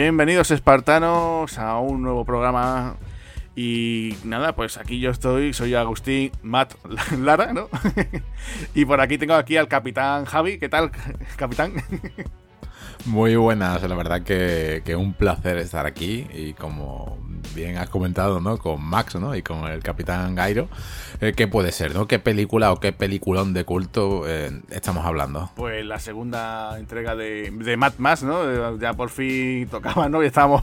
Bienvenidos espartanos a un nuevo programa y nada, pues aquí yo estoy, soy Agustín Matt Lara, ¿no? y por aquí tengo aquí al capitán Javi, ¿qué tal, capitán? Muy buenas, la verdad que, que, un placer estar aquí y como bien has comentado, ¿no? Con Max, ¿no? Y con el Capitán Gairo, eh, ¿qué puede ser, ¿no? ¿Qué película o qué peliculón de culto eh, estamos hablando? Pues la segunda entrega de, de Mad Max, ¿no? Ya por fin tocaba, ¿no? Y estábamos,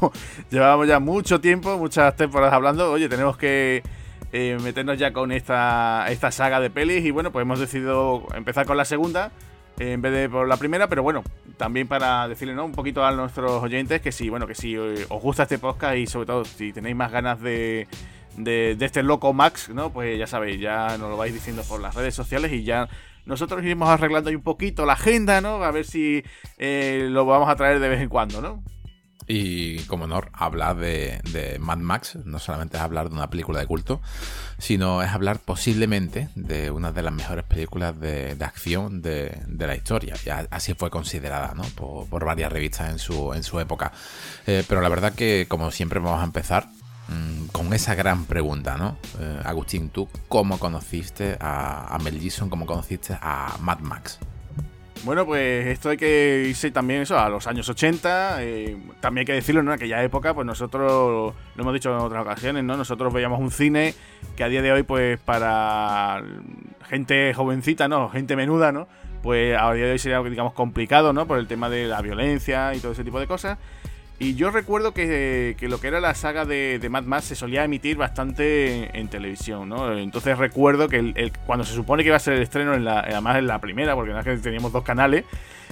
llevábamos ya mucho tiempo, muchas temporadas hablando, oye, tenemos que... Eh, meternos ya con esta, esta saga de pelis y bueno, pues hemos decidido empezar con la segunda en vez de por la primera, pero bueno, también para decirle ¿no? un poquito a nuestros oyentes que sí, bueno, que si eh, os gusta este podcast y sobre todo si tenéis más ganas de, de, este loco Max, ¿no? Pues ya sabéis, ya nos lo vais diciendo por las redes sociales y ya nosotros iremos arreglando ahí un poquito la agenda, ¿no? A ver si eh, lo vamos a traer de vez en cuando, ¿no? Y como honor, hablar de, Mad Max no solamente es hablar de una película de culto, sino es hablar posiblemente de una de las mejores películas de, acción de, la historia. Ya así fue considerada ¿no? por, varias revistas en su, en su época. Eh, pero la verdad que, como siempre, vamos a empezar mm, con esa gran pregunta, ¿no? Eh, Agustín, ¿tú cómo conociste a, a Mel Gibson? ¿Cómo conociste a Mad Max? Bueno, pues esto hay que irse también eso a los años 80. Eh, también hay que decirlo, en aquella época, pues nosotros, lo hemos dicho en otras ocasiones, ¿no? Nosotros veíamos un cine que a día de hoy, pues para gente jovencita, ¿no? Gente menuda, ¿no? Pues a día de hoy sería, digamos, complicado, ¿no? Por el tema de la violencia y todo ese tipo de cosas. Y yo recuerdo que, lo que era la saga de, Mad Max se solía emitir bastante en, televisión, ¿no? Entonces recuerdo que el, cuando se supone que iba a ser el estreno, en la, además en la primera, porque es que teníamos dos canales,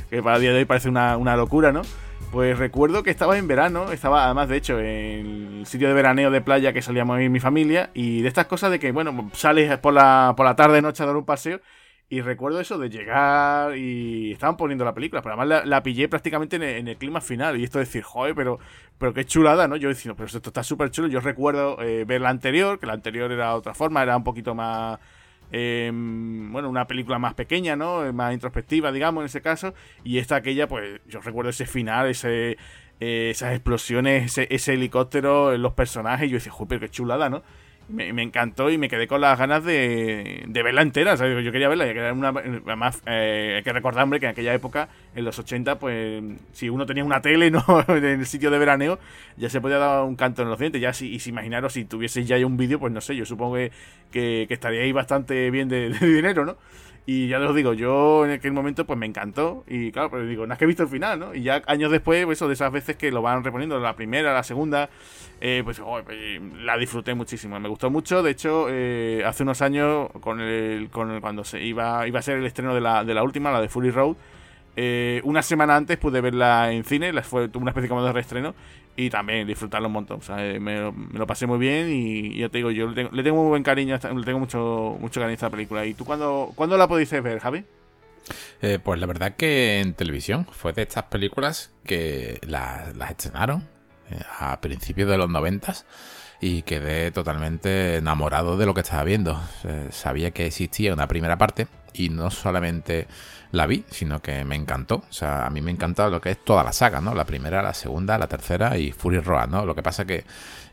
que para el día de hoy parece una, locura, ¿no? Pues recuerdo que estaba en verano, estaba además de hecho en el sitio de veraneo de playa que solíamos ir mi familia, y de estas cosas de que, bueno, sales por la, por la tarde, noche a dar un paseo y recuerdo eso de llegar y estaban poniendo la película, pero además la, pillé prácticamente en el, clima final. Y esto de decir, joder, pero, pero qué chulada, ¿no? Yo diciendo, pero esto está súper chulo. Yo recuerdo eh, ver la anterior, que la anterior era otra forma, era un poquito más. Em, bueno, una película más pequeña, ¿no? Más introspectiva, digamos, en ese caso. Y esta, aquella, pues yo recuerdo ese final, ese, eh, esas explosiones, ese, ese helicóptero, los personajes. Yo decía, joder, qué chulada, ¿no? Me, encantó y me quedé con las ganas de, verla entera. yo quería verla. Y una, además, eh, hay que recordar, hombre, que en aquella época, en los 80, pues si uno tenía una tele ¿no? en el sitio de veraneo, ya se podía dar un canto en los dientes. Ya si, y si imaginaros, si tuvieseis ya un vídeo, pues no sé, yo supongo que, que, estaríais bastante bien de, dinero, ¿no? Y ya os digo, yo en aquel momento pues me encantó. Y claro, pero digo, no es que he visto el final, ¿no? Y ya años después, pues, eso de esas veces que lo van reponiendo, la primera, la segunda, eh, pues, pues, la disfruté muchísimo, me gustó mucho. De hecho, eh, hace unos años, con el, con cuando se iba, iba a ser el estreno de la, de la última, la de Fury Road, eh, una semana antes pude verla en cine, fue, tuve una especie como de reestreno y también disfrutarlo un montón. O sea, me, lo pasé muy bien y, ya te digo, yo le tengo, muy buen cariño, le tengo mucho, mucho cariño a esta película. ¿Y tú cuándo, cuándo la pudiste ver, Javi? pues la verdad que en televisión fue de estas películas que las estrenaron a principios de los noventas y quedé totalmente enamorado de lo que estaba viendo. sabía que existía una primera parte y no solamente la vi, sino que me encantó. O sea, a mí me encanta lo que es toda la saga, ¿no? La primera, la segunda, la tercera y Fury Road, ¿no? Lo que pasa que,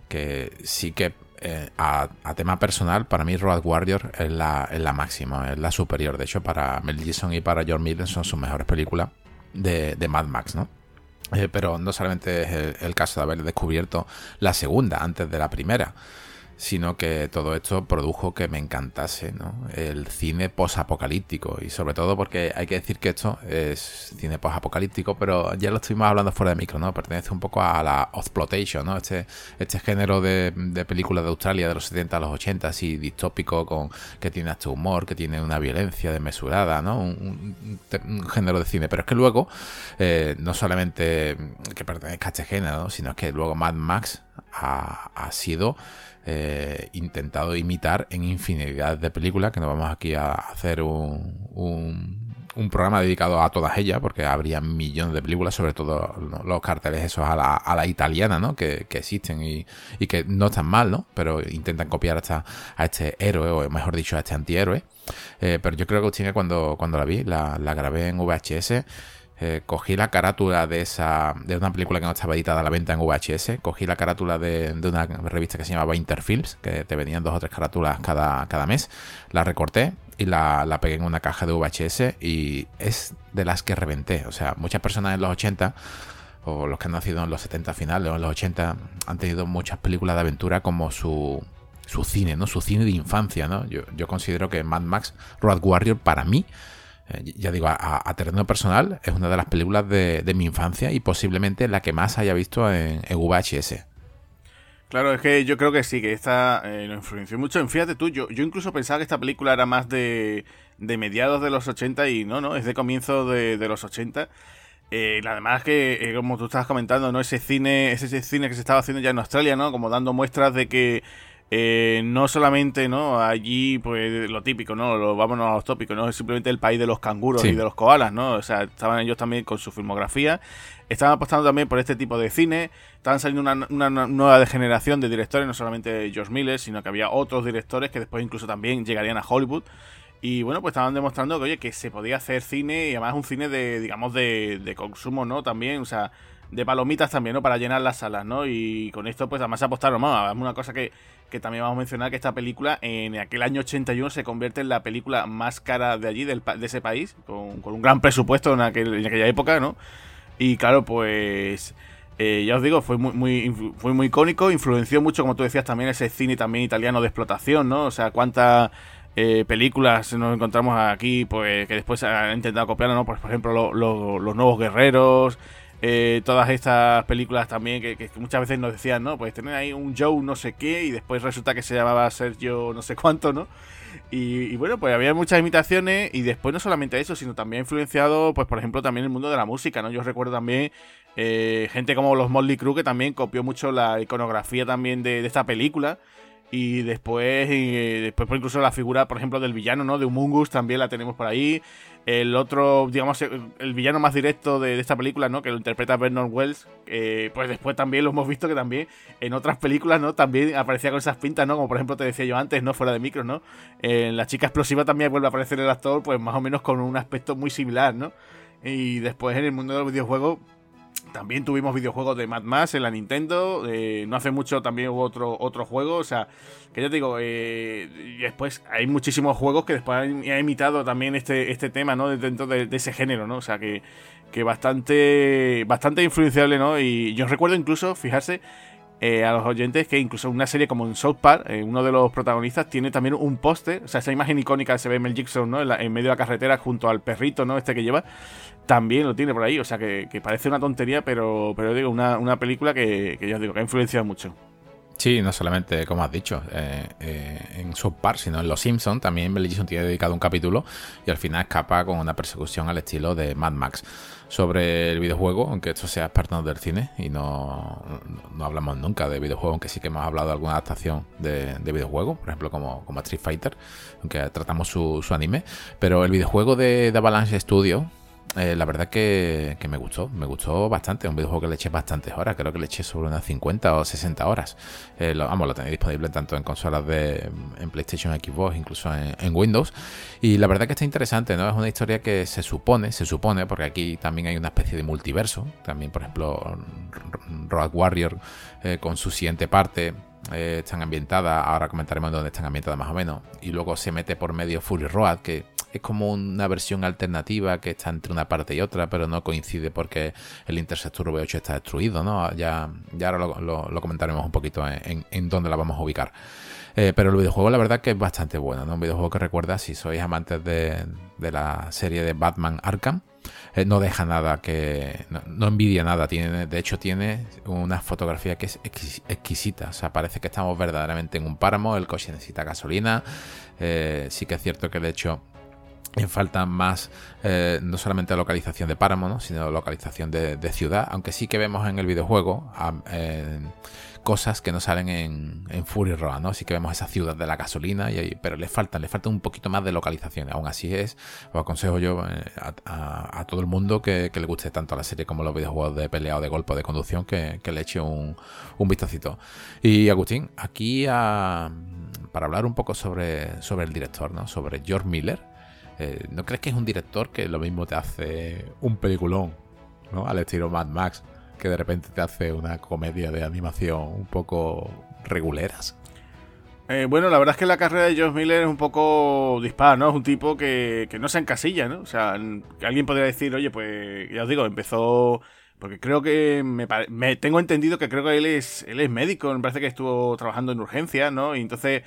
que sí que eh, a, tema personal, para mí Road Warrior es la, es la máxima, es la superior. De hecho, para Mel Gibson y para George Miller son sus mejores películas de, de Mad Max, ¿no? Eh, pero no solamente es el, caso de haber descubierto la segunda antes de la primera, sino que todo esto produjo que me encantase ¿no? el cine posapocalíptico y sobre todo porque hay que decir que esto es cine posapocalíptico pero ya lo estuvimos hablando fuera de micro no pertenece un poco a la exploitation no este este género de, de películas de Australia de los 70 a los 80 así distópico con que tiene hasta humor que tiene una violencia desmesurada no un, género de cine. Pero es que luego eh, no solamente que pertenezca a este género sino que luego Mad Max ha, ha sido eh, intentado imitar en infinidad de películas, que no vamos aquí a hacer un, un, programa dedicado a todas ellas, porque habría millones de películas, sobre todo los carteles esos a la, a la italiana, ¿no? Que, existen y, que no están mal, ¿no? Pero intentan copiar hasta a este héroe, o mejor dicho, a este antihéroe. Eh, pero yo creo que cuando, cuando la vi, la grabé en VHS eh, cogí la carátula de esa de una película que no estaba editada a la venta en VHS, cogí la carátula de, una revista que se llamaba Interfilms, que te venían dos o tres carátulas cada, cada mes, la recorté y la, la, pegué en una caja de VHS y es de las que reventé. O sea, muchas personas en los 80 o los que han nacido en los 70 finales o en los 80 han tenido muchas películas de aventura como su, su cine, ¿no? Su cine de infancia, ¿no? Yo, yo considero que Mad Max Road Warrior para mí ya digo, a, terreno personal, es una de las películas de, mi infancia y posiblemente la que más haya visto en, VHS. Claro, es que yo creo que sí, que esta eh, nos influenció mucho. Fíjate tú, yo, yo incluso pensaba que esta película era más de, de mediados de los 80 y no, no, es de comienzo de, los 80. Eh, además que, eh, como tú estabas comentando, ¿no? Ese cine, ese cine que se estaba haciendo ya en Australia, ¿no? Como dando muestras de que eh, no solamente, ¿no? Allí, pues, lo típico, ¿no? Lo, vámonos a los tópicos, ¿no? Es simplemente el país de los canguros y de los koalas, ¿no? O sea, estaban ellos también con su filmografía. Estaban apostando también por este tipo de cine. Estaban saliendo una, una nueva generación de directores, no solamente George Miller, sino que había otros directores que después incluso también llegarían a Hollywood. Y bueno, pues estaban demostrando que, oye, que se podía hacer cine y además un cine de, digamos, de, de consumo, ¿no? También, o sea, de palomitas también, ¿no? Para llenar las salas, ¿no? Y con esto, pues además apostaron, más. una cosa que, que también vamos a mencionar, que esta película en aquel año 81 se convierte en la película más cara de allí, del, de ese país, con, un gran presupuesto en, aquel, en aquella época, ¿no? Y claro, pues... Eh, ya os digo, fue muy, fue muy icónico, influenció mucho, como tú decías, también ese cine también italiano de explotación, ¿no? O sea, cuántas eh, películas nos encontramos aquí, pues que después han intentado copiarlo, ¿no? Pues, por ejemplo, los nuevos guerreros, eh, todas estas películas también que, muchas veces nos decían, ¿no? Pues tener ahí un Joe no sé qué y después resulta que se llamaba Sergio no sé cuánto, ¿no? Y, bueno, pues había muchas imitaciones y después no solamente eso, sino también influenciado, pues por ejemplo, también el mundo de la música, ¿no? Yo recuerdo también eh, gente como los Motley Crue que también copió mucho la iconografía también de, esta película. Y después, y después incluso la figura, por ejemplo, del villano, ¿no? De Humungus también la tenemos por ahí. El otro, digamos, el villano más directo de, esta película, ¿no? Que lo interpreta Bernard Wells. pues después también lo hemos visto que también en otras películas, ¿no? También aparecía con esas pintas, ¿no? Como por ejemplo te decía yo antes, ¿no? Fuera de micro, ¿no? En La chica explosiva también vuelve a aparecer el actor, pues más o menos con un aspecto muy similar, ¿no? Y después en el mundo de los videojuegos también tuvimos videojuegos de Mad Max en la Nintendo. Eh, no hace mucho también hubo otro, otro juego. O sea, que ya te digo, eh, después hay muchísimos juegos que después han, imitado también este, este tema, ¿no? Dentro de, ese género, ¿no? O sea, que, que bastante, bastante influenciable, ¿no? Y yo recuerdo incluso, fijarse, eh, a los oyentes que incluso una serie como en South Park, eh, uno de los protagonistas tiene también un póster, o sea, esa imagen icónica que se ve Mel Gibson, ¿no? En, medio de la carretera junto al perrito, ¿no? Este que lleva, también lo tiene por ahí, o sea, que, parece una tontería, pero, pero digo, una, una película que, que yo digo, que ha influenciado mucho. Sí, no solamente, como has dicho, eh, eh, en South Park, sino en Los Simpsons. También Mel Gibson tiene dedicado un capítulo y al final escapa con una persecución al estilo de Mad Max sobre el videojuego, aunque esto sea experto del cine y no, no, hablamos nunca de videojuego, aunque sí que hemos hablado de alguna adaptación de, de videojuego, por ejemplo como, como Street Fighter, aunque tratamos su, su anime. Pero el videojuego de, de Avalanche Studio, eh, la verdad que, me gustó, me gustó bastante. Un videojuego que le eché bastantes horas, creo que le eché sobre unas 50 o 60 horas. Eh, vamos, lo tenéis disponible tanto en consolas de en PlayStation, Xbox, incluso en, Windows. Y la verdad que está interesante, ¿no? Es una historia que se supone, se supone, porque aquí también hay una especie de multiverso. También, por ejemplo, Road Warrior eh, con su siguiente parte. están ambientadas, ahora comentaremos dónde están ambientadas más o menos, y luego se mete por medio Fury Road, que es como una versión alternativa que está entre una parte y otra, pero no coincide porque el intersector V8 está destruido, ¿no? Ya, ya ahora lo, comentaremos un poquito en, dónde la vamos a ubicar. Eh, pero el videojuego la verdad que es bastante bueno, ¿no? Un videojuego que recuerda, si sois amantes de, la serie de Batman Arkham, eh, no deja nada que. No, envidia nada. Tiene, de hecho, tiene una fotografía que es exquisita. O sea, parece que estamos verdaderamente en un páramo. El coche necesita gasolina. Eh, sí que es cierto que de hecho en falta más eh, no solamente localización de páramo, sino localización de, ciudad, aunque sí que vemos en el videojuego cosas que no salen en, Fury Road, ¿no? Sí que vemos esa ciudad de la gasolina, y, pero le le falta un poquito más de localización. Aún así es, os aconsejo yo eh, a, todo el mundo que, le guste tanto la serie como los videojuegos de pelea de golpe o de conducción, que, le eche un, un vistacito. Y Agustín, aquí para hablar un poco sobre, sobre el director, ¿no? Sobre George Miller. Eh, ¿No crees que es un director que lo mismo te hace un peliculón, ¿no? Al estilo Mad Max, que de repente te hace una comedia de animación un poco reguleras? Eh, bueno, la verdad es que la carrera de George Miller es un poco dispar, ¿no? Es un tipo que, no se encasilla, ¿no? O sea, alguien podría decir, oye, pues ya os digo, empezó... Porque creo que me, tengo entendido que creo que él es, él es médico, me parece que estuvo trabajando en urgencia, ¿no? Y entonces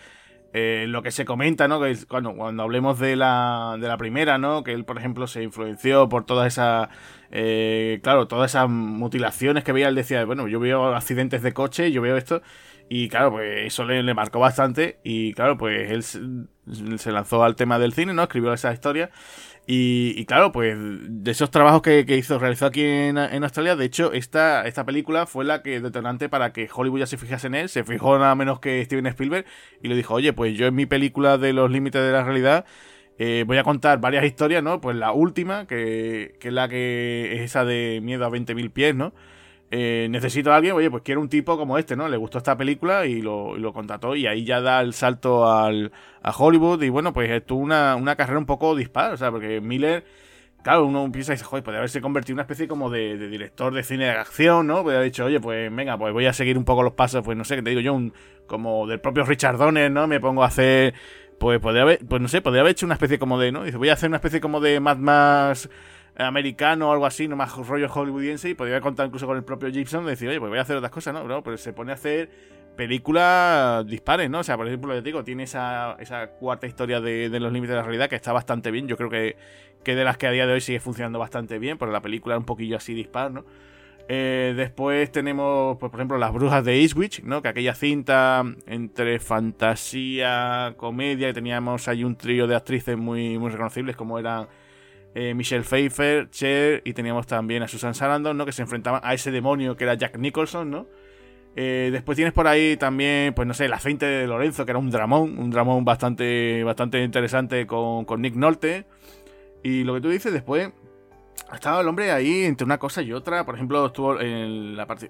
eh, lo que se comenta, ¿no? Que cuando, cuando hablemos de la, de la primera, ¿no? Que él, por ejemplo, se influenció por todas esas, eh, claro, todas esas mutilaciones que veía, él decía, bueno, yo veo accidentes de coche, yo veo esto, y claro, pues eso le, marcó bastante, y claro, pues él se, lanzó al tema del cine, ¿no? Escribió esa historia. Y, claro, pues de esos trabajos que, hizo, realizó aquí en, Australia, de hecho, esta, esta película fue la que detonante para que Hollywood ya se fijase en él, se fijó nada menos que Steven Spielberg y le dijo, oye, pues yo en mi película de los límites de la realidad eh, voy a contar varias historias, ¿no? Pues la última, que, que es la que es esa de miedo a 20.000 pies, ¿no? Eh, necesito a alguien, oye, pues quiero un tipo como este, ¿no? Le gustó esta película y lo, lo contrató y ahí ya da el salto al, a Hollywood y bueno, pues tuvo una, una carrera un poco dispar, o sea, porque Miller, claro, uno piensa y dice, joder, podría haberse convertido en una especie como de, director de cine de acción, ¿no? Podría haber dicho, oye, pues venga, pues voy a seguir un poco los pasos, pues no sé, qué te digo yo, un, como del propio Richard Donner, ¿no? Me pongo a hacer, pues podría haber, pues no sé, podría haber hecho una especie como de, ¿no? Dice, voy a hacer una especie como de Mad Max americano o algo así, no más rollo hollywoodiense, y podría contar incluso con el propio Gibson, decir, oye, pues voy a hacer otras cosas, ¿no? Pero, se pone a hacer películas dispares, ¿no? O sea, por ejemplo, te digo, tiene esa, esa cuarta historia de, los límites de la realidad que está bastante bien. Yo creo que, que de las que a día de hoy sigue funcionando bastante bien, pero la película es un poquillo así dispar, ¿no? Eh, después tenemos, pues, por ejemplo, Las Brujas de Eastwich, ¿no? Que aquella cinta entre fantasía, comedia, y teníamos ahí un trío de actrices muy, muy reconocibles como eran eh, Michelle Pfeiffer, Cher y teníamos también a Susan Sarandon, ¿no? Que se enfrentaban a ese demonio que era Jack Nicholson, ¿no? Eh, después tienes por ahí también, pues no sé, La Feinte de Lorenzo, que era un dramón, un dramón bastante, bastante interesante con, Nick Nolte. Y lo que tú dices, después estaba el hombre ahí entre una cosa y otra. Por ejemplo, estuvo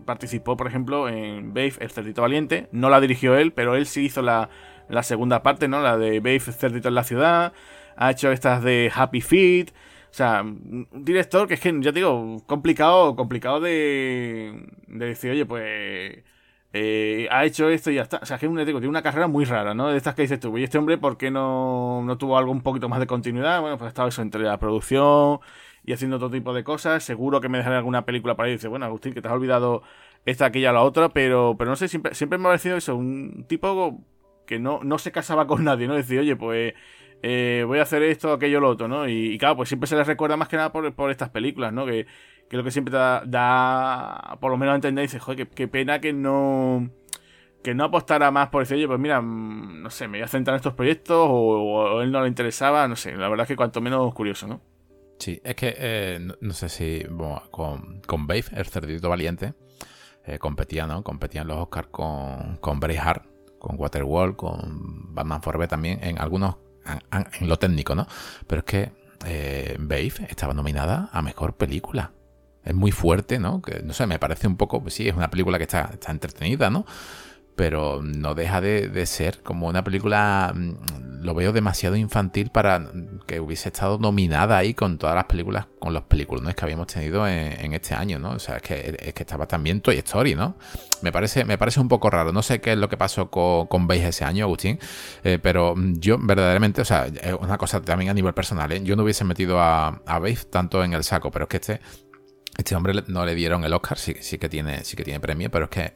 participó, por ejemplo, en Babe, el cerdito valiente. No la dirigió él, pero él sí hizo la, la segunda parte, ¿no? La de Babe, el cerdito en la ciudad. Ha hecho estas de Happy Feet. O sea, un director que es que, ya te digo, complicado, complicado de, de decir, oye, pues eh, ha hecho esto y ya está. O sea, que un, tiene una carrera muy rara, ¿no? De estas que dices tú, y este hombre, ¿por qué no, no tuvo algo un poquito más de continuidad? Bueno, pues ha estado eso entre la producción y haciendo otro tipo de cosas. Seguro que me dejaré alguna película para ahí y dice, bueno, Agustín, que te has olvidado esta, aquella, la otra, pero, pero no sé, siempre, siempre me ha parecido eso, un tipo que no, no se casaba con nadie, ¿no? Decir, oye, pues eh, voy a hacer esto, aquello, lo otro, ¿no? Y, claro, pues siempre se les recuerda más que nada por, por estas películas, ¿no? Que, que lo que siempre da, da, por lo menos a entender, dice, joder, qué, pena que no que no apostara más por decir, oye, pues mira, mm, no sé, me voy a centrar en estos proyectos o, él no le interesaba, no sé, la verdad es que cuanto menos curioso, ¿no? Sí, es que eh, no, sé si con, con Babe, el cerdito valiente, eh, competía, ¿no? Competían los Oscars con, con Braveheart, con Waterworld, con Batman Forever también, en algunos en lo técnico, ¿no? Pero es que eh, estaba nominada a mejor película. Es muy fuerte, ¿no? Que no sé, me parece un poco, pues sí, es una película que está, está entretenida, ¿no? Pero no deja de, ser como una película, mm, lo veo demasiado infantil para que hubiese estado nominada ahí con todas las películas, con los películas que habíamos tenido en, este año, ¿no? O sea, es que, es que estaba también Toy Story, ¿no? Me parece, me parece un poco raro, no sé qué es lo que pasó con, con Beige ese año, Agustín, eh, pero yo verdaderamente, o sea, es una cosa también a nivel personal, ¿eh? Yo no hubiese metido a, a tanto en el saco, pero es que este este hombre no le dieron el Oscar, sí, sí, que, tiene, sí que tiene premio, pero es que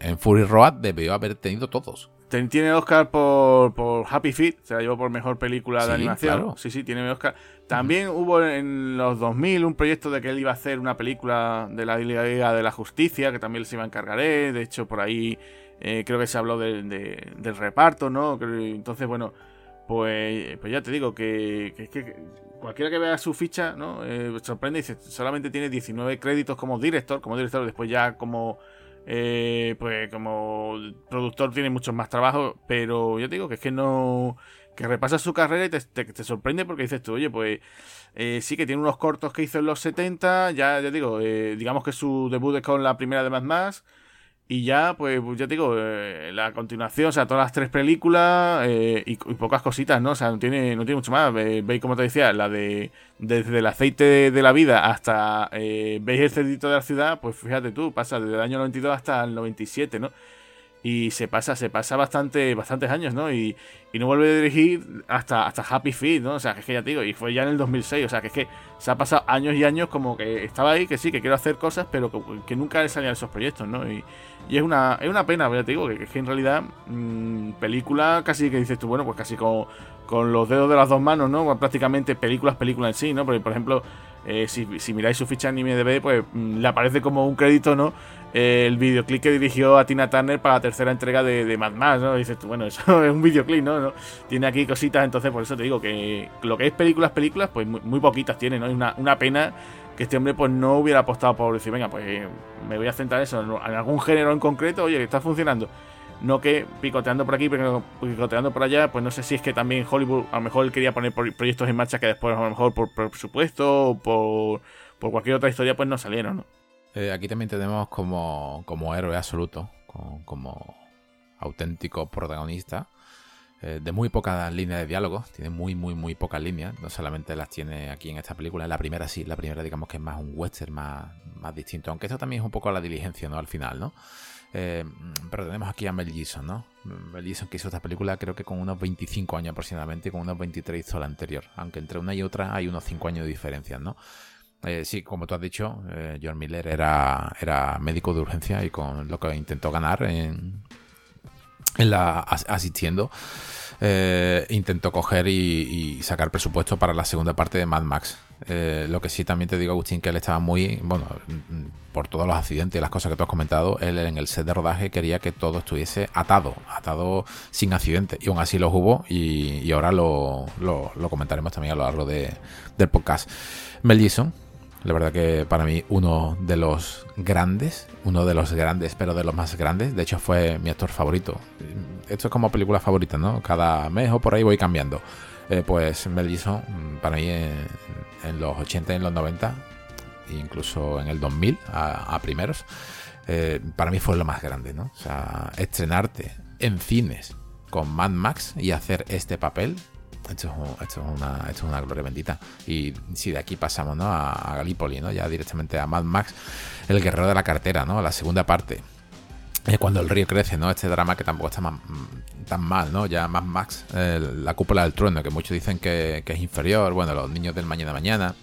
en, Fury Road debió haber tenido todos. Tiene Oscar por, por Happy Feet, se la llevó por mejor película de animación. Sí, sí, tiene Oscar. También hubo en los 2000 un proyecto de que él iba a hacer una película de la Liga de la Justicia, que también se iba a encargar De hecho, por ahí eh, creo que se habló del reparto, ¿no? Entonces, bueno, pues, pues ya te digo que, que, que cualquiera que vea su ficha, ¿no? Eh, sorprende y dice, solamente tiene 19 créditos como director, como director, después ya como eh, pues como productor tiene muchos más trabajos, pero yo te digo que es que no que repasa su carrera y te, sorprende porque dices tú, oye, pues eh, sí que tiene unos cortos que hizo en los 70, ya, ya digo, digamos que su debut es con la primera de Mad Max, Y ya, pues, ya te digo, eh, la continuación, o sea, todas las tres películas eh, y, pocas cositas, ¿no? O sea, no tiene, no tiene mucho más. veis, como te decía, la de desde el aceite de, la vida hasta eh, veis el cerdito de la ciudad, pues fíjate tú, pasa desde el año 92 hasta el 97, ¿no? y se pasa, se pasa bastante, bastantes años, ¿no? Y, y no vuelve a dirigir hasta, hasta Happy Feet, ¿no? O sea, que es que ya te digo, y fue ya en el 2006, o sea, que es que se ha pasado años y años como que estaba ahí, que sí, que quiero hacer cosas, pero que, nunca le salían esos proyectos, ¿no? Y, es una es una pena, ya te digo, que, que en realidad, mmm, película casi que dices tú, bueno, pues casi con, con los dedos de las dos manos, ¿no? Prácticamente películas, películas en sí, ¿no? Porque, por ejemplo, eh, si, miráis su ficha en IMDb, pues mm, le aparece como un crédito, ¿no? el videoclip que dirigió a Tina Turner para la tercera entrega de, Mad Max, ¿no? dices tú, bueno, eso es un videoclip, ¿no? Tiene aquí cositas, entonces por eso te digo que lo que es películas, películas, pues muy, poquitas tiene, ¿no? Una, una, pena que este hombre pues no hubiera apostado por decir, venga, pues me voy a centrar en eso, en algún género en concreto, oye, que está funcionando. No que picoteando por aquí, picoteando por allá, pues no sé si es que también Hollywood a lo mejor quería poner proyectos en marcha que después a lo mejor por presupuesto o por, por cualquier otra historia pues no salieron, ¿no? Eh, aquí también tenemos como, como héroe absoluto, como, auténtico protagonista, eh, de muy pocas líneas de diálogo, tiene muy, muy, muy pocas líneas, no solamente las tiene aquí en esta película, la primera sí, la primera digamos que es más un western, más, más distinto, aunque esto también es un poco la diligencia, ¿no? Al final, ¿no? Eh, pero tenemos aquí a Mel Gibson, ¿no? Mel Gibson que hizo esta película creo que con unos 25 años aproximadamente con unos 23 hizo la anterior, aunque entre una y otra hay unos 5 años de diferencia, ¿no? Eh, sí, como tú has dicho, eh, John Miller era, era médico de urgencia y con lo que intentó ganar en, la asistiendo, eh, intentó coger y, sacar presupuesto para la segunda parte de Mad Max. lo que sí también te digo, Agustín, que él estaba muy, bueno, por todos los accidentes y las cosas que tú has comentado, él en el set de rodaje quería que todo estuviese atado, atado sin accidente. Y aún así lo hubo y, ahora lo, lo, comentaremos también a lo largo de, del podcast. Mel Gibson, la verdad que para mí uno de los grandes, uno de los grandes, pero de los más grandes. De hecho fue mi actor favorito. Esto es como película favorita, ¿no? Cada mes o por ahí voy cambiando. Eh, pues Mel Gibson, mm, para mí en, los 80 y en los 90, incluso en el 2000 a, primeros, eh, para mí fue lo más grande, ¿no? O sea, estrenarte en cines con Mad Max y hacer este papel esto es, es una gloria bendita. Y si de aquí pasamos ¿no? a, a Gallipoli, ¿no? ya directamente a Mad Max, el guerrero de la cartera, ¿no? la segunda parte. cuando el río crece, ¿no? Este drama que tampoco está tan mal, ¿no? Ya Mad Max, la cúpula del trueno, que muchos dicen que, es inferior, bueno, los niños del mañana mañana.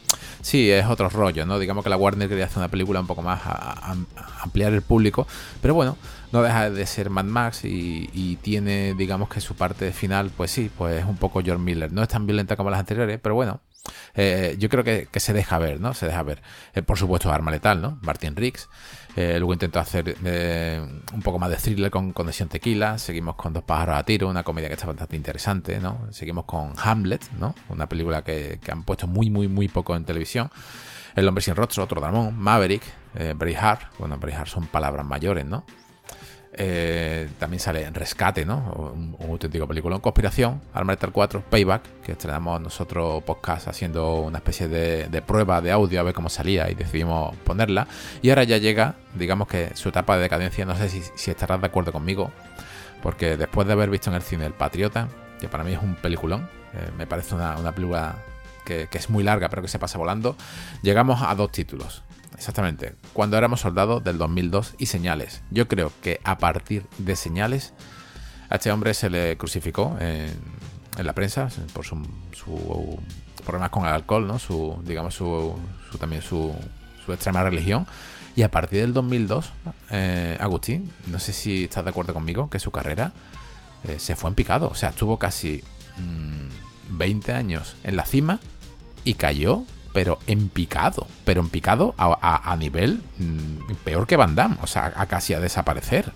Sí, es otro rollo, ¿no? Digamos que la Warner quería hacer una película un poco más a ampliar el público, pero bueno, no deja de ser Mad Max y, tiene, digamos que su parte final, pues sí, pues es un poco George Miller. No es tan violenta como las anteriores, pero bueno, eh, yo creo que, se deja ver, ¿no? Se deja ver. Eh, por supuesto, Arma Letal, ¿no? Martin Riggs. Eh, luego intentó hacer un poco más de thriller con Conexión Tequila. Seguimos con Dos pájaros a tiro, una comedia que está bastante interesante, ¿no? Seguimos con Hamlet, ¿no? Una película que, han puesto muy, muy, muy poco en televisión. El hombre sin rostro, otro dramón. Maverick, Braveheart. Bueno, Braveheart son palabras mayores, ¿no? Eh, también sale Rescate, ¿no? Un, auténtico película. Conspiración, Arma 4, Payback, que estrenamos nosotros podcast haciendo una especie de, prueba de audio a ver cómo salía y decidimos ponerla. Y ahora ya llega, digamos que su etapa de decadencia, no sé si, estarás de acuerdo conmigo, porque después de haber visto en el cine El Patriota, que para mí es un peliculón, eh, me parece una, película que, que es muy larga pero que se pasa volando, llegamos a dos títulos. Exactamente. Cuando éramos soldados del 2002 y señales. Yo creo que a partir de señales a este hombre se le crucificó en, la prensa por su, problemas con el alcohol, ¿no? Su, digamos, su, también su, extrema religión. Y a partir del 2002, eh, Agustín, no sé si estás de acuerdo conmigo, que su carrera eh, se fue en picado. O sea, estuvo casi 20 mm, años en la cima y cayó pero en picado, pero en picado a, nivel mm, peor que Van Damme, o sea, a casi a desaparecer.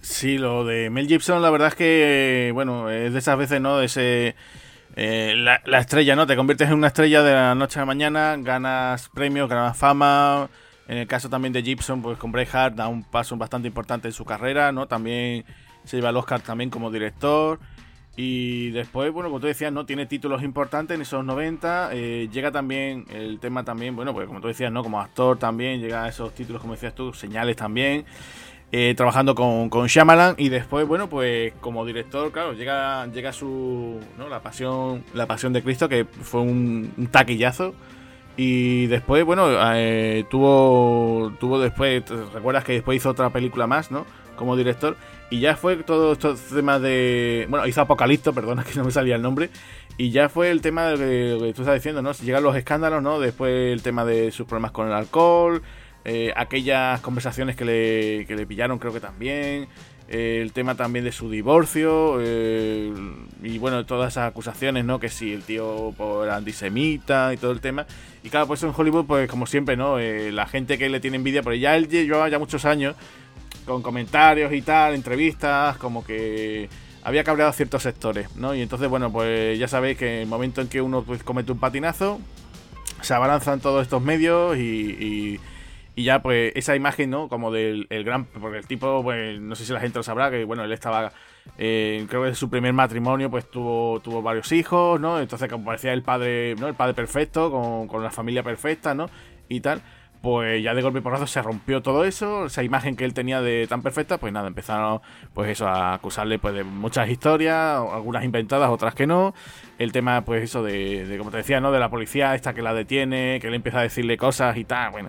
Sí, lo de Mel Gibson, la verdad es que, bueno, es de esas veces, ¿no? Ese. Eh, la, estrella, ¿no? Te conviertes en una estrella de la noche a la mañana, ganas premios, ganas fama. En el caso también de Gibson, pues con Braveheart da un paso bastante importante en su carrera, ¿no? También se lleva el Oscar también como director. Y después, bueno, como tú decías, ¿no? Tiene títulos importantes en esos 90. Eh, llega también el tema también, bueno, pues como tú decías, ¿no? Como actor también, llega a esos títulos, como decías tú, señales también. eh, trabajando con, con Shyamalan y después, bueno, pues como director, claro, llega, llega su, ¿no? La pasión, la pasión de Cristo, que fue un, taquillazo. Y después, bueno, eh, tuvo, tuvo después, recuerdas que después hizo otra película más, ¿no? Como director. Y ya fue todo estos temas de... Bueno, hizo Apocalipto, perdona que no me salía el nombre. Y ya fue el tema de lo que tú estás diciendo, ¿no? Si llegan los escándalos, ¿no? Después el tema de sus problemas con el alcohol, eh, aquellas conversaciones que le, que le pillaron creo que también, eh, el tema también de su divorcio eh, y bueno, todas esas acusaciones, ¿no? Que si el tío pues, era antisemita y todo el tema. Y claro, pues en Hollywood, pues como siempre, ¿no? la gente que le tiene envidia, porque ya él lleva ya muchos años con comentarios y tal, entrevistas, como que había cabreado ciertos sectores, ¿no? Y entonces, bueno, pues ya sabéis que en el momento en que uno pues, comete un patinazo, se abalanzan todos estos medios y y ya, pues, esa imagen, ¿no? Como del gran. Porque el tipo, pues, no sé si la gente lo sabrá, que bueno, él estaba. Eh, creo que en su primer matrimonio, pues tuvo, tuvo varios hijos, ¿no? Entonces, como parecía el padre, ¿no? El padre perfecto, con, con la familia perfecta, ¿no? Y tal. Pues ya de golpe y porrazo se rompió todo eso, esa imagen que él tenía de tan perfecta, pues nada, empezaron pues eso a acusarle pues de muchas historias, algunas inventadas, otras que no. El tema pues eso de, de como te decía, ¿no? De la policía esta que la detiene, que le empieza a decirle cosas y tal, bueno.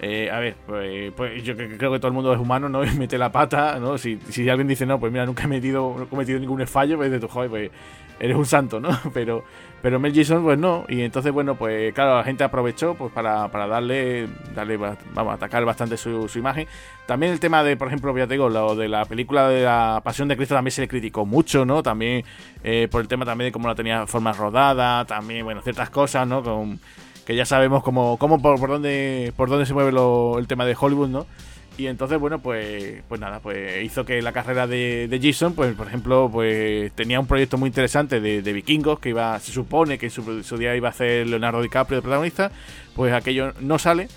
Eh, a ver, pues, pues, yo creo que todo el mundo es humano, ¿no? Y mete la pata, ¿no? Si, si alguien dice, no, pues mira, nunca he metido, he cometido ningún fallo, pues de tu joder, pues eres un santo, ¿no? Pero, pero Mel Gibson, pues no. Y entonces, bueno, pues claro, la gente aprovechó pues para, para darle, darle, vamos, atacar bastante su, imagen. También el tema de, por ejemplo, ya te digo, lo de la película de la Pasión de Cristo también se le criticó mucho, ¿no? También eh, por el tema también de cómo la tenía forma rodada, también, bueno, ciertas cosas, ¿no? Con que ya sabemos cómo, cómo por, por, dónde, por dónde se mueve el tema de Hollywood, ¿no? Y entonces, bueno, pues, pues nada, pues hizo que la carrera de, de Jason, pues por ejemplo, pues tenía un proyecto muy interesante de, vikingos que iba, se supone que en su, día iba a hacer Leonardo DiCaprio de protagonista, pues aquello no sale.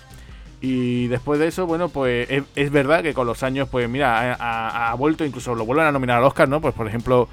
Y después de eso, bueno, pues es, verdad que con los años, pues mira, ha, vuelto, incluso lo vuelven a nominar al Oscar, ¿no? Pues por ejemplo,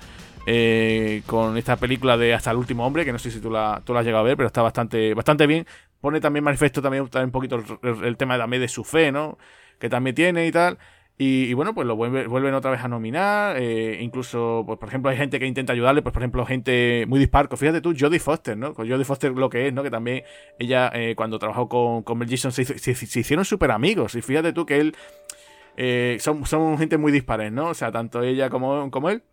eh, con esta película de Hasta el último hombre, que no sé si tú la, tú la has llegado a ver, pero está bastante, bastante bien. Pone también manifiesto también, un poquito el, tema también de su fe, ¿no? Que también tiene y tal. Y, bueno, pues lo vuelven otra vez a nominar. Eh, incluso, pues por ejemplo, hay gente que intenta ayudarle, pues por ejemplo, gente muy disparco. Fíjate tú, Jodie Foster, ¿no? Con Jodie Foster lo que es, ¿no? Que también ella, eh, cuando trabajó con, con Mel Gibson, se, hicieron súper amigos. Y fíjate tú que él. son, son gente muy dispares, ¿no? O sea, tanto ella como, como él.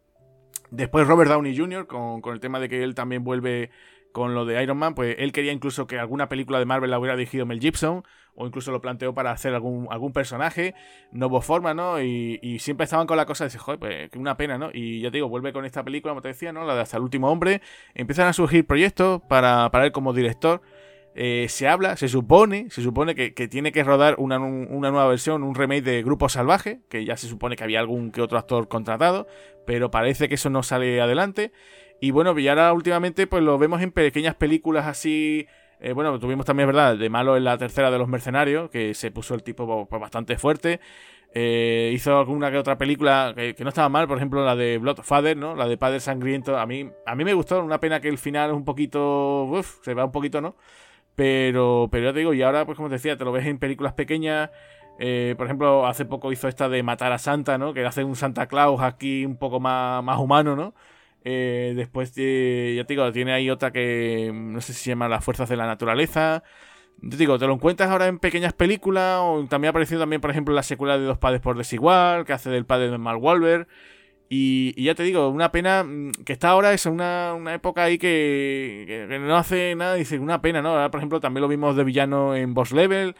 Después Robert Downey Jr., con, el tema de que él también vuelve con lo de Iron Man, pues él quería incluso que alguna película de Marvel la hubiera dirigido Mel Gibson, o incluso lo planteó para hacer algún, algún personaje, no hubo forma, ¿no? Y, siempre estaban con la cosa de decir, joder, pues que una pena, ¿no? Y ya te digo, vuelve con esta película, como te decía, ¿no? La de Hasta el último hombre, empiezan a surgir proyectos para, para él como director. Eh, se habla, se supone, se supone que, tiene que rodar una, nueva versión, un remake de Grupo Salvaje, que ya se supone que había algún que otro actor contratado, pero parece que eso no sale adelante. Y bueno, y ahora últimamente pues lo vemos en pequeñas películas así. Eh, bueno, tuvimos también, ¿verdad? De malo en la tercera de los mercenarios, que se puso el tipo pues, bastante fuerte. Eh, hizo alguna que otra película que, no estaba mal, por ejemplo la de Bloodfather, ¿no? La de Padre Sangriento. A mí, a mí me gustó, una pena que el final es un poquito. Uf, se va un poquito, ¿no? Pero, pero ya te digo, y ahora, pues como te decía, te lo ves en películas pequeñas. Eh, por ejemplo, hace poco hizo esta de Matar a Santa, ¿no? Que hace un Santa Claus aquí un poco más, más humano, ¿no? Eh, después, de, ya te digo, tiene ahí otra que no sé si se llama Las Fuerzas de la Naturaleza. Te digo, te lo encuentras ahora en pequeñas películas, o también ha aparecido también, por ejemplo, la secuela de Dos Padres por Desigual, que hace del padre de Mark Wahlberg. Y, ya te digo, una pena mm, que está ahora es una, una época ahí que, no hace nada, dice, una pena, ¿no? Ahora, por ejemplo, también lo vimos de villano en Boss Level.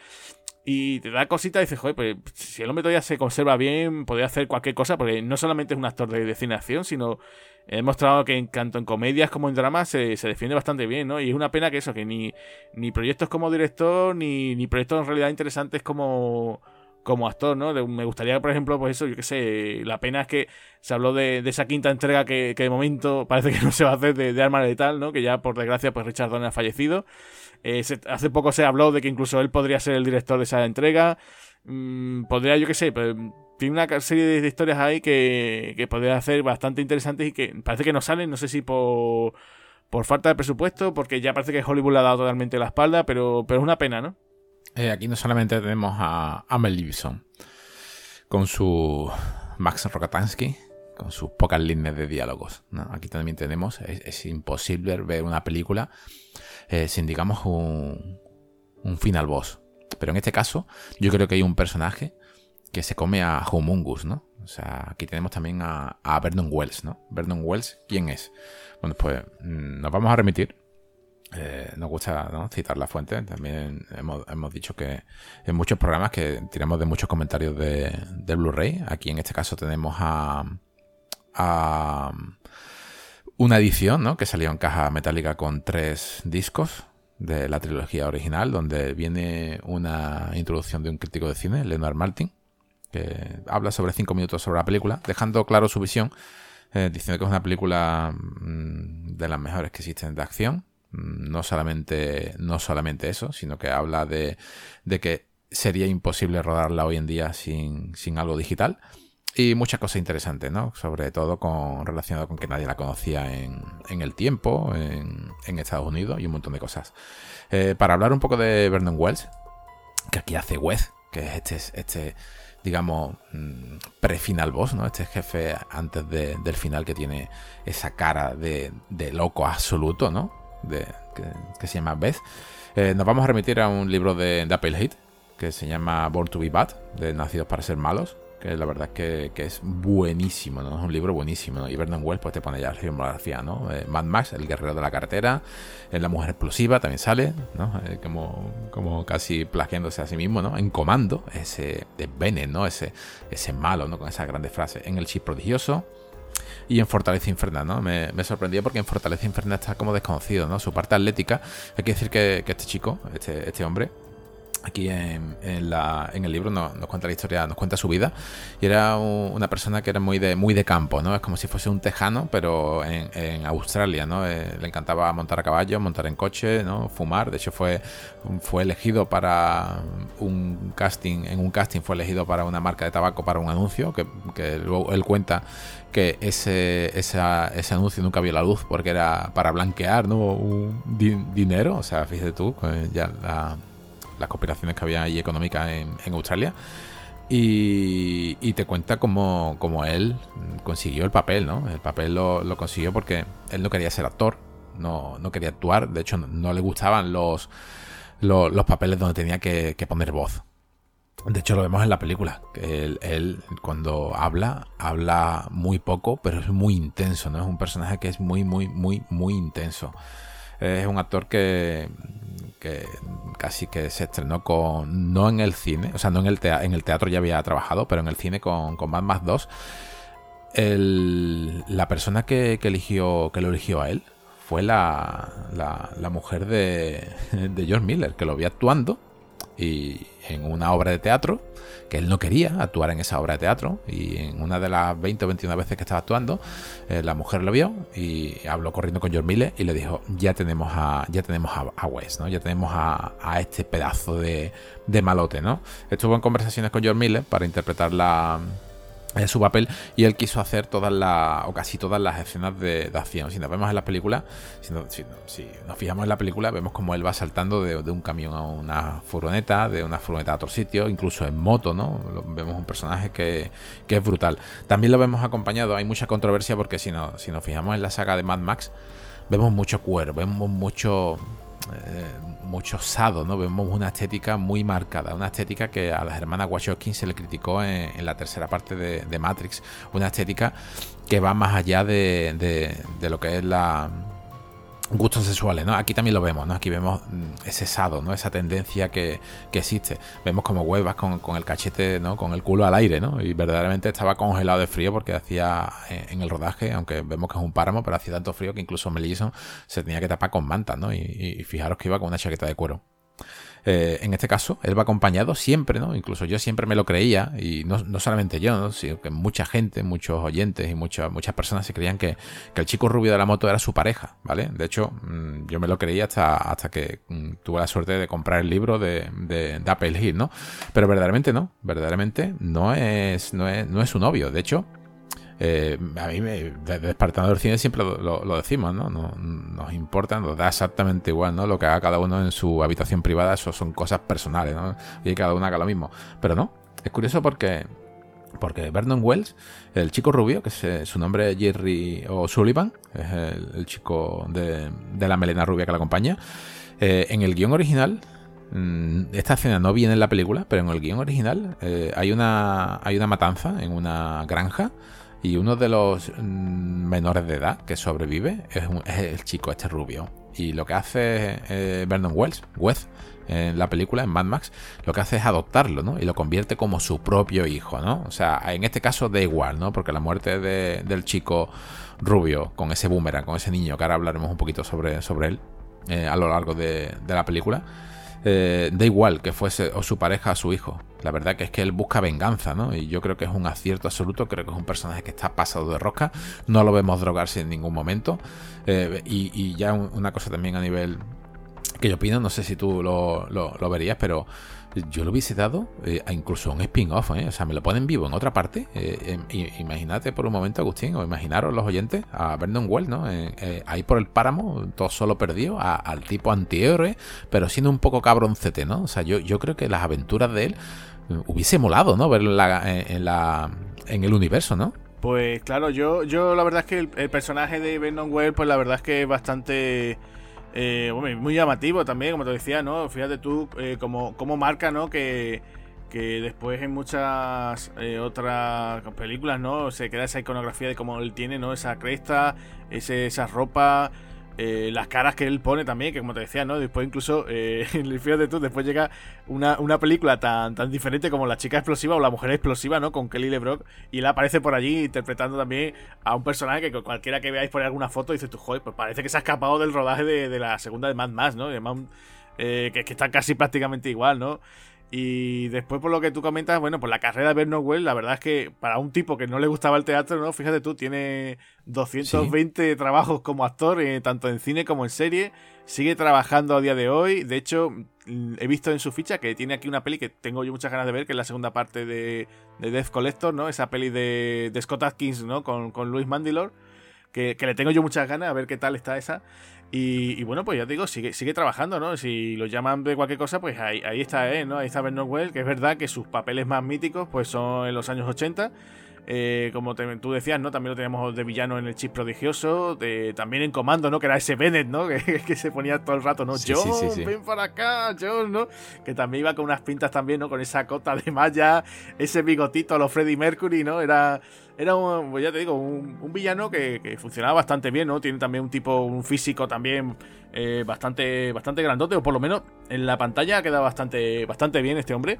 Y te da cosita dices, joder, pues si el hombre todavía se conserva bien, podría hacer cualquier cosa, porque no solamente es un actor de, de acción, sino he demostrado que en, tanto en comedias como en dramas se, se, defiende bastante bien, ¿no? Y es una pena que eso, que ni, ni proyectos como director, ni, ni proyectos en realidad interesantes como como actor, ¿no? me gustaría, por ejemplo, pues eso, yo qué sé, la pena es que se habló de, esa quinta entrega que, de momento parece que no se va a hacer de, de Arma Letal, ¿no? Que ya, por desgracia, pues Richard Donner ha fallecido. Eh, hace poco se habló de que incluso él podría ser el director de esa entrega. Mm, podría, yo qué sé, pues, tiene una serie de, historias ahí que, que podría hacer bastante interesantes y que parece que no salen, no sé si por, por falta de presupuesto, porque ya parece que Hollywood le ha dado totalmente la espalda, pero, pero es una pena, ¿no? Eh, aquí no solamente tenemos a, Mel Gibson. con su Max Rokatansky, con sus pocas líneas de diálogos. Aquí también tenemos, es, imposible ver una película eh, sin, digamos, un, un final boss. Pero en este caso, yo creo que hay un personaje que se come a Humungus, ¿no? O sea, aquí tenemos también a, a Vernon Wells, ¿no? Vernon Wells, ¿quién es? Bueno, pues mm, nos vamos a remitir. Eh, nos gusta citar la fuente. También hemos, dicho que en muchos programas que tiramos de muchos comentarios de, Blu-ray. Aquí en este caso tenemos a, a una edición ¿no? que salió en caja metálica con tres discos de la trilogía original, donde viene una introducción de un crítico de cine, Leonard Martin, que habla sobre cinco minutos sobre la película, dejando claro su visión, eh, diciendo que es una película mm, de las mejores que existen de acción. Mm, no solamente, no solamente eso, sino que habla de, que sería imposible rodarla hoy en día sin, sin algo digital. Y muchas cosas interesantes, ¿no? Sobre todo con relacionado con que nadie la conocía en, en el tiempo, en, en, Estados Unidos y un montón de cosas. Eh, para hablar un poco de Vernon Wells, que aquí hace Wes, que es este, este digamos, mm, pre-final boss, ¿no? Este jefe antes del final que tiene esa cara de, de loco absoluto, ¿no? De, que, se llama Beth. Eh, nos vamos a remitir a un libro de, de que se llama Born to be Bad, de Nacidos para ser malos, que la verdad es que, es buenísimo, ¿no? Es un libro buenísimo, Y Vernon Wells pues te pone ya la filmografía, ¿no? Eh, Mad Max, El guerrero de la carretera, en La mujer explosiva también sale, ¿no? Eh, como, como casi plagiándose a sí mismo, ¿no? En Comando, ese de Bennett, ¿no? Ese, ese malo, ¿no? Con esas grandes frases. En El chip prodigioso, y en Fortaleza Infernal, ¿no? Me, me, sorprendió porque en Fortaleza Infernal está como desconocido, ¿no? Su parte atlética. Hay que decir que, que este chico, este, este hombre, aquí en, el libro nos, cuenta la historia, nos cuenta su vida. Y era una persona que era muy de, muy de campo, ¿no? Es como si fuese un tejano, pero en, Australia, ¿no? Eh, le encantaba montar a caballo, montar en coche, ¿no? Fumar. De hecho, fue, fue elegido para un casting, en un casting fue elegido para una marca de tabaco para un anuncio, que, luego él cuenta que ese, ese anuncio nunca vio la luz porque era para blanquear, ¿no? Un dinero. O sea, fíjate tú, ya la las conspiraciones que había ahí económicas en, Australia. Y, te cuenta cómo, él consiguió el papel, ¿no? El papel lo, consiguió porque él no quería ser actor, no, no quería actuar, de hecho no, le gustaban los, los, papeles donde tenía que, poner voz. De hecho, lo vemos en la película. Él, cuando habla, habla muy poco, pero es muy intenso, ¿no? Es un personaje que es muy, muy, muy, muy intenso. Es un actor que, que casi que se estrenó con. No en el cine, o sea, no en el, teatro, el ya había trabajado, pero en el cine con, con Mad Max 2. la persona que, eligió, que lo eligió a él fue la, la, mujer de, de George Miller, que lo vi actuando y en una obra de teatro que él no quería actuar en esa obra de teatro y en una de las 20 o 21 veces que estaba actuando eh, la mujer lo vio y habló corriendo con George Miller y le dijo ya tenemos a ya tenemos a, Wes no ya tenemos a, este pedazo de, de, malote no estuvo en conversaciones con George Miller para interpretar la su papel y él quiso hacer todas las o casi todas las escenas de, acción. Si nos vemos en la película, si, nos fijamos en la película, vemos como él va saltando de, un camión a una furgoneta, de una furgoneta a otro sitio, incluso en moto, ¿no? Vemos un personaje que, que es brutal. También lo vemos acompañado, hay mucha controversia porque si, no, si nos fijamos en la saga de Mad Max, vemos mucho cuero, vemos mucho eh, mucho osado, ¿no? Vemos una estética muy marcada, una estética que a las hermanas Wachowski se le criticó en, la tercera parte de, Matrix, una estética que va más allá de lo que es la, gustos sexuales, ¿no? Aquí también lo vemos, ¿no? Aquí vemos mm, ese sado, ¿no? Esa tendencia que, existe. Vemos como huevas con, con, el cachete, ¿no? Con el culo al aire, ¿no? Y verdaderamente estaba congelado de frío porque hacía eh, en el rodaje, aunque vemos que es un páramo, pero hacía tanto frío que incluso Melison se tenía que tapar con mantas, ¿no? y fijaros que iba con una chaqueta de cuero. Eh, en este caso, él va acompañado siempre, ¿no? Incluso yo siempre me lo creía, y no, solamente yo, sino que mucha gente, muchos oyentes y muchas, muchas personas se creían que, el chico rubio de la moto era su pareja, ¿vale? De hecho, mm, yo me lo creía hasta, hasta que mm, tuve la suerte de comprar el libro de, de, Apple Hill, ¿no? Pero verdaderamente no, verdaderamente no es, no es, no es su novio. De hecho, eh, a mí, me, desde del Cine siempre lo, decimos, ¿no? Nos importa, nos da exactamente igual, ¿no? Lo que haga cada uno en su habitación privada, eso son cosas personales, ¿no? Y cada uno haga lo mismo. Pero no, es curioso porque Porque Vernon Wells, el chico rubio, que es, eh, su nombre es Jerry O'Sullivan, es el, chico de, la melena rubia que la acompaña, eh, en el guion original, mm, esta escena no viene en la película, pero en el guion original hay, una, hay una matanza en una granja y uno de los mm, menores de edad que sobrevive es, el chico este rubio. Y lo que hace Vernon Wells, en la película, en Mad Max, lo que hace es adoptarlo, ¿no? Y lo convierte como su propio hijo, ¿no? O sea, en este caso da igual, ¿no? Porque la muerte del chico rubio con ese boomerang, con ese niño, que ahora hablaremos un poquito sobre, sobre él eh, a lo largo de, la película, eh, da igual que fuese o su pareja o su hijo. La verdad que es que él busca venganza, ¿no? Y yo creo que es un acierto absoluto, creo que es un personaje que está pasado de rosca, no lo vemos drogarse en ningún momento. Eh, y, ya una cosa también a nivel que yo opino, no sé si tú lo, verías, pero yo lo hubiese dado eh, a incluso un spin-off, ¿eh? o sea, me lo ponen vivo en otra parte. Eh, imagínate por un momento, Agustín, o imaginaros los oyentes, a Vernon Well, ¿no? ahí por el páramo, todo solo perdido, al tipo antihéroe, pero siendo un poco cabroncete, ¿no? O sea, yo, creo que las aventuras de él hubiese molado, ¿no? Verlo en, la, en, el universo, ¿no? Pues claro, yo, yo la verdad es que el, personaje de Vernon Well, pues la verdad es que es bastante eh, muy llamativo también, como te decía, ¿no? Fíjate tú eh, como, marca, ¿no? Que, que después en muchas eh, otras películas, ¿no? Se queda esa iconografía de cómo él tiene, ¿no? Esa cresta, ese, esa ropa, eh, las caras que él pone también, que como te decía, ¿no? Después incluso, eh, fíjate tú, después llega una, una, película tan, tan diferente como La chica explosiva o La mujer explosiva, ¿no? Con Kelly LeBrock, y él aparece por allí interpretando también a un personaje que cualquiera que veáis por alguna foto dice tú, joder, pues parece que se ha escapado del rodaje de, la segunda de Mad Max, ¿no? Eh, que, que está casi prácticamente igual, ¿no? Y después, por lo que tú comentas, bueno, pues la carrera de Bernard la verdad es que para un tipo que no le gustaba el teatro, ¿no? Fíjate tú, tiene 220 trabajos como actor, eh, tanto en cine como en serie. Sigue trabajando a día de hoy. De hecho, mm, he visto en su ficha que tiene aquí una peli que tengo yo muchas ganas de ver, que es la segunda parte de, de Death Collector, ¿no? Esa peli de, de Scott Atkins, ¿no? Con, con Luis Mandylor. Que, que, le tengo yo muchas ganas a ver qué tal está esa. Y, bueno, pues ya te digo, sigue, sigue trabajando, ¿no? Si lo llaman de cualquier cosa, pues ahí, ahí está él, ¿no? Ahí está Bernard Well, que es verdad que sus papeles más míticos pues son en los años 80. Eh, como tú decías, ¿no? También lo teníamos de villano en el chip prodigioso, de, también en comando, ¿no? Que era ese Bennett, ¿no? Que, se ponía todo el rato, ¿no? John, ven para acá, John, ¿no? Que también iba con unas pintas también, ¿no? Con esa cota de malla, ese bigotito a los Freddie Mercury, ¿no? Era era un, pues ya te digo, un, villano que, funcionaba bastante bien, ¿no? Tiene también un tipo, un físico también eh, bastante, bastante grandote, o por lo menos en la pantalla queda bastante, bastante bien este hombre.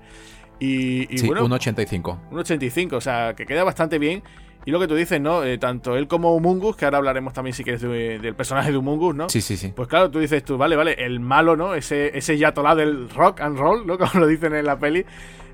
Y, sí, bueno, un 85. Un 85, o sea, que queda bastante bien. Y lo que tú dices, ¿no? Eh, tanto él como Humungus, que ahora hablaremos también si quieres del personaje de Humungus, ¿no? Sí, sí, sí. Pues claro, tú dices tú, vale, vale, el malo, ¿no? Ese, ese yatolá del rock and roll, ¿no? Como lo dicen en la peli.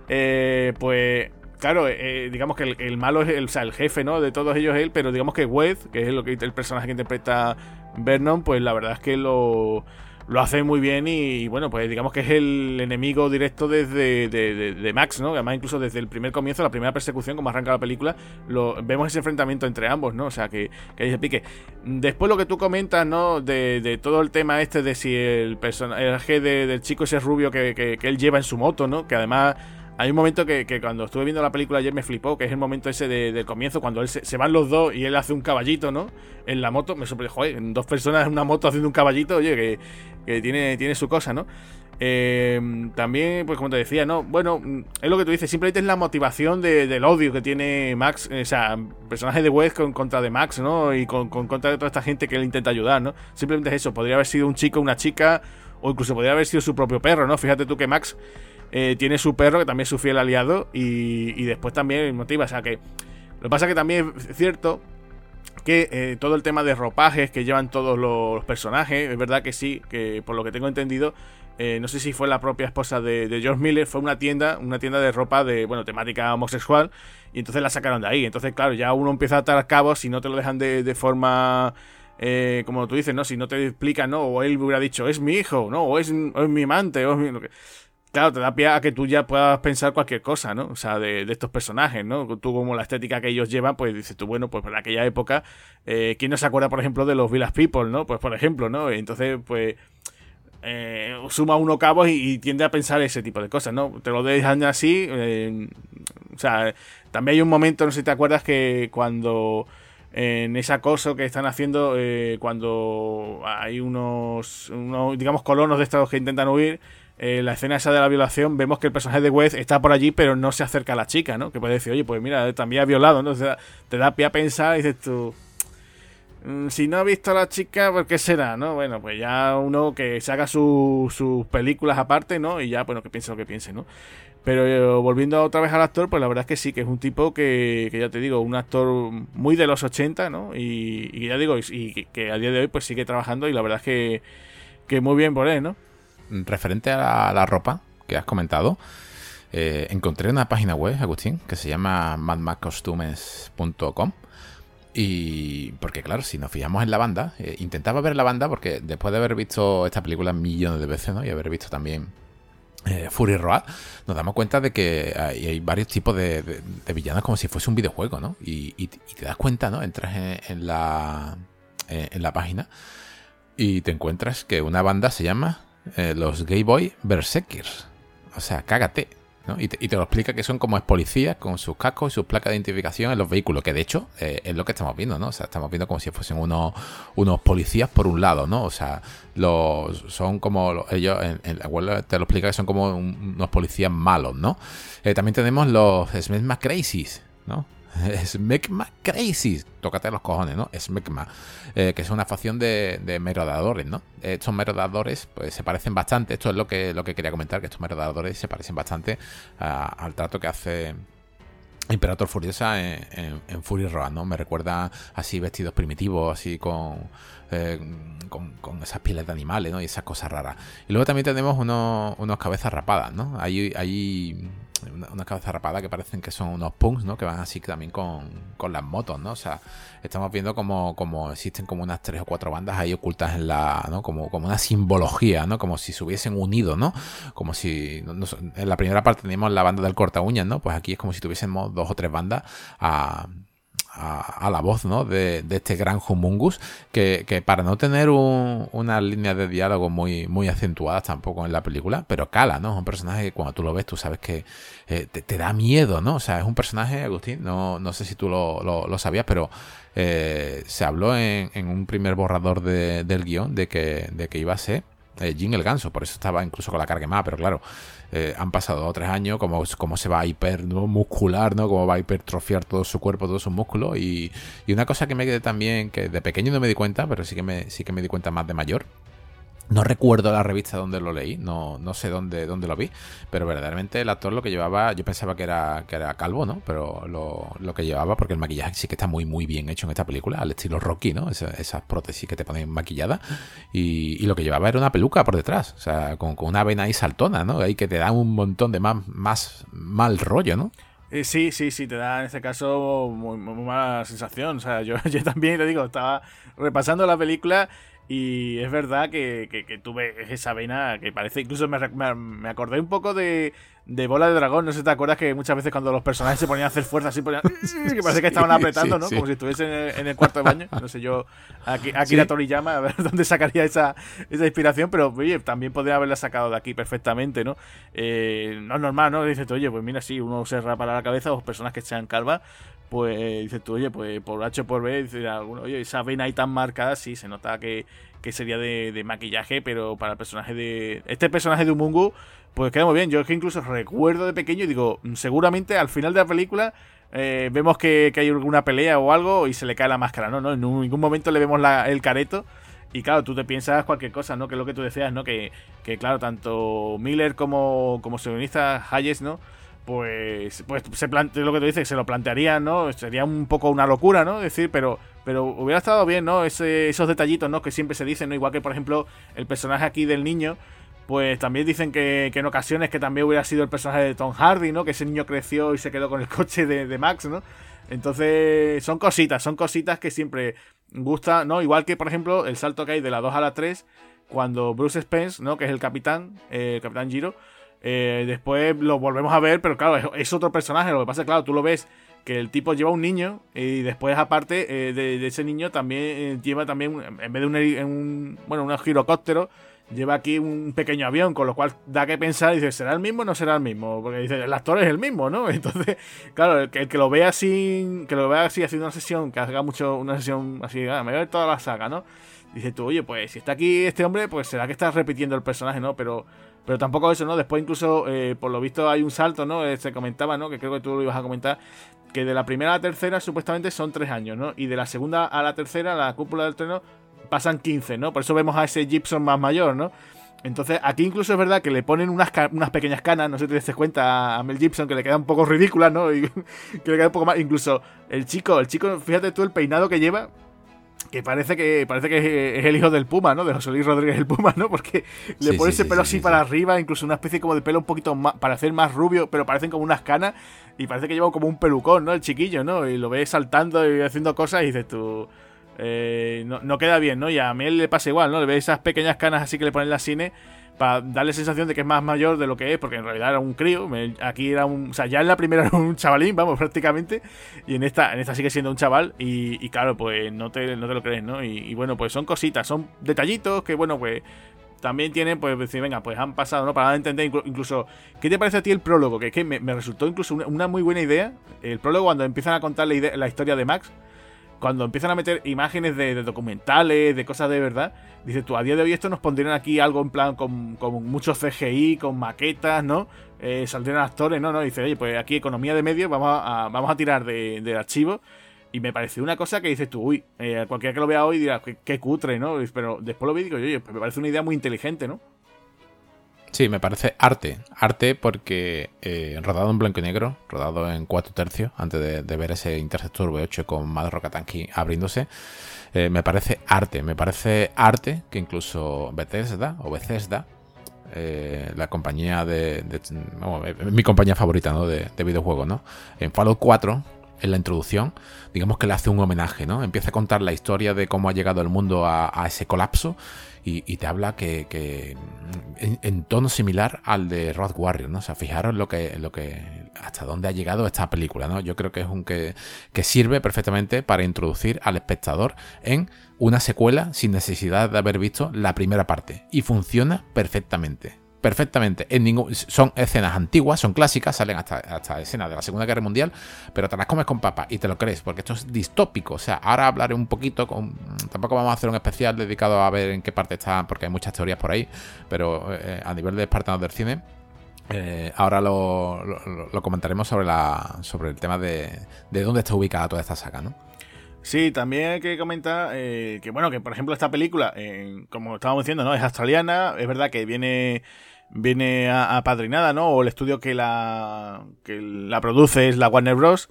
Eh, pues claro, eh, digamos que el, malo es el, o sea, el jefe, ¿no? De todos ellos él, pero digamos que Wed, que es lo que el personaje que interpreta Vernon, pues la verdad es que lo, lo hace muy bien y, bueno, pues digamos que es el enemigo directo desde de, Max, ¿no? Además, incluso desde el primer comienzo, la primera persecución, como arranca la película, lo, vemos ese enfrentamiento entre ambos, ¿no? O sea, que, que ahí se pique. Después lo que tú comentas, ¿no? De, todo el tema este de si el personaje del chico ese rubio que, que él lleva en su moto, ¿no? Que además hay un momento que, cuando estuve viendo la película ayer me flipó, que es el momento ese del comienzo, cuando él se, van los dos y él hace un caballito, ¿no? En la moto, me sorprendió, joder, dos personas en una moto haciendo un caballito, oye, que, tiene, tiene su cosa, ¿no? Eh, también, pues como te decía, ¿no? Bueno, es lo que tú dices, simplemente es la motivación del odio que tiene Max, o sea, personaje de West con, contra de Max, ¿no? Y con, con, contra de toda esta gente que él intenta ayudar, ¿no? Simplemente es eso, podría haber sido un chico, una chica, o incluso podría haber sido su propio perro, ¿no? Fíjate tú que Max eh, tiene su perro, que también es su fiel aliado, y, después también motiva. O sea que. Lo que pasa es que también es cierto que eh, todo el tema de ropajes que llevan todos los personajes, es verdad que sí, que por lo que tengo entendido, eh, no sé si fue la propia esposa de, George Miller, fue una tienda, una tienda de ropa de, bueno, temática homosexual, y entonces la sacaron de ahí. Entonces, claro, ya uno empieza a atar cabos si no te lo dejan de, forma... como tú dices, ¿no? Si no te explican, ¿no? O él hubiera dicho, es mi hijo, ¿no? O es, mi amante, o es mi... Claro, te da pie a que tú ya puedas pensar cualquier cosa, ¿no? O sea, de, estos personajes, ¿no? Tú como la estética que ellos llevan, pues dices tú, bueno, pues para aquella época, eh, ¿quién no se acuerda, por ejemplo, de los Village People, ¿no? Pues por ejemplo, ¿no? Entonces, pues eh, suma uno cabos y, tiende a pensar ese tipo de cosas, ¿no? Te lo dejan así, eh, sea, también hay un momento, no sé si te acuerdas, que cuando en ese acoso que están haciendo, eh, cuando hay unos, unos, digamos, colonos de estos que intentan huir, eh, la escena esa de la violación, vemos que el personaje de Wes está por allí, pero no se acerca a la chica, ¿no? Que puede decir, oye, pues mira, también ha violado, ¿no? te da pie a pensar y dices tú, mm, si no ha visto a la chica, ¿por qué será, no? Bueno, pues ya uno que se haga sus películas aparte, ¿no? Y ya, bueno, que piense lo que piense, ¿no? Pero eh, volviendo otra vez al actor, pues la verdad es que sí, que es un tipo que, que ya te digo, un actor muy de los 80, ¿no? Y, ya digo, y, que a día de hoy pues sigue trabajando y la verdad es que, que muy bien por él, ¿no? Referente a la, ropa que has comentado, eh, encontré una página web, Agustín, que se llama madmaccostumes.com. Y porque claro, si nos fijamos en la banda, eh, intentaba ver la banda porque después de haber visto esta película millones de veces, ¿no? Y haber visto también eh, Fury Road, nos damos cuenta de que hay, varios tipos de, villanos como si fuese un videojuego, ¿no? Y, te das cuenta, ¿no? Entras en, la, en la página y te encuentras que una banda se llama eh, los Gay Boy Berserkers. O sea, cágate. Y, te, lo explica que son como policías con sus cascos y sus placas de identificación en los vehículos, que de hecho eh, es lo que estamos viendo, ¿no? O sea, estamos viendo como si fuesen unos, unos policías por un lado, ¿no? O sea, los son como ellos en, la web te lo explica que son como unos policías malos, ¿no? Eh, también tenemos los Smith Crazies, ¿no? Smegma Crazy. Tócate los cojones, ¿no? Smegma. Eh, que es una facción de, de merodadores, ¿no? Estos merodadores pues, se parecen bastante. Esto es lo que, lo que quería comentar: que estos merodadores se parecen bastante al trato que hace. Imperator Furiosa en, en, Fury Road, ¿no? Me recuerda así vestidos primitivos, así con, eh, con, esas pieles de animales, ¿no? Y esas cosas raras. Y luego también tenemos unos, unos cabezas rapadas, ¿no? Hay, hay una, cabeza rapada que parecen que son unos punks, ¿no? Que van así también con, con las motos, ¿no? O sea, estamos viendo como, como existen como unas tres o cuatro bandas ahí ocultas en la, ¿no? Como, como una simbología, ¿no? Como si se hubiesen unido, ¿no? Como si en la primera parte teníamos la banda del corta uñas, ¿no? Pues aquí es como si tuviésemos dos o tres bandas a a, la voz ¿no? de, este gran humungus que, que para no tener un, una línea de diálogo muy, muy acentuadas tampoco en la película, pero cala, ¿no? Es un personaje que cuando tú lo ves tú sabes que eh, te, da miedo, ¿no? O sea, es un personaje, Agustín, no, no sé si tú lo, lo, sabías, pero eh, se habló en, en, un primer borrador de, del guion de que, de que iba a ser eh, Jin el ganso, por eso estaba incluso con la carga más, pero claro, eh, han pasado dos o tres años, como, como se va a hiper muscular, ¿no? Como va a hipertrofiar todo su cuerpo, todos sus músculos. Y, y, una cosa que me quedé también, que de pequeño no me di cuenta, pero sí que me, sí que me di cuenta más de mayor, no recuerdo la revista donde lo leí, no, no sé dónde, dónde lo vi, pero verdaderamente el actor lo que llevaba, yo pensaba que era, que era calvo, ¿no? Pero lo, lo, que llevaba, porque el maquillaje sí que está muy, muy bien hecho en esta película, al estilo Rocky, ¿no? esas prótesis que te ponen maquillada. Y, y, lo que llevaba era una peluca por detrás, o sea, con, con una vena ahí saltona, ¿no? Ahí que te da un montón de más, más mal rollo, ¿no? Eh, sí, sí, sí, te da en este caso muy, muy, mala sensación. O sea, yo, yo también te digo, estaba repasando la película y es verdad que, que, tuve esa vena que parece, incluso me, me, acordé un poco de, de, Bola de Dragón, no sé si te acuerdas que muchas veces cuando los personajes se ponían a hacer fuerza así, ponían, que parece que estaban apretando, ¿no? Como si estuviesen en el, cuarto de baño. No sé yo, aquí, aquí la Toriyama, a ver dónde sacaría esa, esa inspiración, pero oye, también podría haberla sacado de aquí perfectamente, ¿no? Eh, no es normal, ¿no? Dices, oye, pues mira, sí, uno se rapa la cabeza, o personas que sean calvas, pues dices tú, oye, pues por H por B, dices, oye, esa vena ahí tan marcada, sí, se nota que, sería de, maquillaje, pero para el personaje de. Este personaje de Umungu, pues queda muy bien. Yo es que incluso recuerdo de pequeño y digo, seguramente al final de la película. Eh, vemos que, hay alguna pelea o algo y se le cae la máscara, ¿no? ¿No? En ningún momento le vemos el careto. Y claro, tú te piensas cualquier cosa, ¿no? Que es lo que tú decías, ¿no? Que, que claro, tanto Miller como, como guionista Hayes, ¿no? Pues, pues se plantea lo que tú dices, se lo plantearía, ¿no? Sería un poco una locura, ¿no? Decir, pero, pero hubiera estado bien, ¿no? esos detallitos, ¿no? Que siempre se dicen, ¿no? Igual que, por ejemplo, el personaje aquí del niño, pues también dicen que, en ocasiones que también hubiera sido el personaje de Tom Hardy, ¿no? Que ese niño creció y se quedó con el coche de, Max, ¿no? Entonces, son cositas, son cositas que siempre gusta, ¿no? Igual que, por ejemplo, el salto que hay de la 2 a la 3, cuando Bruce Spence, ¿no? Que es el capitán, el capitán Giro, eh, después lo volvemos a ver, pero claro, es, otro personaje. Lo que pasa es claro, tú lo ves que el tipo lleva un niño y después, aparte eh, de, ese niño, también eh, lleva también, en vez de un, bueno, un girocóptero, lleva aquí un pequeño avión, con lo cual da que pensar, dice, ¿será el mismo o no será el mismo? Porque dice, el actor es el mismo, ¿no? Entonces, claro, el que, el que lo vea así, que lo vea así haciendo una sesión, que haga mucho, una sesión así, ah, me voy a ver toda la saga, ¿no? Dice tú, oye, pues si está aquí este hombre, pues será que está repitiendo el personaje, ¿no? Pero, pero tampoco eso, ¿no? Después incluso, eh, por lo visto, hay un salto, ¿no? Eh, se comentaba, ¿no? Que creo que tú lo ibas a comentar, que de la primera a la tercera supuestamente son tres años, ¿no? Y de la segunda a la tercera, la cúpula del treno, pasan 15, ¿no? Por eso vemos a ese Gibson más mayor, ¿no? Entonces, aquí incluso es verdad que le ponen unas, unas pequeñas canas, no sé si te das cuenta a Mel Gibson, que le queda un poco ridícula, ¿no? Que le queda un poco más. Incluso el chico, el chico, fíjate tú el peinado que lleva, que parece que parece que es el hijo del Puma, ¿no? De José Luis Rodríguez el Puma, ¿no? Porque le pone ese pelo así para arriba, incluso una especie como de pelo un poquito más, para hacer más rubio, pero parecen como unas canas y parece que lleva como un pelucón, ¿no? El chiquillo, ¿no? Y lo ves saltando y haciendo cosas y dices tú... Eh, no, queda bien, ¿no? Y a mí le pasa igual, ¿no? Le ve esas pequeñas canas así que le ponen la cine para darle sensación de que es más mayor de lo que es, porque en realidad era un crío. Aquí era un. O sea, ya en la primera era un chavalín, vamos, prácticamente. Y en esta, en esta sigue siendo un chaval. Y, claro, pues no te, no te lo crees, ¿no? Y, bueno, pues son cositas, son detallitos que, bueno, pues también tienen, pues decir, venga, pues han pasado, ¿no? Para entender incluso, ¿qué te parece a ti el prólogo? Que es que me, resultó incluso una, muy buena idea. El prólogo cuando empiezan a contar la, la historia de Max cuando empiezan a meter imágenes de, documentales, de cosas de verdad, dices tú, a día de hoy esto nos pondrían aquí algo en plan con, con mucho CGI, con maquetas, ¿no? Eh, saldrían actores, ¿no? no Dice, oye, pues aquí economía de medios, vamos a, vamos a tirar de, de archivos. Y me pareció una cosa que dices tú, uy, eh, cualquiera que lo vea hoy dirá, qué, cutre, ¿no? Pero después lo vi y digo, oye, pues me parece una idea muy inteligente, ¿no? Sí, me parece arte. Arte porque eh, rodado en blanco y negro, rodado en cuatro tercios, antes de, ver ese Interceptor V8 con Mad Rockatansky abriéndose. Eh, me parece arte. Me parece arte que incluso Bethesda o Bethesda, eh, la compañía de. mi compañía favorita ¿no? de, de videojuegos, ¿no? En Fallout 4 en la introducción, digamos que le hace un homenaje, ¿no? Empieza a contar la historia de cómo ha llegado el mundo a, ese colapso y, te habla que, en, tono similar al de Road Warrior, ¿no? O sea, fijaros lo que, lo que, hasta dónde ha llegado esta película, ¿no? Yo creo que es un que, que sirve perfectamente para introducir al espectador en una secuela sin necesidad de haber visto la primera parte y funciona perfectamente perfectamente. En ningún, son escenas antiguas, son clásicas, salen hasta, hasta escenas de la Segunda Guerra Mundial, pero te las comes con papa y te lo crees, porque esto es distópico. O sea, ahora hablaré un poquito, con, tampoco vamos a hacer un especial dedicado a ver en qué parte está, porque hay muchas teorías por ahí, pero eh, a nivel de espartanos del cine, eh, ahora lo, lo, comentaremos sobre, la, sobre el tema de, de dónde está ubicada toda esta saga, ¿no? Sí, también hay que comentar eh, que, bueno, que por ejemplo esta película, como estábamos diciendo, ¿no? Es australiana, es verdad que viene viene apadrinada, ¿no? O el estudio que la, que la produce es la Warner Bros.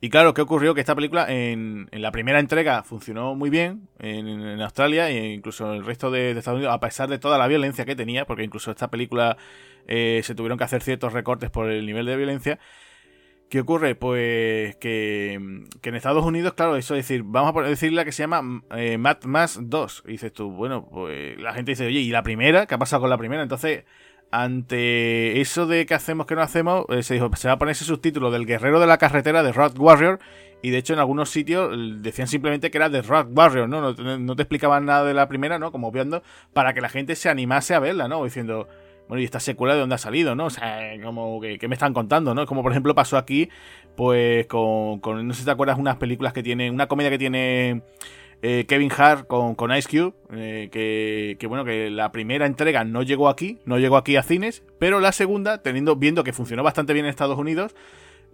Y claro, ¿qué ocurrió? Que esta película en, en la primera entrega funcionó muy bien en, Australia e incluso en el resto de, Estados Unidos, a pesar de toda la violencia que tenía, porque incluso esta película eh, se tuvieron que hacer ciertos recortes por el nivel de violencia. ¿Qué ocurre? Pues que, en Estados Unidos, claro, eso es decir, vamos a decir la que se llama eh, Mad Max 2. Y dices tú, bueno, pues la gente dice, oye, ¿y la primera? ¿Qué ha pasado con la primera? Entonces, ante eso de qué hacemos, qué no hacemos, eh, se dijo, se va a poner ese subtítulo del guerrero de la carretera de Rock Warrior. Y de hecho, en algunos sitios decían simplemente que era de Rock Warrior, ¿no? No, te explicaban nada de la primera, ¿no? Como viendo, para que la gente se animase a verla, ¿no? Diciendo, bueno, ¿y esta secuela de dónde ha salido, no? O sea, como que, me están contando, ¿no? Como por ejemplo pasó aquí, pues con, con, no sé si te acuerdas, unas películas que tiene, una comedia que tiene eh, Kevin Hart con, con Ice Cube, eh, que, bueno, que la primera entrega no llegó aquí, no llegó aquí a cines, pero la segunda, teniendo, viendo que funcionó bastante bien en Estados Unidos,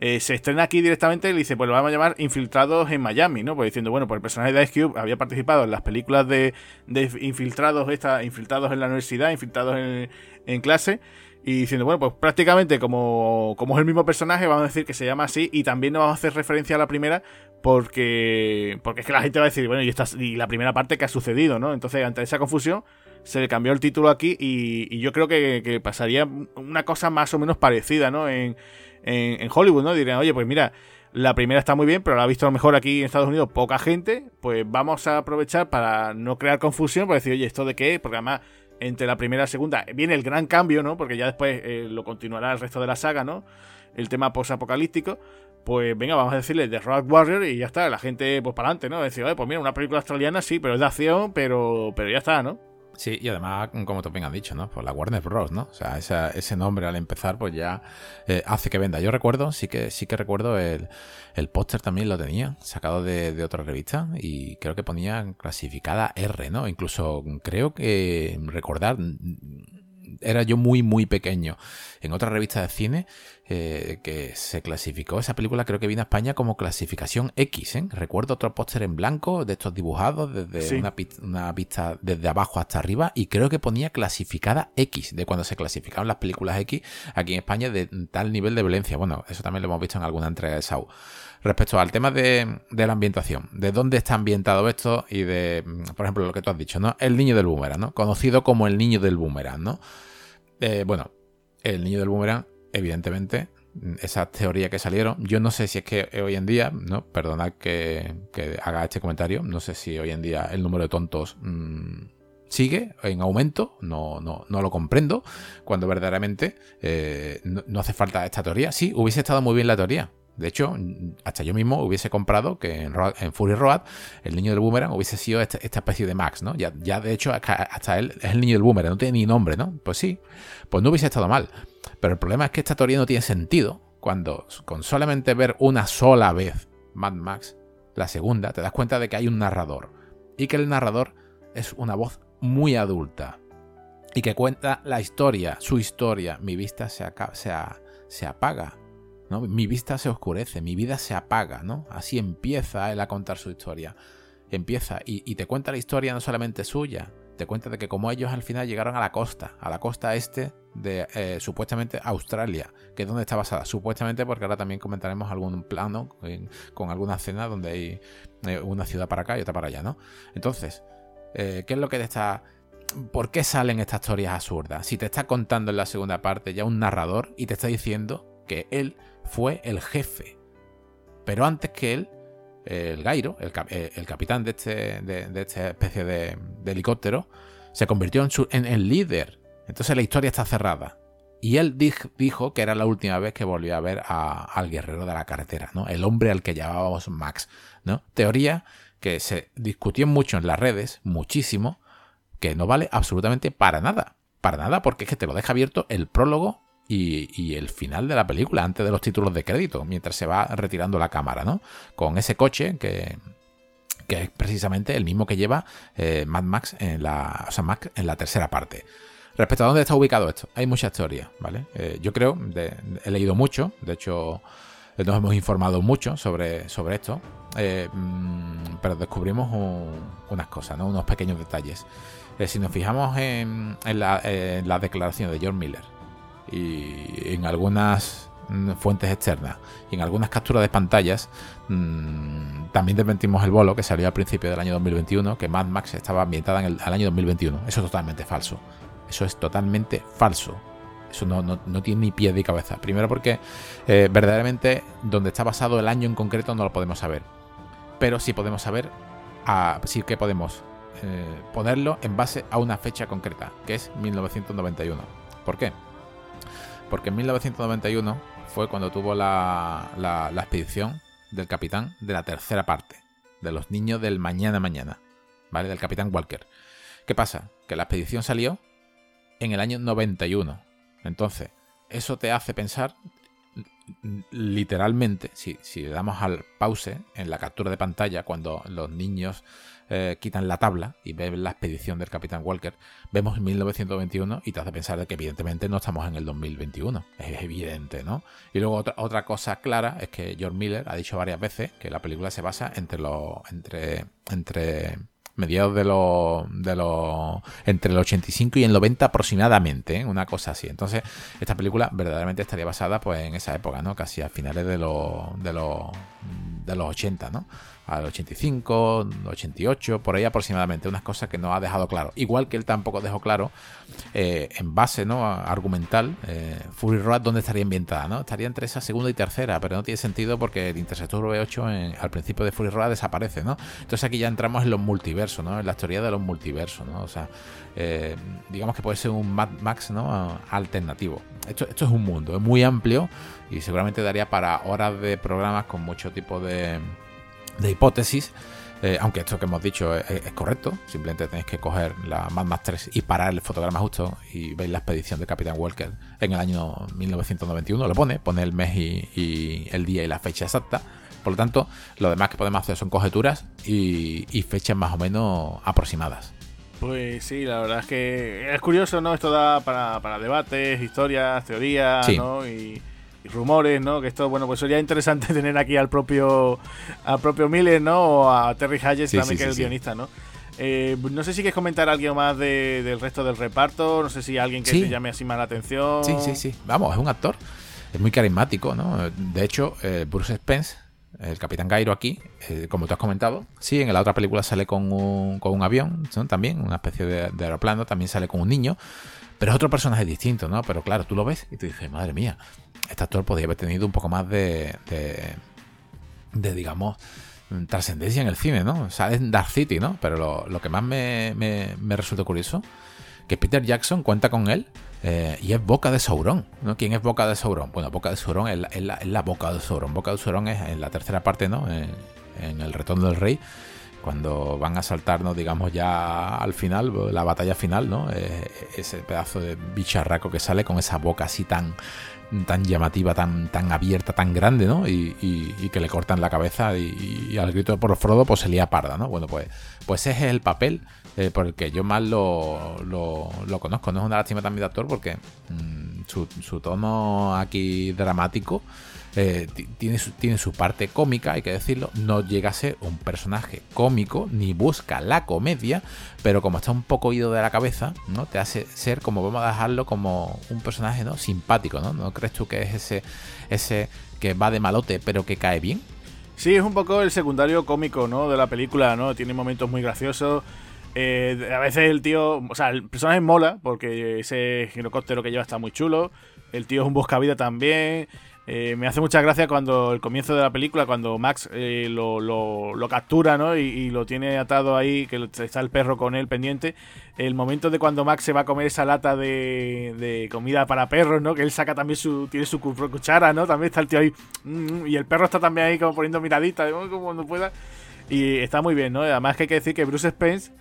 eh, se estrena aquí directamente y dice, pues lo vamos a llamar Infiltrados en Miami, ¿no? Pues diciendo, bueno, pues el personaje de Ice Cube había participado en las películas de, de infiltrados, esta, infiltrados en la universidad, infiltrados en, en clase, y diciendo, bueno, pues prácticamente como, como es el mismo personaje, vamos a decir que se llama así y también no vamos a hacer referencia a la primera porque porque es que la gente va a decir, bueno, y, esta, y la primera parte que ha sucedido, ¿no? Entonces, ante esa confusión, se le cambió el título aquí y, yo creo que, pasaría una cosa más o menos parecida, ¿no? En, en, Hollywood, ¿no? Dirían, oye, pues mira, la primera está muy bien, pero la ha visto a lo mejor aquí en Estados Unidos poca gente, pues vamos a aprovechar para no crear confusión, para decir, oye, ¿esto de qué? Porque además entre la primera y la segunda viene el gran cambio, ¿no? Porque ya después eh, lo continuará el resto de la saga, ¿no? El tema post-apocalíptico. Pues venga, vamos a decirle The Rock Warrior y ya está, la gente pues para adelante, ¿no? Decir, pues mira, una película australiana sí, pero es de acción, pero, pero ya está, ¿no? Sí, y además, como te bien han dicho, ¿no? Pues la Warner Bros., ¿no? O sea, ese nombre al empezar, pues ya eh, hace que venda. Yo recuerdo, sí que, sí que recuerdo el, el póster también lo tenía, sacado de, de, otra revista, y creo que ponía clasificada R, ¿no? Incluso creo que recordar era yo muy, muy pequeño. En otra revista de cine eh, que se clasificó esa película, creo que vino a España como clasificación X. ¿eh? Recuerdo otro póster en blanco de estos dibujados desde una, una, vista desde abajo hasta arriba y creo que ponía clasificada X, de cuando se clasificaron las películas X aquí en España de tal nivel de violencia. Bueno, eso también lo hemos visto en alguna entrega de SAU. Respecto al tema de, la ambientación, de dónde está ambientado esto y de, por ejemplo, lo que tú has dicho, ¿no? El niño del boomerang, ¿no? Conocido como el niño del boomerang, ¿no? Eh, bueno, el niño del boomerang, evidentemente, esas teorías que salieron, yo no sé si es que hoy en día, ¿no? Perdonad que, haga este comentario, no sé si hoy en día el número de tontos mm, sigue en aumento, no, no, no, lo comprendo, cuando verdaderamente eh, no, hace falta esta teoría. Sí, hubiese estado muy bien la teoría, de hecho, hasta yo mismo hubiese comprado que en, Fury Road el niño del boomerang hubiese sido esta, especie de Max, ¿no? Ya, ya de hecho hasta él es el niño del boomerang, no tiene ni nombre, ¿no? Pues sí, pues no hubiese estado mal. Pero el problema es que esta teoría no tiene sentido cuando con solamente ver una sola vez Mad Max, la segunda, te das cuenta de que hay un narrador y que el narrador es una voz muy adulta y que cuenta la historia, su historia. Mi vista se, se apaga mi vista se oscurece, mi vida se apaga, ¿no? Así empieza él a contar su historia. Empieza y, te cuenta la historia no solamente suya, te cuenta de que como ellos al final llegaron a la costa, a la costa este de eh, supuestamente Australia, que es donde está basada, supuestamente porque ahora también comentaremos algún plano con alguna escena donde hay eh, una ciudad para acá y otra para allá, ¿no? Entonces, eh, ¿qué es lo que te está... ¿Por qué salen estas historias absurdas? Si te está contando en la segunda parte ya un narrador y te está diciendo que él fue el jefe. Pero antes que él, el Gairo, el, eh, capitán de, este, de, esta especie de, helicóptero, se convirtió en, el líder. Entonces la historia está cerrada. Y él dijo que era la última vez que volvió a ver al guerrero de la carretera, ¿no? El hombre al que llamábamos Max, ¿no? Teoría que se discutió mucho en las redes, muchísimo, que no vale absolutamente para nada. Para nada, porque es que te lo deja abierto el prólogo y, el final de la película, antes de los títulos de crédito, mientras se va retirando la cámara, ¿no? Con ese coche que, es precisamente el mismo que lleva eh, Mad Max en la, Max en la tercera parte. Respecto a dónde está ubicado esto, hay muchas teorías, ¿vale? Eh, yo creo, he leído mucho, de hecho nos hemos informado mucho sobre, sobre esto, eh, mm, pero descubrimos unas cosas, ¿no? unos pequeños detalles. si nos fijamos en, la, en la declaración de George Miller, y en algunas mm, fuentes externas y en algunas capturas de pantallas mmm, también desmentimos el bolo que salió al principio del año 2021 que Mad Max estaba ambientada en el año 2021 eso es totalmente falso. Eso es totalmente falso. Eso no, no, tiene ni pie ni cabeza. Primero porque eh, verdaderamente donde está basado el año en concreto no lo podemos saber. Pero sí podemos saber a, sí que podemos eh, ponerlo en base a una fecha concreta que es 1991 ¿por qué? Porque en 1991 fue cuando tuvo la, la, expedición del capitán de la tercera parte, de los niños del mañana mañana, ¿vale? Del capitán Walker. ¿Qué pasa? Que la expedición salió en el año 91. Entonces, eso te hace pensar literalmente, si, si le damos al pause en la captura de pantalla, cuando los niños eh, quitan la tabla y ven la expedición del Capitán Walker, vemos 1921 y te hace pensar de que evidentemente no estamos en el 2021. Es evidente, ¿no? Y luego otra, otra cosa clara es que George Miller ha dicho varias veces que la película se basa entre los. entre. entre mediados de los de los entre el 85 y el 90 aproximadamente, ¿eh? una cosa así. Entonces, esta película verdaderamente estaría basada pues en esa época, ¿no? Casi a finales de los de los de los 80, ¿no? Al 85, 88, por ahí aproximadamente, unas cosas que no ha dejado claro. Igual que él tampoco dejó claro, eh, en base ¿no? argumental, eh, Fury Road dónde estaría ambientada, ¿no? Estaría entre esa segunda y tercera, pero no tiene sentido porque el intersector V8 al principio de Fury Road desaparece, ¿no? Entonces aquí ya entramos en los multiversos, ¿no? En la teoría de los multiversos, ¿no? O sea, eh, digamos que puede ser un Mad Max, ¿no? Alternativo. Esto es un mundo, es muy amplio y seguramente daría para horas de programas con mucho tipo de de hipótesis. Eh, aunque esto que hemos dicho es, correcto, simplemente tenéis que coger la Mad Max 3 y parar el fotograma justo y veis la expedición de Capitán Walker en el año 1991. Lo pone, pone el mes y, el día y la fecha exacta. Por lo tanto, lo demás que podemos hacer son conjeturas y, fechas más o menos aproximadas. Pues sí, la verdad es que es curioso, ¿no? Esto da para, para debates, historias, teorías, ¿no? Y, rumores, ¿no? Que esto, bueno, pues sería interesante tener aquí al propio al propio Miller, ¿no? O a Terry Hayes también, que es el guionista, ¿no? Eh, no sé si quieres comentar algo más del resto del reparto, no sé si alguien que te llame así más la atención. Sí, sí, sí. Vamos, es un actor, es muy carismático, ¿no? De hecho, eh, Bruce Spence, el Capitán Gairo aquí, eh, como tú has comentado, sí, en la otra película sale con un, con un avión, también, una especie de, de aeroplano, también sale con un niño, pero es otro personaje distinto, ¿no? Pero claro, tú lo ves y tú dices, madre mía, este actor podría haber tenido un poco más de, de, digamos, trascendencia en el cine, ¿no? Sale en Dark City, ¿no? Pero lo, que más me, me, resulta curioso, que Peter Jackson cuenta con él eh, y es Boca de Sauron, ¿no? ¿Quién es Boca de Sauron? Bueno, Boca de Sauron es la, Boca de Sauron. Boca de Sauron es en la tercera parte, ¿no? En, El Retorno del Rey, cuando van a saltarnos, digamos, ya al final, la batalla final, ¿no? Eh, ese pedazo de bicharraco que sale con esa boca así tan tan llamativa, tan, tan abierta, tan grande, ¿no? Y, que le cortan la cabeza y, al grito por Frodo pues se lía parda, ¿no? Bueno, pues, pues ese es el papel eh, por el que yo más lo, lo, conozco. No es una lástima también de actor porque mm, su, su tono aquí dramático eh, tiene, su, tiene su parte cómica, hay que decirlo. No llega a ser un personaje cómico, ni busca la comedia, pero como está un poco ido de la cabeza, ¿no? Te hace ser como vamos a dejarlo como un personaje ¿no? simpático, ¿no? ¿No crees tú que es ese, ese que va de malote pero que cae bien? Sí, es un poco el secundario cómico, ¿no? De la película, ¿no? Tiene momentos muy graciosos. Eh, a veces el tío, o sea, el personaje mola porque ese girocóptero que lleva está muy chulo. El tío es un buscavida también. Eh, me hace mucha gracia cuando el comienzo de la película, cuando Max eh, lo, lo, captura ¿no? Y, lo tiene atado ahí, que está el perro con él pendiente. El momento de cuando Max se va a comer esa lata de, de comida para perros, ¿no? Que él saca también su. Tiene su cuchara, ¿no? También está el tío ahí. Mm, y el perro está también ahí como poniendo miradita, como cuando pueda. Y está muy bien, ¿no? Además que hay que decir que Bruce Spence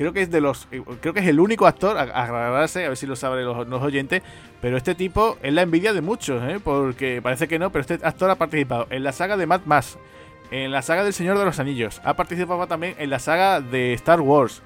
creo que es de los creo que es el único actor a, agradarse a ver si lo saben los, oyentes pero este tipo es la envidia de muchos ¿eh? porque parece que no pero este actor ha participado en la saga de Mad Max en la saga del Señor de los Anillos ha participado también en la saga de Star Wars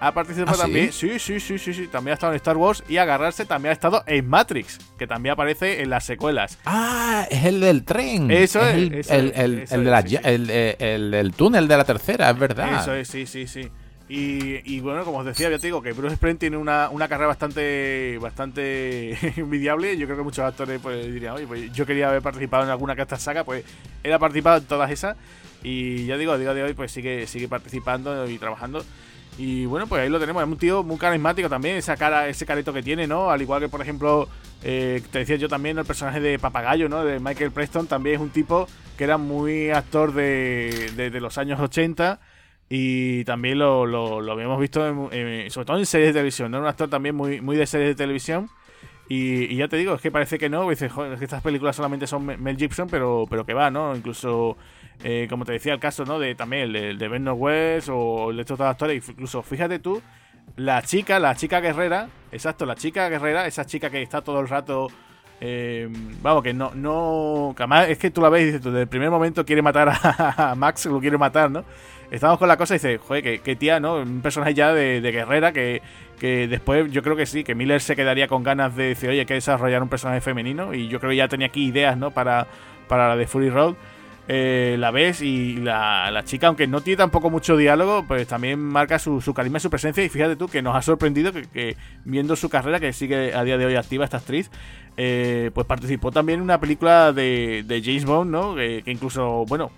ha participado ¿Ah, también sí? sí sí sí sí también ha estado en Star Wars y agarrarse también ha estado en Matrix que también aparece en las secuelas. Ah es el del tren. Eso es, el, el, el, el, túnel de la tercera es verdad. Eso es sí sí sí y, bueno, como os decía, ya te digo que Bruce Sprint tiene una, carrera bastante bastante envidiable. Yo creo que muchos actores pues, dirían, oye, pues yo quería haber participado en alguna que esta saga, pues él ha participado en todas esas. Y ya digo, a día de hoy pues sigue, sigue participando y trabajando. Y bueno, pues ahí lo tenemos. Es un tío muy carismático también, esa cara, ese careto que tiene, ¿no? Al igual que, por ejemplo, eh, te decía yo también, el personaje de Papagayo, ¿no? De Michael Preston, también es un tipo que era muy actor de, de los años 80 y también lo, lo, habíamos visto, sobre todo en series de televisión, ¿no? Un actor también muy, muy de series de televisión. Y, ya te digo, es que parece que no. Dices, joder, es que estas películas solamente son Mel Gibson, pero, pero que va, ¿no? Incluso, eh, como te decía, el caso, ¿no? De también el de, Ben West o el de estos actores. Incluso, fíjate tú, la chica, la chica guerrera, exacto, la chica guerrera, esa chica que está todo el rato. Eh, vamos, que no, no. Es que tú la ves y desde el primer momento quiere matar a Max, lo quiere matar, ¿no? Estamos con la cosa y dice, joder, que, tía, ¿no? Un personaje ya de, guerrera que, que, después yo creo que sí, que Miller se quedaría con ganas de decir, oye, hay que desarrollar un personaje femenino y yo creo que ya tenía aquí ideas, ¿no? Para, para la de Fury Road. Eh, la ves y la, chica, aunque no tiene tampoco mucho diálogo, pues también marca su, su y su presencia. Y fíjate tú que nos ha sorprendido que, viendo su carrera, que sigue a día de hoy activa esta actriz, eh, pues participó también en una película de, de James Bond, ¿no? que incluso, bueno,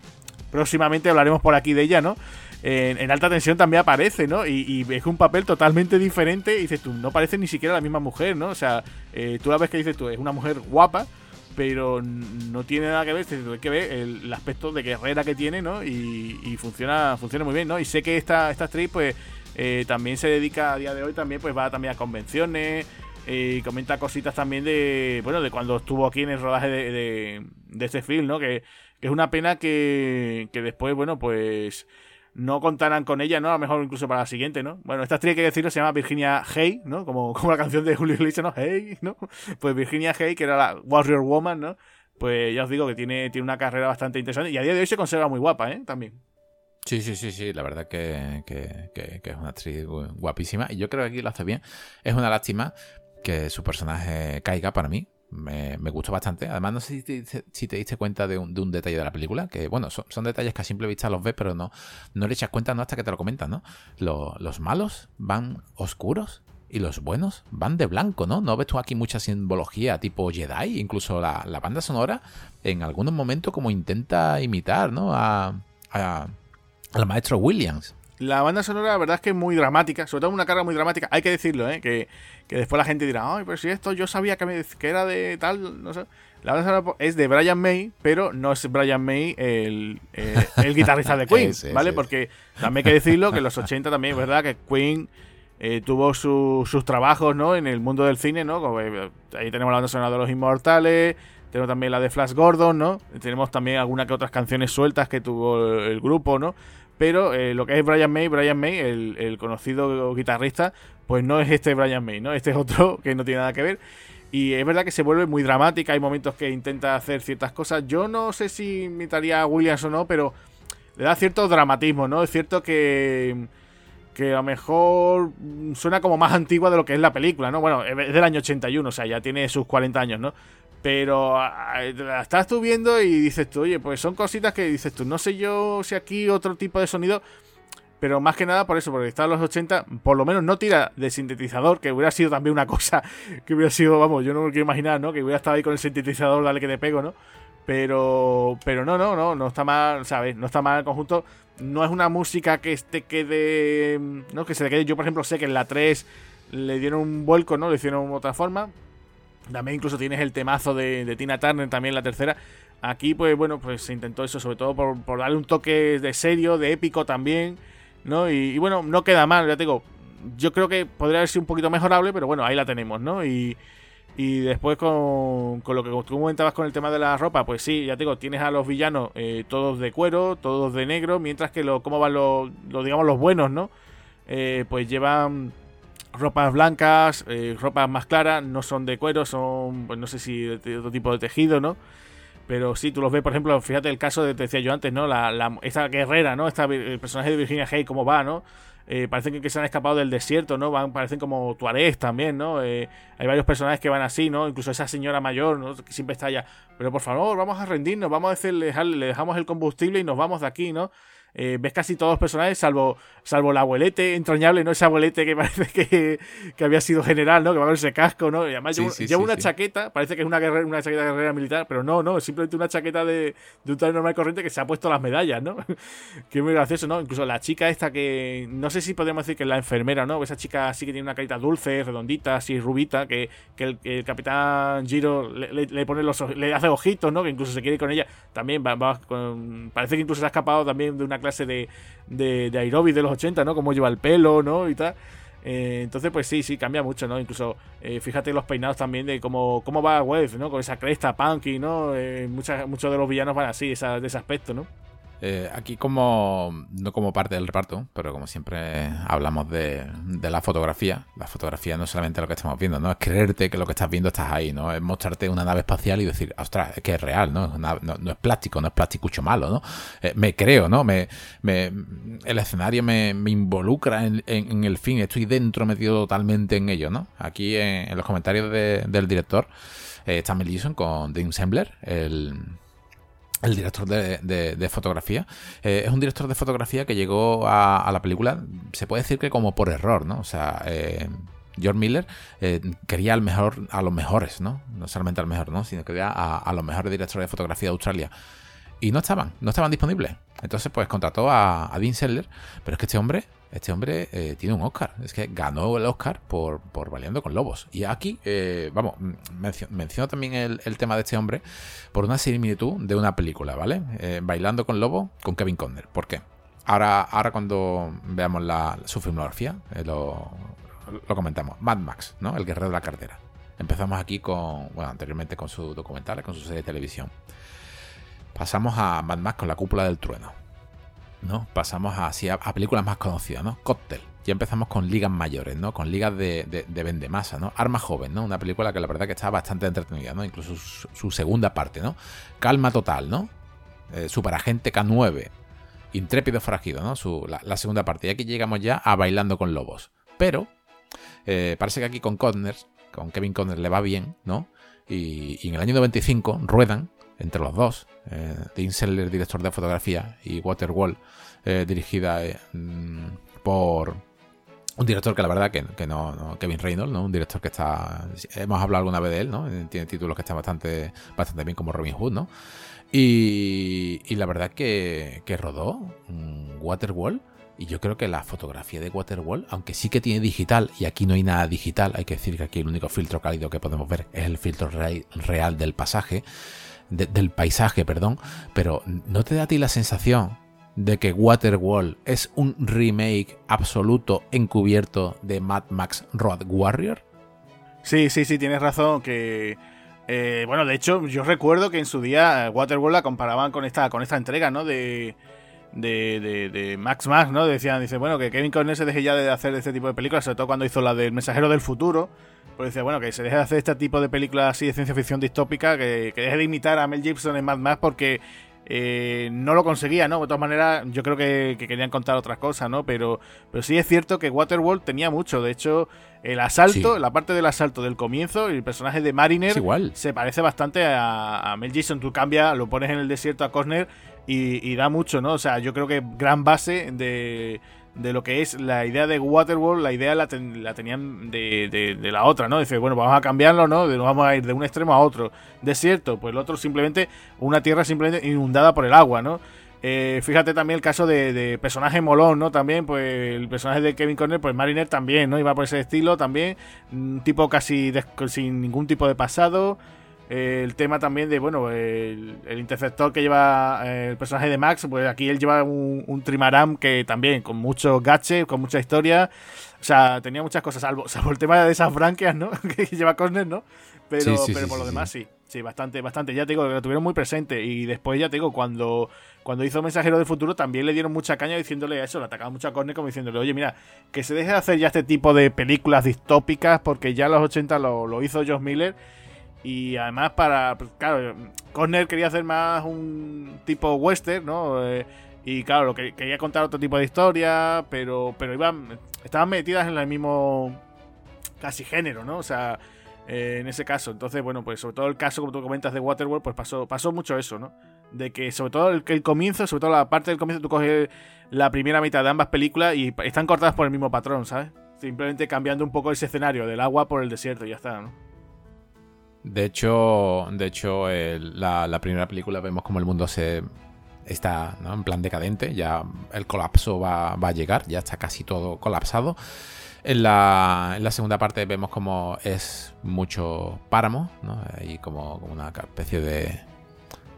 próximamente hablaremos por aquí de ella, ¿no? En, alta tensión también aparece, ¿no? Y, es un papel totalmente diferente. Dices tú, no parece ni siquiera la misma mujer, ¿no? O sea, eh, tú la ves que dices tú, es una mujer guapa, pero no tiene nada que ver. Hay que ver el, aspecto de guerrera que tiene, ¿no? Y, funciona, funciona muy bien, ¿no? Y sé que esta, esta actriz, pues, eh, también se dedica a día de hoy, también, pues va también a convenciones. Y comenta cositas también de, bueno, de cuando estuvo aquí en el rodaje de, de, este film, ¿no? Que, es una pena que, que después, bueno, pues no contaran con ella, ¿no? A lo mejor incluso para la siguiente, ¿no? Bueno, esta hay que decirlo, se llama Virginia Hay, ¿no? Como, como la canción de Julio Iglesias, ¿no? Hey, ¿no? Pues Virginia Hay, que era la Warrior Woman, ¿no? Pues ya os digo que tiene, tiene una carrera bastante interesante y a día de hoy se conserva muy guapa, ¿eh? También. Sí, sí, sí, sí, la verdad que, que, que, es una actriz guapísima y yo creo que aquí lo hace bien. Es una lástima que su personaje caiga para mí, me, gustó bastante. Además, no sé si te, diste cuenta de un, detalle de la película, que bueno, son, detalles que a simple vista los ves, pero no, no le echas cuenta no hasta que te lo comentan, ¿no? los malos van oscuros y los buenos van de blanco, ¿no? ¿No ves tú aquí mucha simbología tipo Jedi? Incluso la, banda sonora en algunos momentos como intenta imitar, ¿no? A, al maestro Williams. La banda sonora, la verdad es que es muy dramática, sobre todo una carga muy dramática. Hay que decirlo, ¿eh? Que, después la gente dirá, ay, pero si esto yo sabía que, me, que era de tal, no sé. La banda sonora es de Brian May, pero no es Brian May el, eh, el guitarrista de Queen, ¿vale? Porque también hay que decirlo que en los 80 también es verdad que Queen eh, tuvo sus trabajos, ¿no? En el mundo del cine, ¿no? Eh, ahí tenemos la banda sonora de Los Inmortales, tenemos también la de Flash Gordon, ¿no? Tenemos también algunas que otras canciones sueltas que tuvo el grupo, ¿no? Pero eh, lo que es Brian May, Brian May, el, conocido guitarrista, pues no es este Brian May, ¿no? Este es otro que no tiene nada que ver. Y es verdad que se vuelve muy dramática, hay momentos que intenta hacer ciertas cosas. Yo no sé si imitaría a Williams o no, pero le da cierto dramatismo, ¿no? Es cierto que, que a lo mejor suena como más antigua de lo que es la película, ¿no? Bueno, es del año 81, o sea, ya tiene sus 40 años, ¿no? Pero la estás tú viendo y dices tú, oye, pues son cositas que dices tú, no sé yo si aquí otro tipo de sonido, pero más que nada por eso, porque está en los 80, por lo menos no tira de sintetizador, que hubiera sido también una cosa que hubiera sido, vamos, yo no me quiero imaginar, ¿no? Que hubiera estado ahí con el sintetizador, dale que te pego, ¿no? Pero, pero no, no, no, no está mal, ¿sabes? No está mal el conjunto. No es una música que te quede, ¿no? Que se le quede. Yo, por ejemplo, sé que en la 3 le dieron un vuelco, ¿no? Le hicieron otra forma. También incluso tienes el temazo de, Tina Turner, también la tercera. Aquí, pues bueno, pues se intentó eso, sobre todo por, darle un toque de serio, de épico también, ¿no? Y, bueno, no queda mal, ya te digo. Yo creo que podría haber sido un poquito mejorable, pero bueno, ahí la tenemos, ¿no? Y, y después con, con, lo que tú comentabas con el tema de la ropa, pues sí, ya te digo, tienes a los villanos eh, todos de cuero, todos de negro, mientras que lo, cómo van los, digamos, los buenos, ¿no? Eh, pues llevan ropas blancas, eh, ropas más claras, no son de cuero, son, pues no sé si de, otro tipo de tejido, ¿no? Pero sí, tú los ves, por ejemplo, fíjate el caso de, te decía yo antes, ¿no? La, esta guerrera, ¿no? Esta, el personaje de Virginia Hay, cómo va, ¿no? Eh, parecen que, se han escapado del desierto, ¿no? Van, parecen como tuarés también, ¿no? Eh, hay varios personajes que van así, ¿no? Incluso esa señora mayor, ¿no? Que siempre está allá. Pero por favor, vamos a rendirnos, vamos a decirle, le dejamos el combustible y nos vamos de aquí, ¿no? Eh, ves casi todos los personajes, salvo, salvo la abuelete entrañable, ¿no? Ese abuelete que parece que, que había sido general, ¿no? Que va con ese casco, ¿no? Y además lleva, una chaqueta, parece que es una, guerrera, una chaqueta de guerrera militar, pero no, no, es simplemente una chaqueta de, de un tal normal corriente que se ha puesto las medallas, ¿no? que es muy gracioso, ¿no? Incluso la chica esta que, no sé si podemos decir que es la enfermera, ¿no? Esa chica sí que tiene una carita dulce, redondita, así rubita, que, que el, capitán Giro le, pone los le hace ojitos, ¿no? Que incluso se quiere ir con ella. También va, va con, parece que incluso se ha escapado también de una clase de, de, de de los 80, ¿no? Cómo lleva el pelo, ¿no? Y tal. Eh, entonces, pues sí, sí, cambia mucho, ¿no? Incluso, eh, fíjate los peinados también de cómo, cómo va Web, ¿no? Con esa cresta punky, ¿no? Eh, muchos de los villanos van así, esa, de ese aspecto, ¿no? Eh, aquí como, no como parte del reparto, pero como siempre hablamos de, la fotografía, la fotografía no es solamente lo que estamos viendo, ¿no? Es creerte que lo que estás viendo estás ahí, ¿no? Es mostrarte una nave espacial y decir, ostras, es que es real, ¿no? No, es plástico, no es plasticucho malo, ¿no? Eh, me creo, ¿no? Me, me el escenario me, involucra en, el fin, estoy dentro metido totalmente en ello, ¿no? Aquí en, los comentarios del director eh, está Melison con Dean Sembler, el el director de, fotografía. Eh, es un director de fotografía que llegó a, la película, se puede decir que como por error, ¿no? O sea, eh, George Miller eh, quería al mejor, a los mejores, ¿no? No solamente al mejor, ¿no? Sino que quería a, los mejores directores de fotografía de Australia. Y no estaban, no estaban disponibles. Entonces, pues contrató a, a Dean Seller, pero es que este hombre este hombre eh, tiene un Oscar. Es que ganó el Oscar por, por Valiendo con Lobos. Y aquí, eh, vamos, menciono, también el, tema de este hombre por una similitud de una película, ¿vale? Eh, Bailando con Lobos con Kevin Conner. ¿Por qué? Ahora, ahora cuando veamos la, su filmografía, lo, lo comentamos. Mad Max, ¿no? El guerrero de la cartera. Empezamos aquí con, bueno, anteriormente con su documental, con su serie de televisión. Pasamos a Mad Max con la cúpula del trueno ¿no? Pasamos así a, películas más conocidas, ¿no? Cóctel. Ya empezamos con ligas mayores, ¿no? Con ligas de, de, de vendemasa, ¿no? Arma joven, ¿no? Una película que la verdad que está bastante entretenida, ¿no? Incluso su, segunda parte, ¿no? Calma total, ¿no? Eh, Superagente K9. Intrépido forajido, ¿no? Su, la, segunda parte. Y aquí llegamos ya a Bailando con Lobos. Pero eh, parece que aquí con Connors, con Kevin Connors le va bien, ¿no? Y en el año 95 ruedan entre los dos, eh, Dean director de fotografía, y Waterwall, eh, dirigida eh, mm, por un director que la verdad que, no, Kevin Reynolds, ¿no? Un director que está, hemos hablado alguna vez de él, ¿no? Tiene títulos que están bastante, bastante bien como Robin Hood, ¿no? Y, y la verdad que, que rodó mm, Waterwall. Y yo creo que la fotografía de Waterwall, aunque sí que tiene digital, y aquí no hay nada digital, hay que decir que aquí el único filtro cálido que podemos ver es el filtro real del pasaje, del paisaje, perdón, pero ¿no te da a ti la sensación de que Waterwall es un remake absoluto encubierto de Mad Max Road Warrior? Sí, sí, sí, tienes razón que... Eh, bueno, de hecho, yo recuerdo que en su día Waterworld la comparaban con esta, con esta entrega, ¿no? De, de, de, Max Max, ¿no? Decían, dice, bueno, que Kevin Conner se deje ya de hacer este tipo de películas, sobre todo cuando hizo la del Mensajero del Futuro, pues decía, bueno, que se deje de hacer este tipo de películas así de ciencia ficción distópica, que, deje de imitar a Mel Gibson en Mad Max porque eh, no lo conseguía, ¿no? De todas maneras, yo creo que, querían contar otras cosas, ¿no? Pero, pero sí es cierto que Waterworld tenía mucho. De hecho, el asalto, la parte del asalto del comienzo, el personaje de Mariner se parece bastante a, Mel Gibson. Tú cambias, lo pones en el desierto a Cosner y, y da mucho, ¿no? O sea, yo creo que gran base de de lo que es la idea de Waterworld, la idea la, tenían de, de, la otra, ¿no? Dice, bueno, vamos a cambiarlo, ¿no? Nos vamos a ir de un extremo a otro. Desierto, pues el otro simplemente, una tierra simplemente inundada por el agua, ¿no? Eh, fíjate también el caso de, personaje molón, ¿no? También, pues el personaje de Kevin Conner, pues Mariner también, ¿no? Iba por ese estilo también, un tipo casi sin ningún tipo de pasado el tema también de, bueno, el, interceptor que lleva eh, el personaje de Max, pues aquí él lleva un, trimaram que también, con muchos gaches, con mucha historia. O sea, tenía muchas cosas, salvo, salvo el tema de esas branquias, ¿no? que lleva Corner, ¿no? Pero, pero por lo demás sí. Sí, bastante, bastante. Ya te digo, lo tuvieron muy presente. Y después, ya te digo, cuando, cuando hizo Mensajero del Futuro, también le dieron mucha caña diciéndole eso, le atacaban mucho a Corner como diciéndole, oye, mira, que se deje de hacer ya este tipo de películas distópicas, porque ya en los 80 lo, lo hizo Josh Miller y además para, pues, claro, Corner quería hacer más un tipo western, ¿no? Eh, y claro, lo que quería contar otro tipo de historia, pero pero iban estaban metidas en el mismo casi género, ¿no? O sea, eh, en ese caso. Entonces, bueno, pues sobre todo el caso, como tú comentas, de Waterworld, pues pasó, pasó mucho eso, ¿no? De que sobre todo el, el comienzo, sobre todo la parte del comienzo, tú coges la primera mitad de ambas películas y están cortadas por el mismo patrón, ¿sabes? Simplemente cambiando un poco ese escenario del agua por el desierto y ya está, ¿no? De hecho, de hecho la, primera película vemos como el mundo se está en plan decadente, ya el colapso va, a llegar, ya está casi todo colapsado. En la, en la segunda parte vemos como es mucho páramo, ¿no? y como una especie de,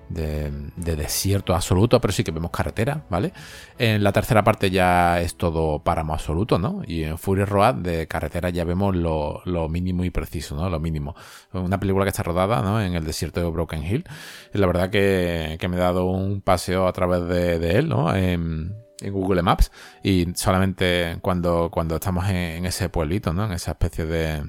de, desierto absoluto, pero sí que vemos carretera, ¿vale? En la tercera parte ya es todo páramo absoluto, ¿no? Y en Fury Road de carretera ya vemos lo, mínimo y preciso, ¿no? Lo mínimo. Una película que está rodada, ¿no? En el desierto de Broken Hill. Y la verdad que, me he dado un paseo a través de, él, ¿no? En, Google Maps y solamente cuando, cuando estamos en ese pueblito, ¿no? En esa especie de,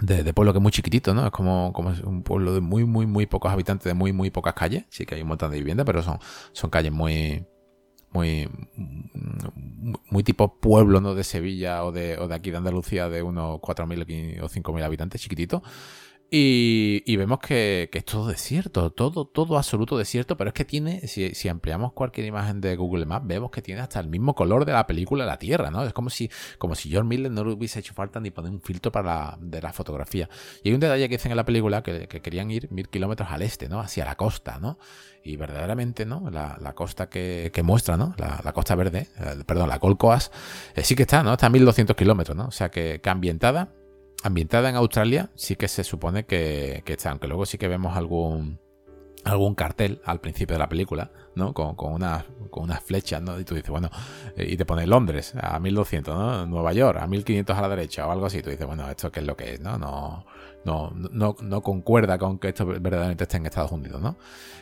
de, pueblo que es muy chiquitito, ¿no? Es como, como un pueblo de muy, muy, muy pocos habitantes, de muy, muy pocas calles. Sí que hay un montón de viviendas, pero son, son calles muy, muy, muy tipo pueblo, ¿no? De Sevilla o de, o de aquí de Andalucía de unos 4.000 o 5.000 habitantes, chiquitito. Y, vemos que, es todo desierto, todo, todo absoluto desierto, pero es que tiene, si, ampliamos cualquier imagen de Google Maps, vemos que tiene hasta el mismo color de la película La Tierra, ¿no? Es como si, como si George Miller no le hubiese hecho falta ni poner un filtro para la, de la fotografía. Y hay un detalle que dicen en la película que, querían ir mil kilómetros al este, ¿no? Hacia la costa, ¿no? Y verdaderamente, ¿no? La, costa que, muestra, ¿no? La, costa verde, perdón, la Colcoas, eh, sí que está, ¿no? Está a 1200 kilómetros, ¿no? O sea que, que ambientada ambientada en Australia, sí que se supone que, está, aunque luego sí que vemos algún, algún cartel al principio de la película, ¿no? Con, con, una, con unas flechas, ¿no? Y tú dices, bueno, eh, y te pone Londres a 1200, ¿no? Nueva York a 1500 a la derecha o algo así. Tú dices, bueno, ¿esto qué es lo que es, no? No, no, no, no concuerda con que esto verdaderamente esté en Estados Unidos, ¿no?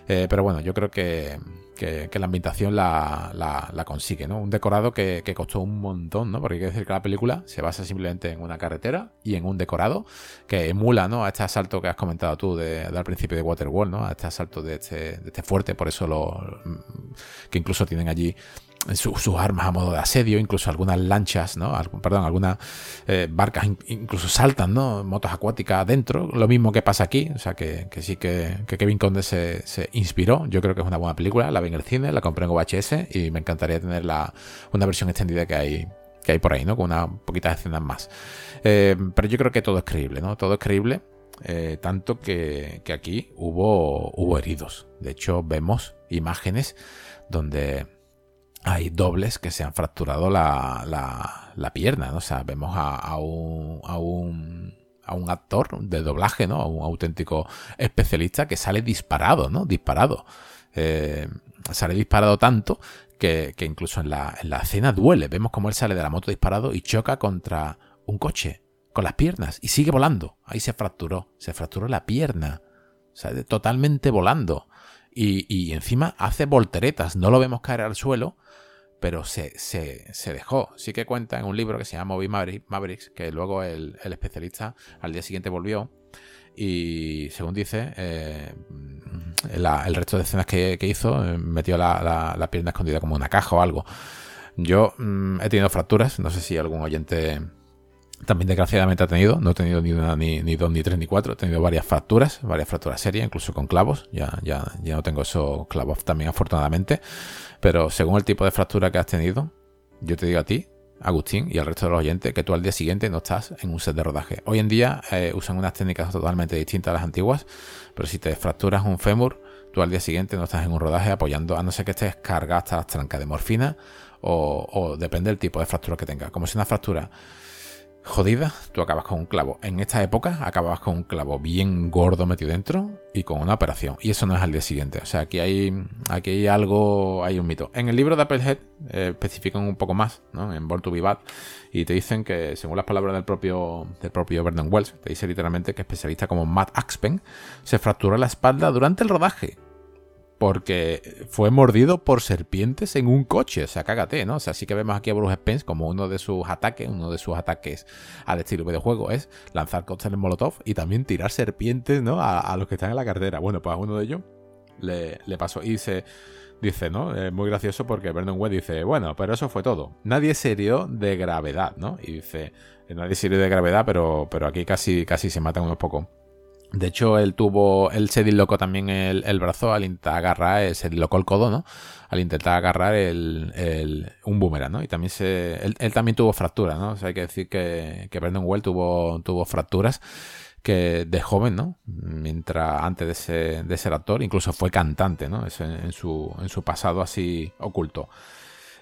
Eh, pero bueno, yo creo que, que, la ambientación la, consigue, ¿no? Un decorado que, costó un montón, ¿no? Porque hay que decir que la película se basa simplemente en una carretera y en un decorado que emula, ¿no? A este asalto que has comentado tú de, al principio de Waterworld, ¿no? A este asalto de este, de este fuerte, por eso lo que incluso tienen allí sus armas a modo de asedio, incluso algunas lanchas, ¿no? perdón, algunas eh, barcas incluso saltan, ¿no? Motos acuáticas adentro, lo mismo que pasa aquí, o sea que, sí que, Kevin Conde se, inspiró, yo creo que es una buena película, la vi en el cine, la compré en VHS y me encantaría tener la, una versión extendida que hay, que hay por ahí, ¿no? Con unas poquitas escenas más. Eh, pero yo creo que todo es creíble, ¿no? Todo es creíble. Eh, tanto que, que, aquí hubo, hubo heridos. De hecho, vemos imágenes donde hay dobles que se han fracturado la, la, pierna, ¿no? O sea, vemos a, un, a, un, a un actor de doblaje, ¿no? A un auténtico especialista que sale disparado, ¿no? Disparado. Eh, sale disparado tanto que, que incluso en la, en la, escena duele. Vemos cómo él sale de la moto disparado y choca contra un coche con las piernas y sigue volando. Ahí se fracturó, se fracturó la pierna. O sea, totalmente volando. Y, y encima hace volteretas, no lo vemos caer al suelo, pero se, se, dejó. Sí que cuenta en un libro que se llama Moby Mavericks, que luego el, especialista al día siguiente volvió y según dice, eh, el resto de escenas que, hizo eh, metió la, pierna escondida como una caja o algo. Yo mm, he tenido fracturas, no sé si algún oyente también desgraciadamente ha tenido, no he tenido ni una, ni, dos, ni tres, ni cuatro, he tenido varias fracturas, varias fracturas serias, incluso con clavos, ya, ya, ya no tengo esos clavos también afortunadamente, pero según el tipo de fractura que has tenido, yo te digo a ti, Agustín, y al resto de los oyentes, que tú al día siguiente no estás en un set de rodaje. Hoy en día eh, usan unas técnicas totalmente distintas a las antiguas, pero si te fracturas un fémur, tú al día siguiente no estás en un rodaje apoyando, a no ser que estés cargado hasta las trancas de morfina, o, o depende del tipo de fractura que tengas. Como si una fractura jodida, tú acabas con un clavo. En esta época acababas con un clavo bien gordo metido dentro y con una operación. Y eso no es al día siguiente. O sea, aquí hay, aquí hay algo, hay un mito. En el libro de Applehead eh, especifican un poco más, ¿no? En Born to Be Bad. Y te dicen que, según las palabras del propio, del propio Vernon Wells, te dice literalmente que especialista como Matt Axpen se fracturó la espalda durante el rodaje porque fue mordido por serpientes en un coche. O sea, cágate, ¿no? O sea, sí que vemos aquí a Bruce Spence como uno de sus ataques, uno de sus ataques al estilo videojuego es lanzar cócteles Molotov y también tirar serpientes, ¿no? A, los que están en la cartera. Bueno, pues a uno de ellos le, pasó y dice... Dice, ¿no? Es muy gracioso porque Vernon Webb dice, bueno, pero eso fue todo. Nadie se hirió de gravedad, ¿no? Y dice, nadie se hirió de gravedad, pero, pero aquí casi, casi se matan unos pocos. De hecho, él tuvo, él se dislocó también el, brazo al intentar agarrar, eh, se dislocó el codo, ¿no? Al intentar agarrar el, un boomerang, ¿no? Y también se, él, también tuvo fracturas, ¿no? O sea, hay que decir que, que Brandon Well tuvo, tuvo fracturas que de joven, ¿no? Mientras antes de ser, de ser actor, incluso fue cantante, ¿no? Eso en, su, en su pasado así oculto.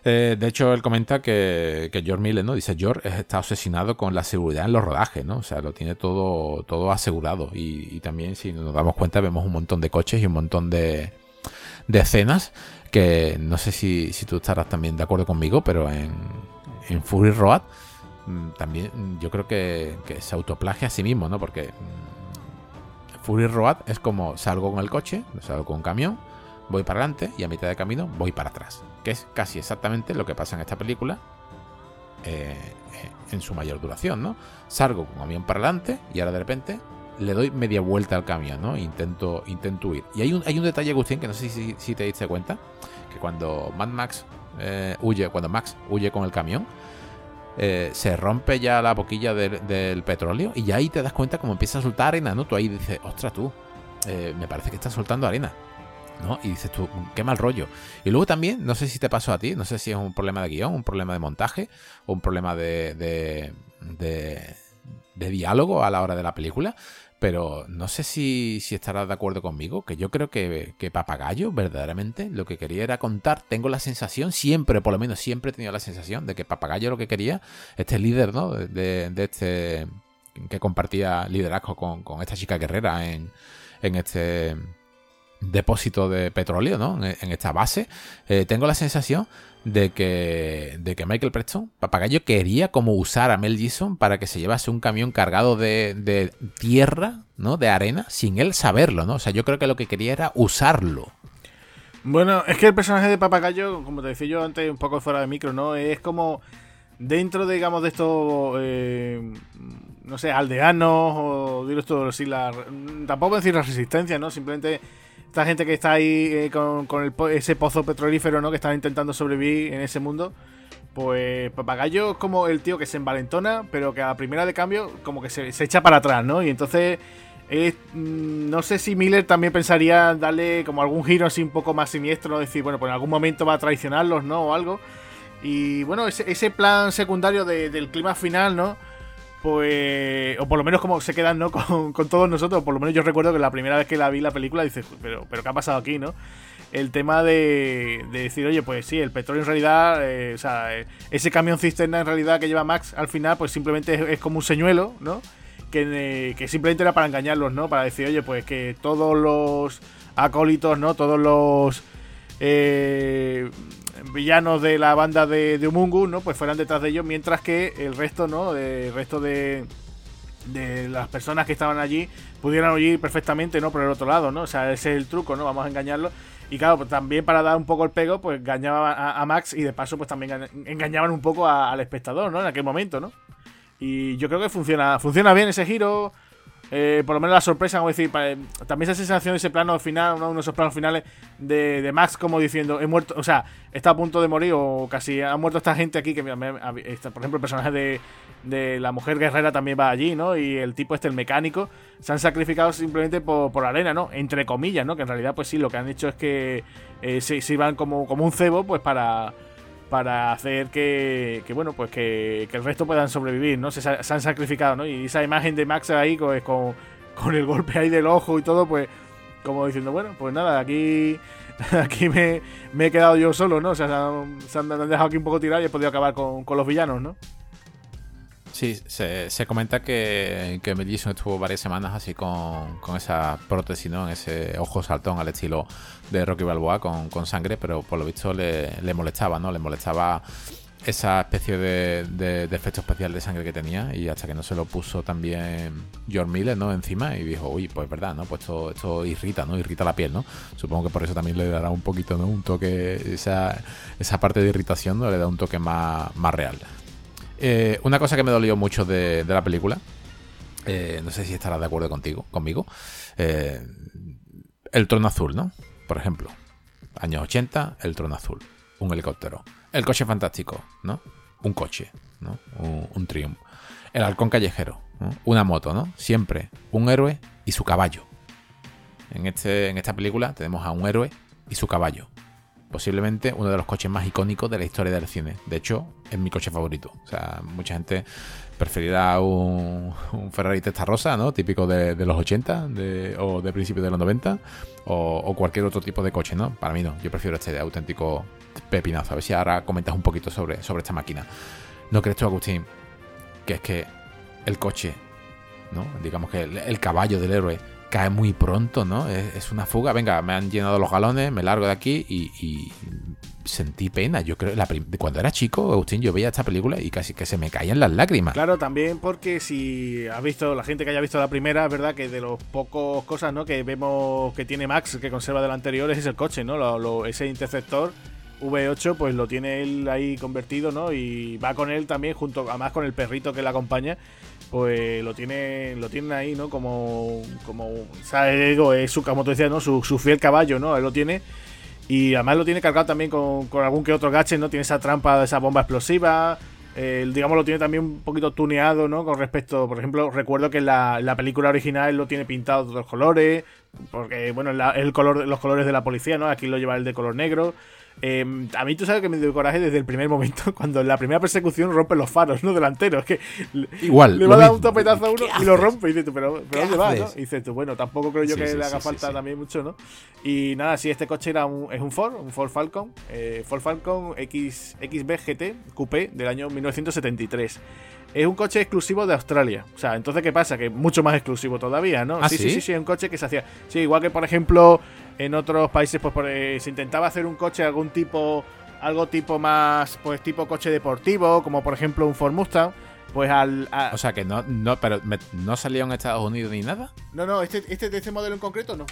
Eh, de hecho, él comenta que, George Miller, ¿no? Dice, George está obsesionado con la seguridad en los rodajes, ¿no? O sea, lo tiene todo, todo asegurado. Y, también, si nos damos cuenta, vemos un montón de coches y un montón de, escenas que no sé si, tú estarás también de acuerdo conmigo, pero en, Fury Road mm, también yo creo que, se autoplagia a sí mismo, ¿no? Porque mm, Fury Road es como salgo con el coche, salgo con un camión, voy para adelante y a mitad de camino voy para atrás que es casi exactamente lo que pasa en esta película eh, eh, en su mayor duración, ¿no? Salgo con un camión para adelante y ahora de repente le doy media vuelta al camión, ¿no? Intento, intento huir. Y hay un, hay un detalle, Agustín, que no sé si, te diste cuenta, que cuando Mad Max eh, huye, cuando Max huye con el camión, se rompe ya la boquilla del, petróleo y ya ahí te das cuenta como empieza a soltar arena, ¿no? Tú ahí dices, ostras tú, me parece que está soltando arena. Y dices tú, qué mal rollo. Y luego también, no sé si te pasó a ti, no sé si es un problema de guion, un problema de montaje, un problema de, de, de, diálogo a la hora de la película, pero no sé si, si, estarás de acuerdo conmigo, que yo creo que, que, Papagayo verdaderamente lo que quería era contar, tengo la sensación, siempre, por lo menos siempre he tenido la sensación de que Papagayo lo que quería, este líder, ¿no? De, de este, que compartía liderazgo con, con esta chica guerrera en, en este depósito de petróleo, ¿no? En, esta base, eh, tengo la sensación de que, de que Michael Preston, Papagayo, quería como usar a Mel Gibson para que se llevase un camión cargado de, de tierra, ¿no? De arena, sin él saberlo, ¿no? O sea, yo creo que lo que quería era usarlo. Bueno, es que el personaje de Papagayo, como te decía yo antes, un poco fuera de micro, ¿no? Es como dentro, digamos, de estos, eh, no sé, aldeanos o digo esto así, la, tampoco decir la resistencia, ¿no? Simplemente esta gente que está ahí eh, con, ese pozo petrolífero, ¿no? Que están intentando sobrevivir en ese mundo. Pues Papagayo es como el tío que se envalentona, pero que a primera de cambio como que se, echa para atrás, ¿no? Y entonces mm, no sé si Miller también pensaría darle como algún giro así un poco más siniestro, ¿no? decir, bueno, pues en algún momento va a traicionarlos, ¿no? O algo. Y bueno, ese, plan secundario del clima final, ¿no? Pues o por lo menos como se quedan no con, todos nosotros por lo menos yo recuerdo que la primera vez que la vi la película dices pero pero qué ha pasado aquí no el tema de, decir oye pues sí el petróleo en realidad eh, o sea eh, ese camión cisterna en realidad que lleva Max al final pues simplemente es, como un señuelo no que, que, simplemente era para engañarlos no para decir oye pues que todos los acólitos no todos los eh, villanos de la banda de, de Umungu, ¿no? Pues fueran detrás de ellos, mientras que el resto, ¿no? El resto de, de las personas que estaban allí pudieran oír perfectamente, ¿no? Por el otro lado, ¿no? O sea, ese es el truco, ¿no? Vamos a engañarlo. Y claro, pues también para dar un poco el pego, pues engañaban a, Max y de paso, pues también engañaban un poco al espectador, ¿no? En aquel momento, ¿no? Y yo creo que funciona, funciona bien ese giro. Eh, por lo menos la sorpresa, como decir, también esa sensación, ese plano final, uno de esos planos finales de, Max como diciendo, he muerto, o sea, está a punto de morir o casi ha muerto esta gente aquí, que por ejemplo el personaje de, la mujer guerrera también va allí, ¿no? Y el tipo este, el mecánico, se han sacrificado simplemente por, por arena, ¿no? Entre comillas, ¿no? Que en realidad, pues sí, lo que han hecho es que eh, se, se iban como, como un cebo, pues para para hacer que, bueno, pues que, el resto puedan sobrevivir, ¿no? Se, han sacrificado, ¿no? Y esa imagen de Max ahí pues, con, con, el golpe ahí del ojo y todo, pues como diciendo, bueno, pues nada, aquí aquí me, he quedado yo solo, ¿no? O sea, se han, dejado aquí un poco tirar y he podido acabar con, con los villanos, ¿no? Sí, se, comenta que, que estuvo varias semanas así con, esa prótesis, ¿no? En ese ojo saltón al estilo de Rocky Balboa con, sangre, pero por lo visto le, le, molestaba, ¿no? Le molestaba esa especie de, de, efecto especial de sangre que tenía y hasta que no se lo puso también George Miller, ¿no? Encima y dijo, uy, pues verdad, ¿no? Pues esto, esto irrita, ¿no? Irrita la piel, ¿no? Supongo que por eso también le dará un poquito, ¿no? Un toque, esa, esa parte de irritación, ¿no? Le da un toque más, más real. Eh, una cosa que me dolió mucho de, la película, eh, no sé si estarás de acuerdo contigo, conmigo, eh, el trono azul, ¿no? Por ejemplo, años 80, el trono azul, un helicóptero, el coche fantástico, ¿no? Un coche, ¿no? Un, Triumph. El halcón callejero, una moto, ¿no? Siempre un héroe y su caballo. En, este, en esta película tenemos a un héroe y su caballo posiblemente uno de los coches más icónicos de la historia del cine. De hecho, es mi coche favorito. O sea, mucha gente preferirá un, Ferrari Testarossa, ¿no? Típico de, los 80 o de principios de los 90 o, cualquier otro tipo de coche, ¿no? Para mí no. Yo prefiero este de auténtico pepinazo. A ver si ahora comentas un poquito sobre, sobre esta máquina. ¿No crees tú, Agustín, que es que el coche, ¿no? Digamos que el caballo del héroe cae muy pronto, ¿no? Es, una fuga. Venga, me han llenado los galones, me largo de aquí y, sentí pena. Yo creo, la cuando era chico, Agustín, yo veía esta película y casi que se me caían las lágrimas. Claro, también porque si has visto, la gente que haya visto la primera, es verdad que de los pocos cosas, ¿no? Que vemos que tiene Max, que conserva del anterior, es el coche, ¿no? ese interceptor. V8 pues lo tiene él ahí convertido, ¿no? Y va con él también junto además con el perrito que le acompaña pues lo tiene lo tienen ahí, ¿no? Como como o sea, es su como tú ¿no? Su, fiel caballo, ¿no? Él lo tiene y además lo tiene cargado también con, algún que otro gadget, ¿no? Tiene esa trampa esa bomba explosiva. digamos, lo tiene también un poquito tuneado, ¿no? Con respecto, por ejemplo, recuerdo que en la, película original lo tiene pintado de otros colores, porque, bueno, el color, los colores de la policía, ¿no? Aquí lo lleva el de color negro. Em, a mí tú sabes que me dio coraje desde el primer momento, cuando en la primera persecución rompe los faros, ¿no? Delanteros. Que Igual. Le va a dar un topetazo a uno y lo rompe. Y dices tú, pero, ¿dónde va? ¿no? Y dices tú, bueno, tampoco creo yo que le haga falta también mucho, ¿no? Y nada, sí, este coche era un, es un Ford, un Ford Falcon. Eh, Ford Falcon X, XB GT Coupé del año 1973. es un coche exclusivo de Australia. O sea, entonces, ¿qué pasa? Que es mucho más exclusivo todavía, ¿no? ¿Ah, sí, sí? sí, sí, sí, es un coche que se hacía. Sí, igual que, por ejemplo, en otros países, pues eh, se intentaba hacer un coche algún tipo. Algo tipo más, pues tipo coche deportivo, como por ejemplo un Ford Mustang. Pues al. a- O sea que no, no, pero me- no salió en Estados Unidos ni nada. no, no, este, este de este modelo en concreto no.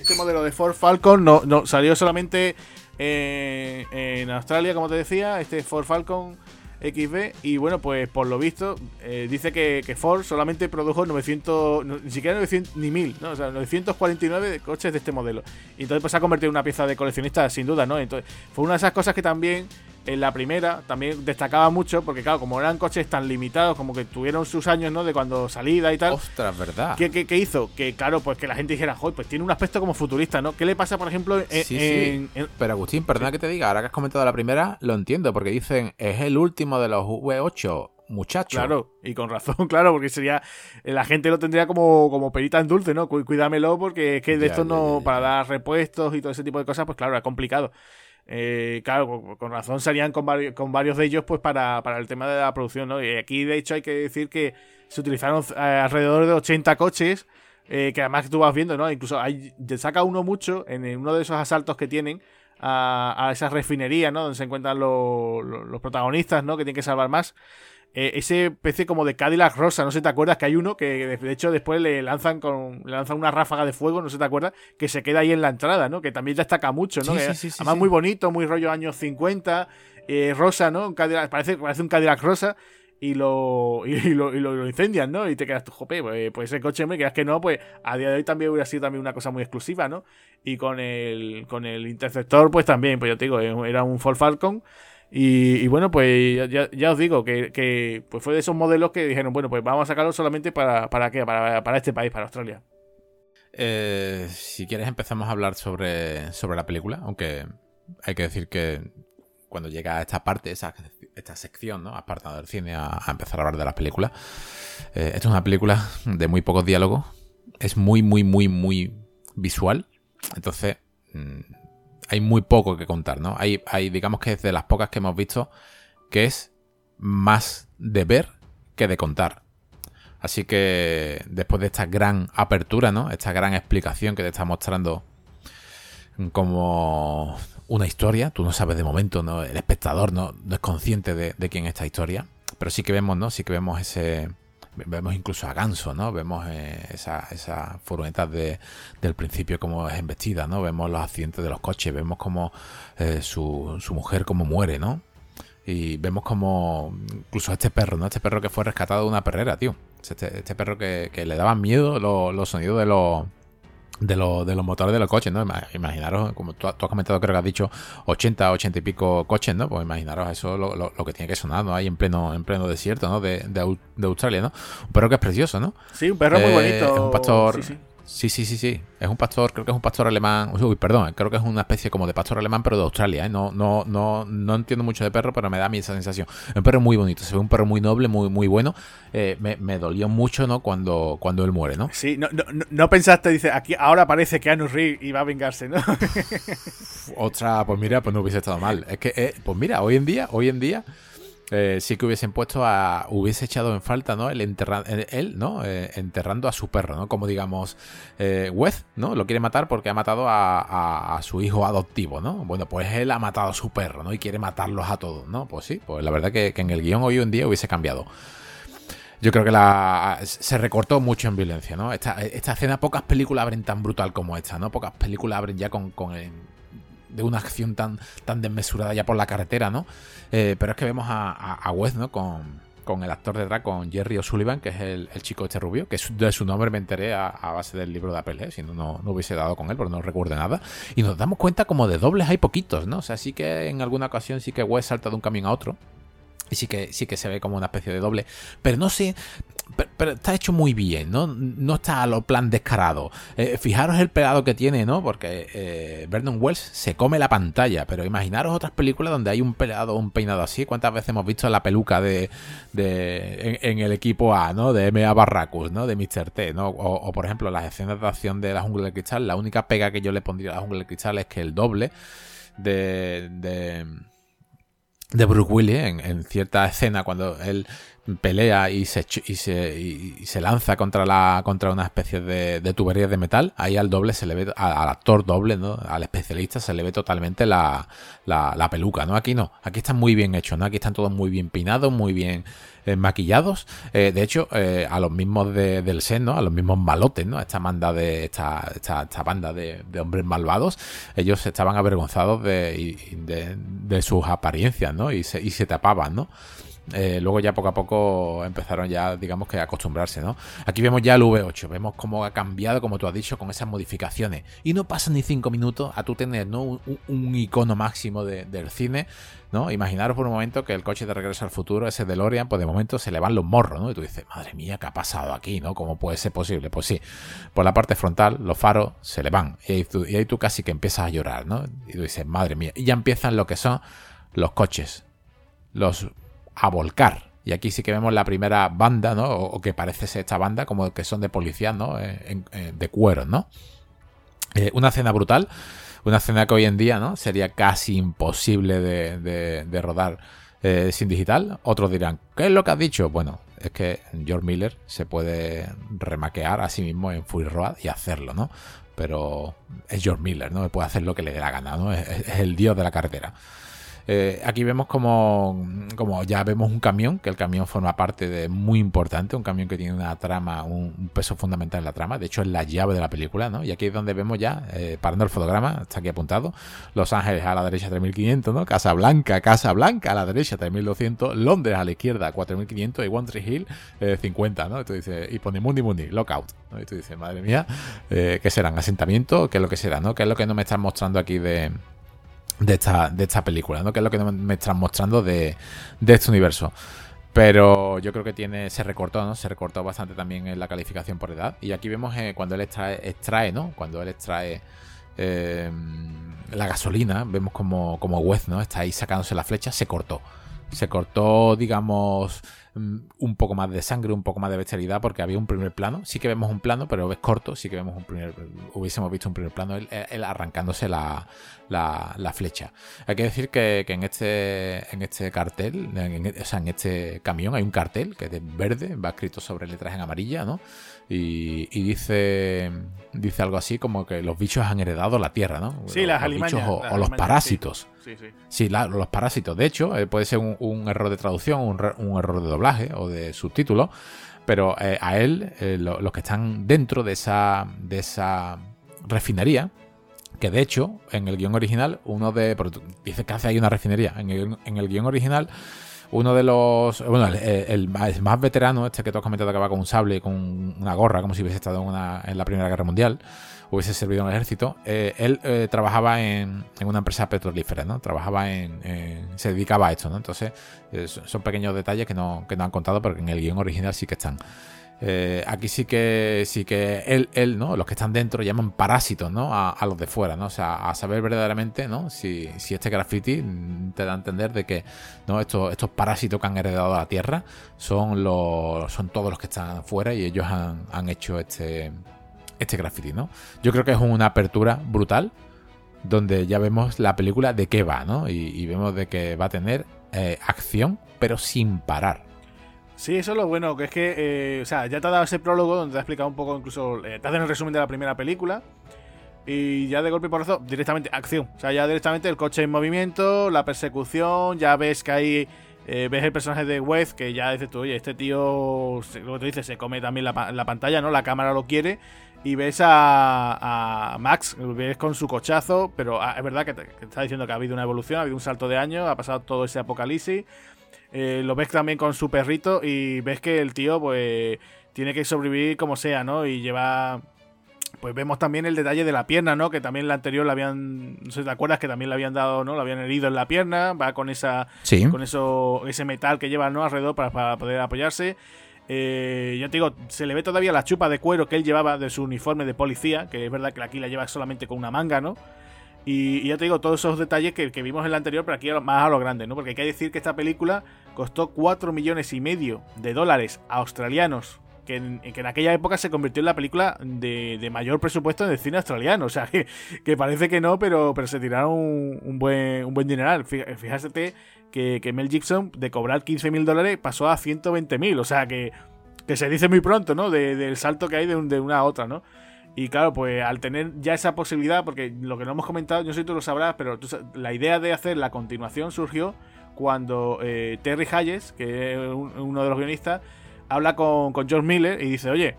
Este modelo de Ford Falcon no, no salió solamente eh, en Australia, como te decía, este Ford Falcon XB. Y bueno, pues por lo visto, eh, dice que, Ford solamente produjo 900, no, ni siquiera 900, ni 1000, ¿no? O sea, 949 de coches de este modelo. Y entonces pues se ha convertido en una pieza de coleccionista, sin duda, ¿no? Entonces fue una de esas cosas que también en la primera también destacaba mucho, porque claro, como eran coches tan limitados, como que tuvieron sus años, ¿no? De cuando salida y tal. Ostras, ¿verdad? ¿Qué, qué- qué hizo? Que claro, pues que la gente dijera, joder, pues tiene un aspecto como futurista, ¿no? ¿Qué le pasa, por ejemplo, en, Sí, sí. en- en- Pero Agustín, perdona que te diga, ahora que has comentado la primera, lo entiendo, porque dicen, es el último de los V8, muchacho. Claro, y con razón, claro, porque sería. eh, La gente lo tendría como, como perita en dulce, ¿no? Cu- Cuídamelo, porque es que de Ya, esto ya, no. ya. Para dar repuestos y todo ese tipo de cosas, pues claro, es complicado. Eh, claro, con, razón serían con, vari- con varios de ellos, pues para, el tema de la producción, ¿no? Y aquí, de hecho, hay que decir que se utilizaron eh, alrededor de 80 coches. eh, que además tú vas viendo, ¿no? Incluso hay, te saca uno mucho en uno de esos asaltos que tienen a, a esa refinería, ¿no? Donde se encuentran los protagonistas, ¿no? Que tienen que salvar más. Eh, ese especie como de Cadillac rosa, no sé si te acuerdas que hay uno que de hecho después le lanzan con le lanzan una ráfaga de fuego, no sé si te acuerdas, que se queda ahí en la entrada, ¿no? Que también destaca mucho, ¿no? Sí, Que sí, sí, sí, además muy bonito, muy rollo años 50, eh, rosa, ¿no? Un Cadillac- parece, parece un Cadillac rosa y lo, y, lo, y lo- lo incendian, ¿no? Y te quedas tú, jope, pues, pues ese coche, hombre, que es que no, pues a día de hoy también hubiera sido también una cosa muy exclusiva, ¿no? Y con el, con el Interceptor, pues también, pues ya te digo, era un Ford Falcon. Y, bueno, pues ya- ya, os digo que, que, pues fue de esos modelos que dijeron, bueno, pues vamos a sacarlo solamente para, para qué, para, para este país, para Australia. Eh, si quieres empezamos a hablar sobre, sobre la película, aunque hay que decir que cuando llega a esta parte, esa, esta sección, ¿no? Apartado del cine, a, a empezar a hablar de las películas. Eh, esta es una película de muy pocos diálogos. Es muy, muy, muy, muy visual. Entonces, mm, hay muy poco que contar, ¿no? Hay, hay, digamos que es de las pocas que hemos visto que es más de ver que de contar. Así que después de esta gran apertura, ¿no? Esta gran explicación que te está mostrando como una historia, tú no sabes de momento, ¿no? El espectador no, no es consciente de, de quién es esta historia, pero sí que vemos, ¿no? Sí que vemos ese... Vemos incluso a Ganso, ¿no? Vemos eh, esas esa furgonetas de, del principio como es embestida, ¿no? Vemos los accidentes de los coches, vemos como eh, su, mujer como muere, ¿no? Y vemos como incluso este perro, ¿no? Este perro que fue rescatado de una perrera, tío. Este, este perro que, le daban miedo los sonidos de los, de, los, de los motores de los coches, ¿no? Ima- Imaginaros, como tú, tú has comentado, creo que has dicho 80, 80 y pico coches, ¿no? Pues imaginaros eso lo, lo- lo que tiene que sonar, ¿no? Ahí en pleno, en pleno desierto, ¿no? De, de Australia, ¿no? Un perro que es precioso, ¿no? Sí, un perro muy Eh, bonito. Es un pastor. Sí, sí. Sí, sí, sí, sí. Es un pastor, creo que es un pastor alemán. Uy, perdón, creo que es una especie como de pastor alemán, pero de Australia. ¿eh? No, no, no, no entiendo mucho de perro, pero me da a mí esa sensación. Es un perro muy bonito, se ve un perro muy noble, muy, muy bueno. Eh, me, me dolió mucho, ¿no? Cuando, cuando él muere, ¿no? Sí, no, no, no- pensaste, dice, aquí ahora aparece Keanu Reeves y va a vengarse, ¿no? Otra, pues mira, pues no hubiese estado mal. Es que, eh, pues mira, hoy en día, hoy en día, eh, sí que hubiesen puesto a. Hubiese echado en falta, ¿no? El enterra, el- él, ¿no? Eh, enterrando a su perro, ¿no? Como digamos, eh, Wes, ¿no? Lo quiere matar porque ha matado a, a- su hijo adoptivo, ¿no? Bueno, pues él ha matado a su perro, ¿no? Y quiere matarlos a todos, ¿no? Pues sí, pues la verdad que, en el guion hoy en día hubiese cambiado. Yo creo que la se recortó mucho en violencia, ¿no? Esta, esta escena, pocas películas abren tan brutal como esta, ¿no? Pocas películas abren ya con, con de una acción tan, tan desmesurada ya por la carretera, ¿no? Eh, pero es que vemos a, a, a ¿no? Con, con el actor detrás, con Jerry O'Sullivan, que es el, el chico este rubio, que de su nombre me enteré a, a base del libro de Apple, ¿eh? si no, no, no hubiese dado con él, porque no recuerdo nada. Y nos damos cuenta como de dobles hay poquitos, ¿no? O sea, sí que en alguna ocasión sí que Wes salta de un camión a otro. Y sí que, sí que se ve como una especie de doble. Pero no sé. Pero, está hecho muy bien, ¿no? No está a lo plan descarado. Eh, fijaros el pelado que tiene, ¿no? Porque eh, Vernon Wells se come la pantalla. Pero imaginaros otras películas donde hay un pelado un peinado así. ¿Cuántas veces hemos visto la peluca de, de en, el equipo A, ¿no? De MA Barracus, ¿no? De Mr. T, ¿no? O, o, por ejemplo, las escenas de acción de la jungla de cristal. La única pega que yo le pondría a la jungla de cristal es que el doble de, de de Bruce Willis en, en cierta escena cuando él pelea y se, y se, y se lanza contra la contra una especie de, de tuberías de metal, ahí al doble se le ve, al, actor doble, ¿no? Al especialista se le ve totalmente la, la, peluca, ¿no? Aquí no, aquí están muy bien hechos, ¿no? Aquí están todos muy bien pinados, muy bien eh, maquillados. Eh, de hecho, eh, a los mismos del set, ¿no? A los mismos malotes, ¿no? Esta banda de, esta, esta, banda de, hombres malvados, ellos estaban avergonzados de, de, de sus apariencias, ¿no? Y se, y se tapaban, ¿no? Eh, luego ya poco a poco empezaron ya, digamos que a acostumbrarse, ¿no? Aquí vemos ya el V8, vemos cómo ha cambiado, como tú has dicho, con esas modificaciones. Y no pasan ni cinco minutos a tú tener ¿no? un, icono máximo del cine, ¿no? Imaginaros por un momento que el coche de regreso al futuro, ese DeLorean, pues de momento se le van los morros, ¿no? Y tú dices, madre mía, ¿qué ha pasado aquí, ¿no? ¿Cómo puede ser posible? Pues sí, por la parte frontal, los faros se le van. Y ahí tú, y ahí tú casi que empiezas a llorar, ¿no? Y tú dices, madre mía. Y ya empiezan lo que son los coches. Los a volcar. Y aquí sí que vemos la primera banda, ¿no? O, que parece ser esta banda, como que son de policías, ¿no? Eh, de cuero, ¿no? Eh, una escena brutal. Una escena que hoy en día, ¿no? Sería casi imposible de, rodar eh, sin digital. Otros dirán, ¿qué es lo que has dicho? Bueno, es que George Miller se puede remaquear a sí mismo en Full Road y hacerlo, ¿no? Pero es George Miller, ¿no? Puede hacer lo que le dé la gana, ¿no? es el dios de la carretera. Eh, aquí vemos como, ya vemos un camión, que el camión forma parte de muy importante, un camión que tiene una trama, un, peso fundamental en la trama, de hecho es la llave de la película, ¿no? Y aquí es donde vemos ya, eh, parando el fotograma, está aquí apuntado, Los Ángeles a la derecha 3500, ¿no? Casa Blanca, Casa Blanca a la derecha 3200, Londres a la izquierda 4500 y One Tree Hill 50, eh, ¿no? y pone Mundi Mundi, Lockout, ¿no? Y tú dices, madre mía, ¿qué serán? ¿Asentamiento? ¿Qué es lo que será, no? ¿Qué es lo que no me están mostrando aquí de de esta, de esta película, ¿no? Que es lo que me están mostrando de, este universo. Pero yo creo que tiene, se recortó, ¿no? Se recortó bastante también en la calificación por edad. Y aquí vemos eh, cuando él extrae, extrae, ¿no? Cuando él extrae eh, la gasolina, vemos como, como Wes, ¿no? Está ahí sacándose la flecha, se cortó. Se cortó, digamos, un poco más de sangre, un poco más de bestialidad, porque había un primer plano. Sí que vemos un plano, pero es corto, sí que vemos un primer. Hubiésemos visto un primer plano, él, arrancándose la, la, flecha. Hay que decir que, en este en este cartel, o sea, en este camión hay un cartel que es verde, va escrito sobre letras en amarilla, ¿no? Y, dice dice algo así como que los bichos han heredado la tierra, ¿no? Sí, las alimañas. o, los parásitos. Sí, sí. sí los parásitos. De hecho, eh, puede ser un, error de traducción, un, un, error de doblaje o de subtítulo, pero eh, a él, eh, los que están dentro de esa, de esa refinería, que de hecho, en el guion original, uno de. Dice que hace ahí una refinería. En el, en el guion original uno de los. Bueno, el, más, veterano, este que tú has comentado que va con un sable y con una gorra, como si hubiese estado en, una, en la Primera Guerra Mundial, hubiese servido en el ejército. Eh, él eh, trabajaba en, una empresa petrolífera, ¿no? Trabajaba en, se dedicaba a esto, ¿no? Entonces, eh, son pequeños detalles que no, que no han contado, pero que en el guion original sí que están. Eh, aquí sí que sí que él, él, ¿no? Los que están dentro llaman parásitos, ¿no? A, los de fuera, ¿no? O sea, a saber verdaderamente, ¿no? Si, si, este graffiti te da a entender de que ¿no? estos, estos parásitos que han heredado la Tierra son los. son todos los que están fuera y ellos han, han hecho este. este graffiti, ¿no? Yo creo que es una apertura brutal. Donde ya vemos la película de qué va, ¿no? Y, vemos de que va a tener eh, acción, pero sin parar. Sí, eso es lo bueno, que es que, eh, o sea, ya te ha dado ese prólogo donde te ha explicado un poco, incluso, eh, te hacen el resumen de la primera película. Y ya de golpe y porrazo, directamente acción. O sea, ya directamente el coche en movimiento, la persecución, ya ves que ahí eh, ves el personaje de Wes, que ya dices tú, oye, este tío, lo que te dices, se come también la, pantalla, ¿no? La cámara lo quiere. Y ves a, a Max, ves con su cochazo, pero ah, es verdad que te, que está diciendo que ha habido una evolución, ha habido un salto de años, ha pasado todo ese apocalipsis. Eh, lo ves también con su perrito y ves que el tío pues tiene que sobrevivir como sea, ¿no? Y lleva... Pues vemos también el detalle de la pierna, ¿no? Que también la anterior la habían... No sé si te acuerdas que también le habían dado, ¿no? La habían herido en la pierna. Va con esa... Con eso, ese metal que lleva, ¿no? Alrededor para, poder apoyarse. Eh, ya te digo, se le ve todavía la chupa de cuero que él llevaba de su uniforme de policía, que es verdad que aquí la lleva solamente con una manga, ¿no? Y, ya te digo, todos esos detalles que, vimos en la anterior, pero aquí más a lo grande, ¿no? Porque hay que decir que esta película costó 4 millones y medio de dólares australianos, que en, que en aquella época se convirtió en la película de, mayor presupuesto en el cine australiano. O sea, que, parece que no, pero, pero se tiraron un, buen, un buen dineral. Fíjate que, Mel Gibson de cobrar 15.000 dólares pasó a 120.000. O sea que, que se dice muy pronto, ¿no? del salto que hay de, de, una a otra, ¿no? Y claro, pues al tener ya esa posibilidad, porque lo que no hemos comentado, yo sé si tú lo sabrás, pero la idea de hacer la continuación surgió cuando eh, Terry Hayes, que es uno de los guionistas, habla con, con George Miller y dice, oye,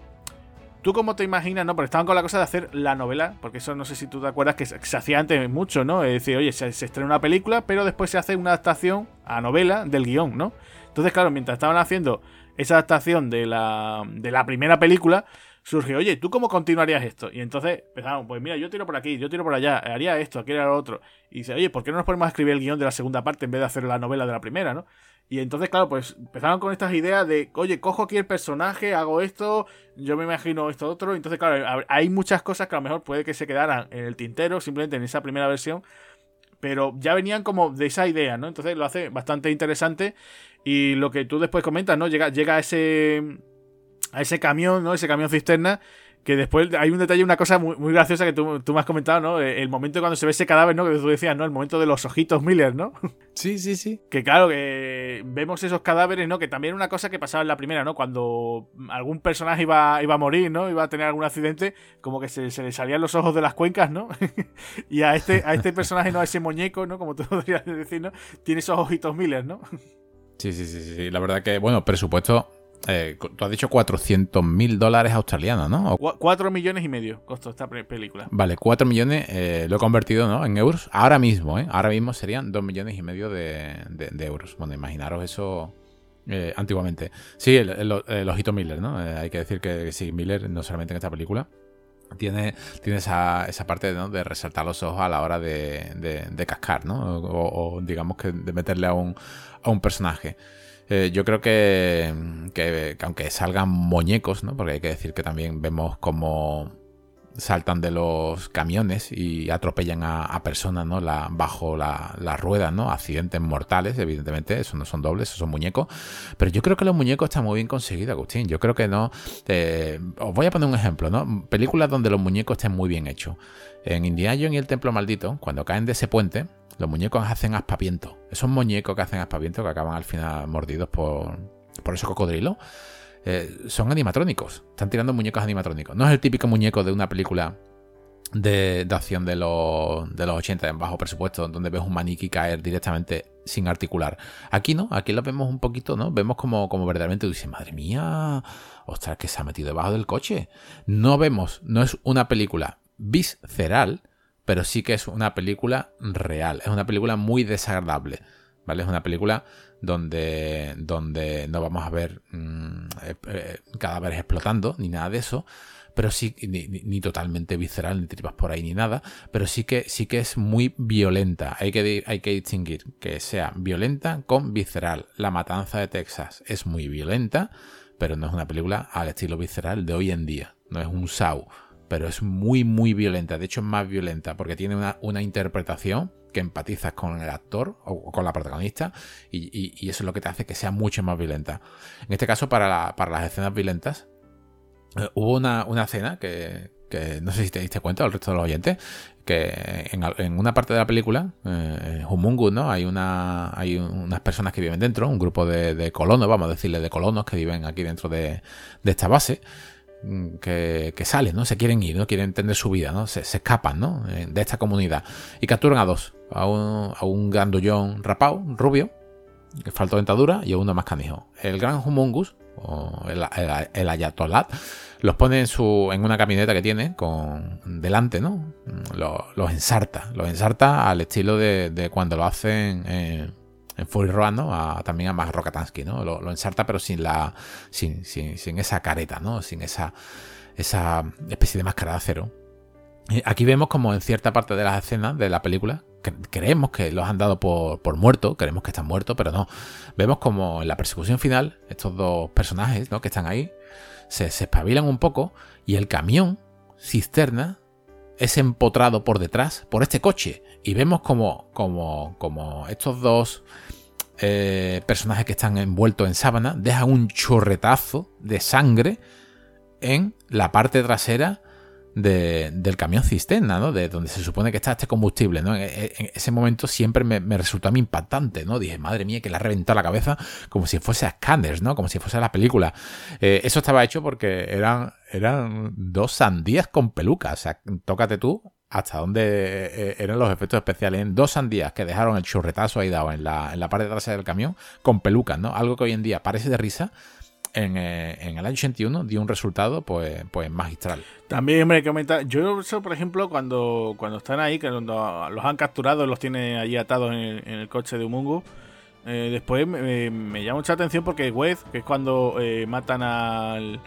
¿Tú cómo te imaginas, no? Porque estaban con la cosa de hacer la novela, porque eso no sé si tú te acuerdas que se, hacía antes mucho, ¿no? Es decir, oye, se, estrena una película, pero después se hace una adaptación a novela del guion, ¿no? Entonces, claro, mientras estaban haciendo esa adaptación de la, de la primera película, surgió, oye, ¿tú cómo continuarías esto? Y entonces empezaron, pues mira, yo tiro por aquí, yo tiro por allá, haría esto, aquí haría lo otro. Y dice, oye, ¿por qué no nos ponemos a escribir el guion de la segunda parte en vez de hacer la novela de la primera, ¿no? Y entonces, claro, pues empezaron con estas ideas de, oye, cojo aquí el personaje, hago esto, yo me imagino esto otro. Entonces, claro, hay muchas cosas que a lo mejor puede que se quedaran en el tintero, simplemente en esa primera versión. Pero ya venían como de esa idea, ¿no? Entonces lo hace bastante interesante. Y lo que tú después comentas, ¿no? Llega, llega ese. A ese camión, ¿no? Ese camión cisterna que después hay un detalle, una cosa muy, muy graciosa que tú, tú, me has comentado, ¿no? El momento cuando se ve ese cadáver, ¿no? Que tú decías, ¿no? El momento de los ojitos Miller, ¿no? Sí, sí, sí. Que claro, que vemos esos cadáveres, ¿no? Que también una cosa que pasaba en la primera, ¿no? Cuando algún personaje iba, iba a morir, ¿no? Iba a tener algún accidente, como que se, le salían los ojos de las cuencas, ¿no? y a este, a este personaje, ¿no? A ese muñeco, ¿no? Como tú podrías decir, ¿no? Tiene esos ojitos Miller, ¿no? Sí, sí, sí, sí. La verdad que, bueno, presupuesto eh, tú has dicho 400 mil dólares australianos, ¿no? 4 millones y medio costó esta película. Vale, 4 millones eh, lo he convertido ¿no? en euros. Ahora mismo, ¿eh? Ahora mismo serían 2 millones y medio de, euros. Bueno, imaginaros eso eh, antiguamente. Sí, el, ojito Miller, ¿no? hay que decir que, sí, Miller, no solamente en esta película, tiene, tiene esa, esa parte de resaltar los ojos a la hora de, de, cascar, ¿no? O, o, digamos que de meterle a un, a un personaje. Eh, yo creo que, aunque salgan muñecos, ¿no? Porque hay que decir que también vemos como saltan de los camiones y atropellan a, personas, ¿no? La, bajo la, las ruedas, ¿no? Accidentes mortales, evidentemente, eso no son dobles, esos son muñecos. Pero yo creo que los muñecos están muy bien conseguidos, Agustín. Yo creo que no. Eh, os voy a poner un ejemplo, ¿no? Películas donde los muñecos estén muy bien hechos. En Indiana Jones y el Templo Maldito, cuando caen de ese puente, los muñecos hacen aspaviento. Esos muñecos que hacen aspaviento, que acaban al final mordidos por, por esos cocodrilos, eh, son animatrónicos. Están tirando muñecos animatrónicos. No es el típico muñeco de una película de, acción de los, de los 80 en bajo presupuesto, donde ves un maniquí caer directamente sin articular. Aquí no, aquí lo vemos un poquito, ¿no? Vemos como, como verdaderamente dice, madre mía, ostras, que se ha metido debajo del coche. No vemos, no es una película visceral, pero sí que es una película real, es una película muy desagradable, ¿vale? Es una película donde, donde no vamos a ver mm, eh, eh, cadáveres explotando, ni nada de eso, pero sí, ni, totalmente visceral, ni tripas por ahí, ni nada, pero sí que, sí que es muy violenta. Hay que, hay que distinguir que sea violenta con visceral. La matanza de Texas es muy violenta, pero no es una película al estilo visceral de hoy en día. No es un SAU pero es muy, muy violenta. De hecho, es más violenta porque tiene una, interpretación que empatizas con el actor o con la protagonista y, eso es lo que te hace que sea mucho más violenta. En este caso, para, las escenas violentas, eh, hubo una, escena que, no sé si te diste cuenta, el resto de los oyentes, que en, una parte de la película, eh, Humungu, ¿no? Hay, una, hay unas personas que viven dentro, un grupo de, colonos, vamos a decirle de colonos que viven aquí dentro de, de esta base Mm, que, salen, ¿no? Se quieren ir, ¿no? Quieren entender su vida, ¿no? Se, escapan, ¿no? Eh, de esta comunidad. Y capturan a dos. A un, a un grandullón rapado, rubio, que falta dentadura, y a uno más canijo. El gran humungus, o el, el, ayatolat, los pone en, su, en una camioneta que tiene, con delante, ¿no? Los, ensarta. Los ensarta al estilo de, cuando lo hacen... en en Fury Road, ¿no? también a Max Rokatansky, ¿no? Lo, ensarta, pero sin la. Sin, esa careta, ¿no? Sin esa, esa especie de máscara de acero. Aquí vemos como en cierta parte de las escenas de la película, creemos que los han dado por, por muertos, creemos que están muertos, pero no. Vemos como en la persecución final, estos dos personajes ¿no? que están ahí, se espabilan un poco y el camión cisterna es empotrado por detrás por este coche. Y vemos como, como, estos dos eh, personajes que están envueltos en sábana dejan un chorretazo de sangre en la parte trasera del camión cisterna, ¿no? De donde se supone que está este combustible, ¿no? En, ese momento siempre me, resultó a mí impactante, ¿no? Dije, madre mía, que le ha reventado la cabeza como si fuese a Scanners, ¿no? Como si fuese a la película. Eh, eso estaba hecho porque eran, eran dos sandías con pelucas. O sea, tócate tú hasta dónde eh, eran los efectos especiales. En dos sandías que dejaron el churretazo ahí dado en la, en la parte trasera del camión con pelucas, ¿no? Algo que hoy en día parece de risa, eh, en, el año 81 dio un resultado pues, pues magistral. También me comenta, yo por ejemplo cuando, cuando están ahí, que cuando los han capturado, los tiene allí atados en el, coche de Umungu, eh, después me, llama mucha atención porque Wez, que es cuando eh, matan al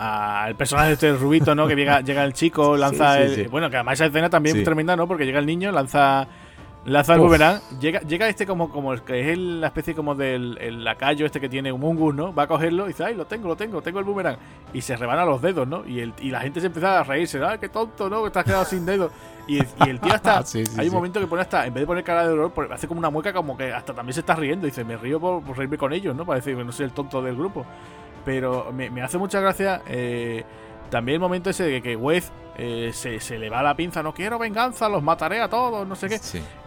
al personaje de este rubito, ¿no? Que llega, llega el chico, lanza el... Bueno, que además esa escena también es tremenda, ¿no? Porque llega el niño, lanza Lanza el boomerang, llega, llega este como, como el que es la especie como del el lacayo este que tiene un mungus, ¿no? Va a cogerlo y dice, ay, lo tengo, lo tengo, tengo el boomerang. Y se rebana los dedos, ¿no? Y, el, y la gente se empieza a reírse, ay, qué tonto, ¿no? Que estás quedado sin dedos. Y, el tío hasta, hay un momento que pone hasta, en vez de poner cara de dolor, hace como una mueca como que hasta también se está riendo. Y dice, me río por, reírme con ellos, ¿no? Para decir que no soy el tonto del grupo. Pero me, me hace mucha gracia eh, también el momento ese de que Wez eh, se, le va la pinza, no quiero venganza, los mataré a todos, no sé qué.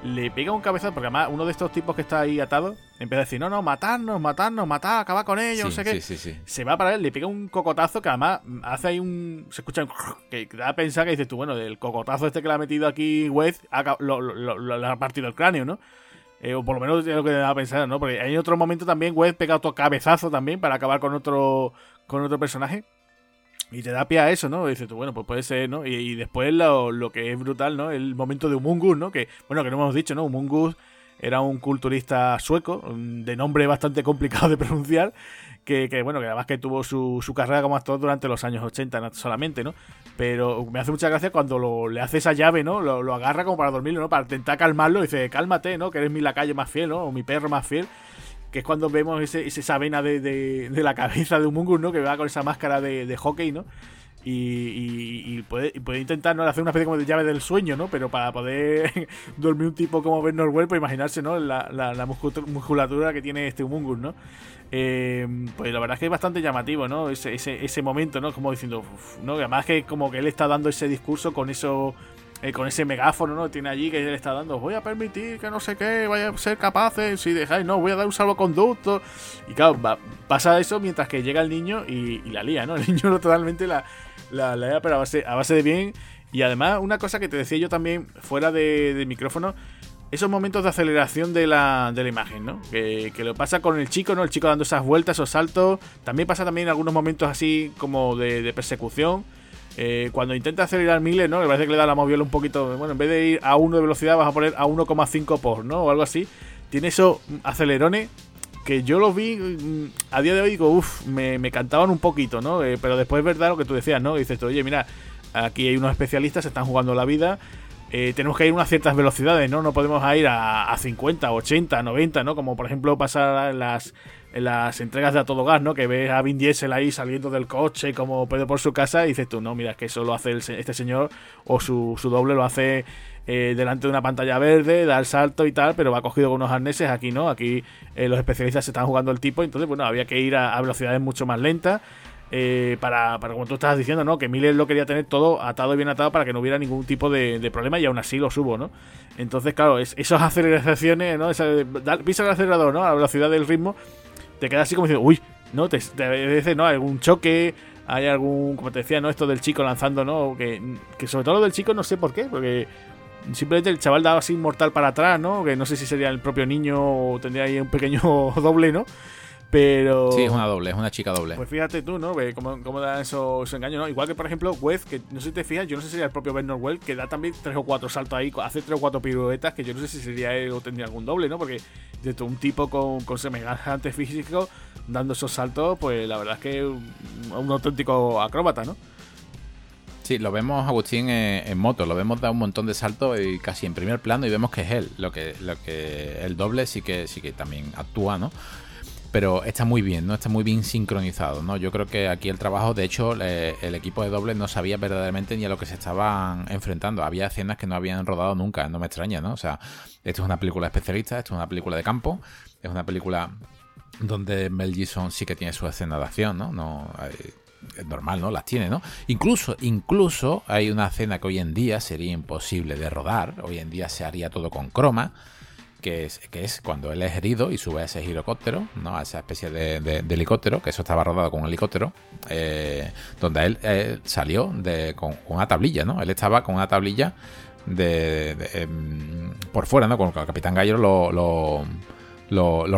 Le pega un cabezazo, porque además uno de estos tipos que está ahí atado empieza a decir, no, no, matarnos, matarnos, matar, acabar con ellos, no sé qué. Se va para él, le pega un cocotazo que además hace ahí un. Se escucha un. que da a pensar que dices tú, bueno, del cocotazo este que le ha metido aquí Wez, lo, lo, ha partido el cráneo, ¿no? Eh, o por lo menos es lo que da a pensar, ¿no? Porque hay otro momento también, Wez pega otro cabezazo también para acabar con otro, con otro personaje. Y te da pie a eso, ¿no? Y dices tú, bueno, pues puede ser, ¿no? Y, después lo, lo, que es brutal, ¿no? El momento de Humungus, ¿no? Que, bueno, que no hemos dicho, ¿no? Humungus era un culturista sueco, de nombre bastante complicado de pronunciar, que, bueno, que además que tuvo su, su, carrera como actor durante los años 80 solamente, ¿no? Pero me hace mucha gracia cuando lo, le hace esa llave, ¿no? Lo, lo, agarra como para dormirlo, ¿no? Para intentar calmarlo y dice, cálmate, ¿no? Que eres mi lacayo más fiel, ¿no? O mi perro más fiel que es cuando vemos ese, esa vena de, de, la cabeza de un mungus, ¿no? Que va con esa máscara de hockey, ¿no? Y, puede, intentar ¿no? hacer una especie como de llave del sueño, ¿no? Pero para poder dormir un tipo como Ben Norwell, pues imaginarse, ¿no? La, la, musculatura que tiene este Humungus, ¿no? Eh, pues la verdad es que es bastante llamativo, ¿no? Ese, ese, momento, ¿no? Como diciendo, ¿no? además que como que él está dando ese discurso con eso eh, con ese megáfono, ¿no? Tiene allí que él está dando, voy a permitir que no sé qué, vaya a ser capaces, si dejáis, no, voy a dar un salvoconducto. Y claro, pasa eso mientras que llega el niño y, la lía, ¿no? El niño totalmente la, la, lía, pero a base, a base de bien. Y además, una cosa que te decía yo también fuera de, micrófono, esos momentos de aceleración de la, de la imagen, ¿no? Que, que, lo pasa con el chico, ¿no? El chico dando esas vueltas, esos saltos. También pasa también algunos momentos así como de, persecución. Eh, cuando intenta acelerar Miller, ¿no? Me parece que le da la moviola un poquito. Bueno, en vez de ir a 1 de velocidad, vas a poner a 1,5 por, ¿no? O algo así. Tiene esos acelerones que yo los vi mm, a día de hoy, digo, uff, me, cantaban un poquito, ¿no? Eh, pero después es verdad lo que tú decías, ¿no? Dices, oye, mira, aquí hay unos especialistas, se están jugando la vida. Eh, tenemos que ir a unas ciertas velocidades, ¿no? No podemos ir a, a 50, 80, 90, ¿no? Como por ejemplo pasa en las en las entregas de A Todo Gas, ¿no? Que ves a Vin Diesel ahí saliendo del coche como pedo por su casa y dices tú, no, mira, es que eso lo hace este señor o su, doble lo hace eh, delante de una pantalla verde, da el salto y tal, pero va cogido con unos arneses, aquí no, aquí eh, los especialistas se están jugando el tipo, entonces, bueno, había que ir a, velocidades mucho más lentas. Eh, para, para, como tú estabas diciendo, ¿no? Que Miller lo quería tener todo atado y bien atado para que no hubiera ningún tipo de, problema y aún así lo subo, ¿no? Entonces, claro, es, esas aceleraciones, ¿no? Esa, pisa el acelerador, ¿no? A la velocidad del ritmo te quedas así como diciendo, uy, no, te, te ¿no? Algún choque, hay algún, como te decía, ¿no? Esto del chico lanzando, ¿no? Que, que sobre todo lo del chico no sé por qué, porque simplemente el chaval daba así mortal para atrás, ¿no? Que no sé si sería el propio niño o tendría ahí un pequeño doble, ¿no? Pero. Sí, es una doble, es una chica doble. Pues fíjate tú, ¿no? Cómo, cómo da esos, engaños, ¿no? Igual que, por ejemplo, Wez, que no sé si te fijas, yo no sé si sería el propio Bernard Well, que da también tres o cuatro saltos ahí, hace tres o cuatro piruetas, que yo no sé si sería él o tendría algún doble, ¿no? Porque de un tipo con, con semejante físico dando esos saltos, pues la verdad es que un, un auténtico acróbata, ¿no? Sí, lo vemos Agustín en, moto, lo vemos dar un montón de saltos y casi en primer plano y vemos que es él, lo que, lo que el doble sí que sí que también actúa, ¿no? Pero está muy bien, ¿no? Está muy bien sincronizado, ¿no? Yo creo que aquí el trabajo, de hecho, el equipo de doble no sabía verdaderamente ni a lo que se estaban enfrentando. Había escenas que no habían rodado nunca, no me extraña, ¿no? O sea, esto es una película especialista, esto es una película de campo, es una película donde Mel Gibson sí que tiene su escena de acción, ¿no? no es normal, ¿no? Las tiene, ¿no? Incluso, incluso hay una escena que hoy en día sería imposible de rodar, hoy en día se haría todo con croma, que es, que es cuando él es herido y sube a ese helicóptero, ¿no? A esa especie de, helicóptero, que eso estaba rodado con un helicóptero, eh, donde él, salió de, con, una tablilla, ¿no? Él estaba con una tablilla de, em, por fuera, ¿no? Con el capitán Gallo lo lo,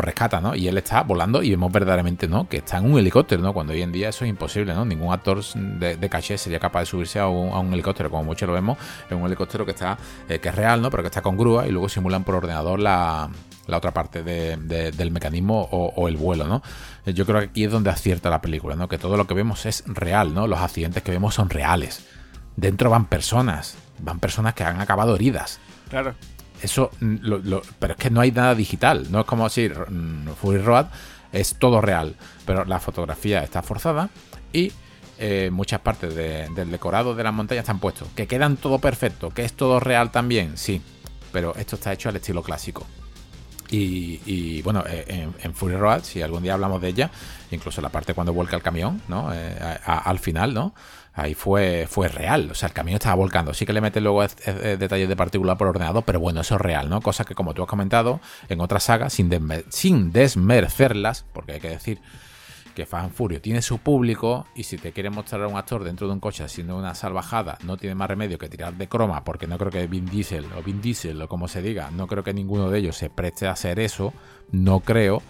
rescata, ¿no? Y él está volando y vemos verdaderamente, ¿no? Que está en un helicóptero, ¿no? Cuando hoy en día eso es imposible, ¿no? Ningún actor de, caché sería capaz de subirse a un, helicóptero, como mucho lo vemos, en un helicóptero que está, eh, que es real, ¿no? Pero que está con grúa y luego simulan por ordenador la, otra parte del mecanismo o, el vuelo, ¿no? Eh, yo creo que aquí es donde acierta la película, ¿no? Que todo lo que vemos es real, ¿no? Los accidentes que vemos son reales. Dentro van personas, van personas que han acabado heridas. Claro. Eso, mm, pero es que no hay nada digital. No es como si mm, Fury Road es todo real, pero la fotografía está forzada y eh, muchas partes del decorado de las montañas están puestos. Que quedan todo perfecto, que es todo real también, sí, pero esto está hecho al estilo clásico. Y, bueno, eh, en, Fury Road, si algún día hablamos de ella, incluso la parte cuando vuelca el camión, ¿no? Eh, al final, ¿no? Ahí fue, fue real. O sea, el camión estaba volcando. Sí que le meten luego detalles de partícula por ordenador, pero bueno, eso es real, ¿no? Cosa que, como tú has comentado, en otras sagas, sin, sin desmerecerlas, porque hay que decir que Fan Furio tiene su público y si te quiere mostrar a un actor dentro de un coche haciendo una salvajada, no tiene más remedio que tirar de croma, porque no creo que Vin Diesel o Vin Diesel o como se diga, no creo que ninguno de ellos se preste a hacer eso, no creo.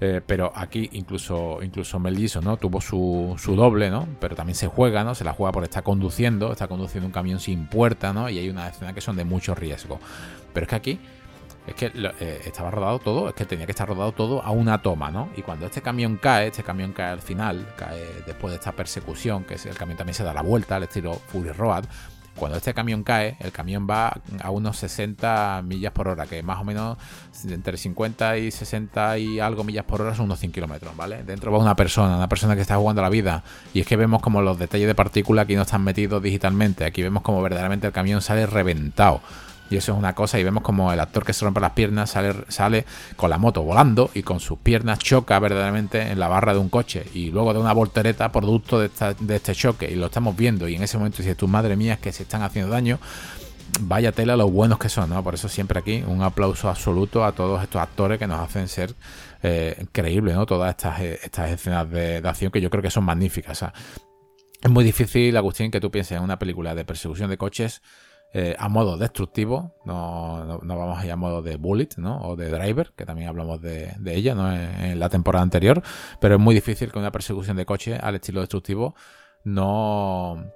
Eh, pero aquí incluso, incluso Mel Gibson, ¿no? Tuvo su, su, doble, ¿no? Pero también se juega, ¿no? Se la juega por estar conduciendo, está conduciendo un camión sin puerta, ¿no? Y hay una escena que son de mucho riesgo. Pero es que aquí es que eh, estaba rodado todo, es que tenía que estar rodado todo a una toma, ¿no? Y cuando este camión cae, este camión cae al final, cae después de esta persecución, que es, el camión también se da la vuelta al estilo Fury Road, cuando este camión cae, el camión va a unos 60 millas por hora, que más o menos entre 50 y 60 y algo millas por hora son unos 100 kilómetros, ¿vale? Dentro va una persona, una persona que está jugando la vida. Y es que vemos como los detalles de partícula aquí no están metidos digitalmente. Aquí vemos como verdaderamente el camión sale reventado. Y eso es una cosa, y vemos como el actor que se rompe las piernas sale, sale con la moto volando y con sus piernas choca verdaderamente en la barra de un coche y luego de una voltereta producto de, este choque y lo estamos viendo y en ese momento dices, tu madre mía, es que se están haciendo daño vaya tela lo buenos que son, ¿no? Por eso siempre aquí un aplauso absoluto a todos estos actores que nos hacen ser eh, creíbles, ¿no? Todas estas, eh, estas escenas de, acción que yo creo que son magníficas. Es muy difícil, Agustín, que tú pienses en una película de persecución de coches eh, a modo destructivo, no, no, vamos a ir a modo de bullet, ¿no? O de driver, que también hablamos de, ella, ¿no? En, la temporada anterior, pero es muy difícil que una persecución de coche al estilo destructivo no,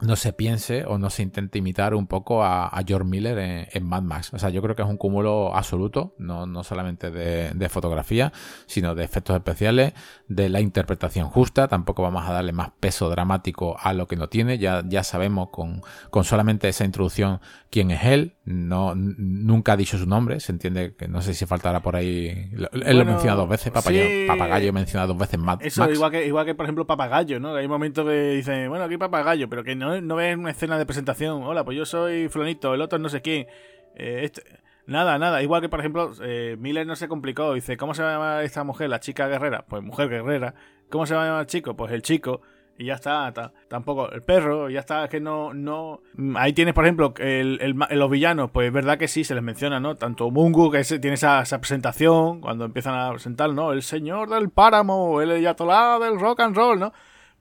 no se piense o no se intente imitar un poco a, George Miller en, Mad Max. O sea, yo creo que es un cúmulo absoluto, no, no solamente de, fotografía, sino de efectos especiales, de la interpretación justa. Tampoco vamos a darle más peso dramático a lo que no tiene. Ya, ya sabemos con, con solamente esa introducción quién es él. No, nunca ha dicho su nombre. Se entiende que no sé si faltará por ahí. Él lo menciona dos veces, Papagayo, Papagayo menciona dos veces Mad Eso, igual que, igual que por ejemplo Papagayo, ¿no? Hay momentos que dicen, bueno, aquí Papagayo, pero que no no, ves una escena de presentación. Hola, pues yo soy Flonito, el otro no sé quién. Eh, este, nada, nada. Igual que, por ejemplo, eh, Miller no se complicó. Dice, ¿cómo se va a llamar esta mujer? La chica guerrera. Pues mujer guerrera. ¿Cómo se va a llamar el chico? Pues el chico. Y ya está, tampoco el perro, ya está, que no, no... Ahí tienes, por ejemplo, el, los villanos, pues es verdad que sí, se les menciona, ¿no? Tanto Mungu, que tiene esa, esa, presentación, cuando empiezan a presentar, ¿no? El señor del páramo, el yatolá del rock and roll, ¿no?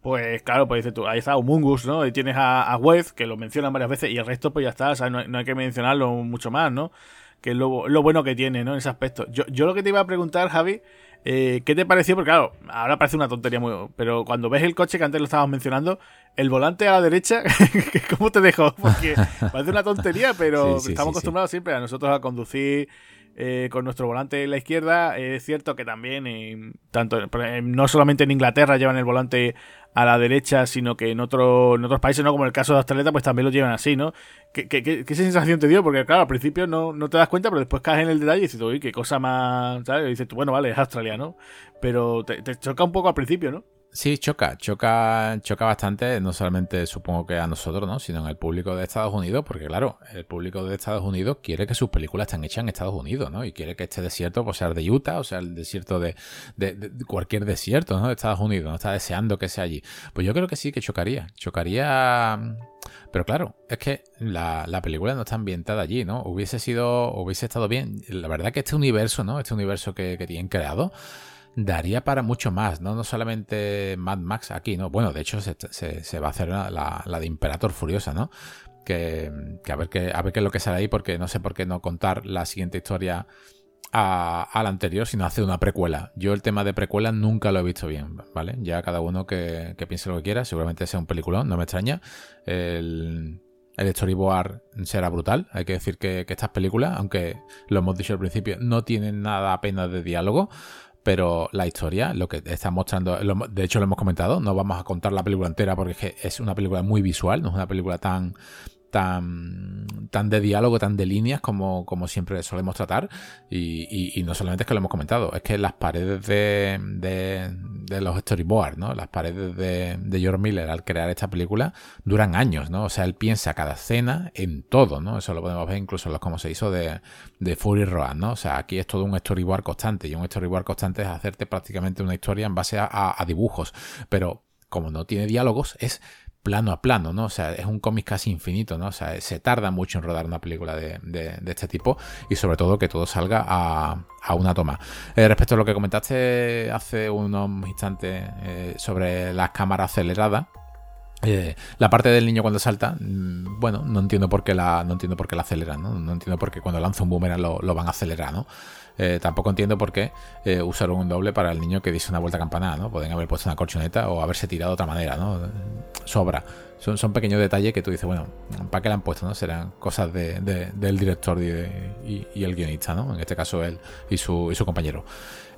Pues claro, pues dices tú, ahí está Humungus, ¿no? Y tienes a, a que lo mencionan varias veces, y el resto, pues ya está, o sea, no, hay que mencionarlo mucho más, ¿no? Que es lo, lo, bueno que tiene, ¿no? En ese aspecto. Yo, yo lo que te iba a preguntar, Javi, eh, ¿qué te pareció? Porque claro, ahora parece una tontería muy... Pero cuando ves el coche, que antes lo estábamos mencionando, el volante a la derecha, ¿cómo te dejó? Porque parece una tontería, pero estamos acostumbrados siempre a nosotros a conducir eh, con nuestro volante en la izquierda. Es cierto que también, tanto no solamente en Inglaterra llevan el volante a la derecha, sino que en, otro, en otros países, ¿no? Como el caso de Australia, pues también lo llevan así, ¿no? ¿Qué, qué, qué, sensación te dio? Porque, claro, al principio no, no, te das cuenta, pero después caes en el detalle y dices, uy, qué cosa más, ¿sabes? Y dices bueno, vale, es australiano. Pero te, choca un poco al principio, ¿no? Sí, choca, choca, choca bastante, no solamente supongo que a nosotros, ¿no? Sino en el público de Estados Unidos, porque claro, el público de Estados Unidos quiere que sus películas estén hechas en Estados Unidos, ¿no? Y quiere que este desierto pues, sea el de Utah, o sea, el desierto de, cualquier desierto, ¿no? De Estados Unidos, ¿no? Está deseando que sea allí. Pues yo creo que sí, que chocaría. Chocaría. Pero claro, es que la, película no está ambientada allí, ¿no? Hubiese sido, hubiese estado bien. La verdad que este universo, ¿no? Este universo que, que tienen creado daría para mucho más, ¿no? No solamente Mad Max aquí, ¿no? Bueno, de hecho se, se, va a hacer la, la, de Imperator Furiosa, ¿no? Que, a, ver qué, a ver qué es lo que sale ahí, porque no sé por qué no contar la siguiente historia a, la anterior, sino hacer una precuela. Yo el tema de precuela nunca lo he visto bien, ¿vale? Ya cada uno que, piense lo que quiera, seguramente sea un peliculón, no me extraña. El, el storyboard será brutal. Hay que decir que, que, estas películas, aunque lo hemos dicho al principio, no tienen nada apenas de diálogo pero la historia, lo que está mostrando, de hecho lo hemos comentado, no vamos a contar la película entera porque es una película muy visual, no es una película tan tan, tan de diálogo, tan de líneas como, como siempre solemos tratar. Y, no solamente es que lo hemos comentado, es que las paredes de, de, los storyboards, ¿no? las paredes de, de, George Miller al crear esta película duran años, ¿no? O sea, él piensa cada escena en todo, ¿no? Eso lo podemos ver incluso en los como se hizo de, de Fury Road, ¿no? O sea, aquí es todo un storyboard constante y un storyboard constante es hacerte prácticamente una historia en base a dibujos, pero como no tiene diálogos, es plano a plano, ¿no? O sea, es un cómic casi infinito, ¿no? O sea, se tarda mucho en rodar una película de, este tipo y sobre todo que todo salga a, una toma. Eh, respecto a lo que comentaste hace unos instantes eh, sobre las cámaras aceleradas, eh, la parte del niño cuando salta, mm, bueno, no entiendo por qué la, no entiendo por qué la aceleran, ¿no? No entiendo por qué cuando lanza un boomerang lo, lo van a acelerar, ¿no? Eh, tampoco entiendo por qué eh, usaron un doble para el niño que dice una vuelta campanada, ¿no? Pueden haber puesto una colchoneta o haberse tirado de otra manera, ¿no? Sobra. Son, son pequeños detalles que tú dices, bueno, ¿para qué la han puesto? no Serán cosas del director y, el guionista, ¿no? En este caso él y su, y su compañero.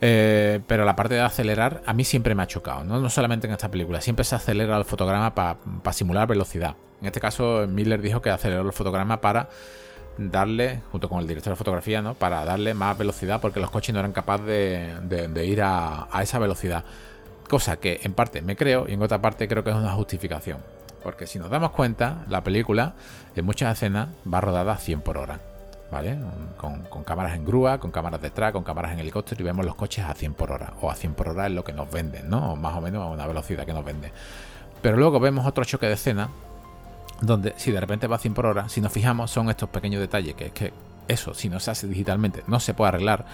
Eh, pero la parte de acelerar a mí siempre me ha chocado, ¿no? No solamente en esta película, siempre se acelera el fotograma para simular velocidad. En este caso, Miller dijo que aceleró el fotograma para darle, junto con el director de fotografía, ¿no? Para darle más velocidad porque los coches no eran capaces de, ir a, esa velocidad. Cosa que en parte me creo y en otra parte creo que es una justificación. Porque si nos damos cuenta, la película en muchas escenas va rodada a 100 por hora. ¿Vale? Con, cámaras en grúa, con cámaras detrás, con cámaras en helicóptero y vemos los coches a 100 por hora. O a 100 por hora es lo que nos venden, ¿no? O más o menos a una velocidad que nos venden. Pero luego vemos otro choque de escena donde si de repente va a 100 por hora, si nos fijamos son estos pequeños detalles, que es que eso, si no se hace digitalmente, no se puede arreglar.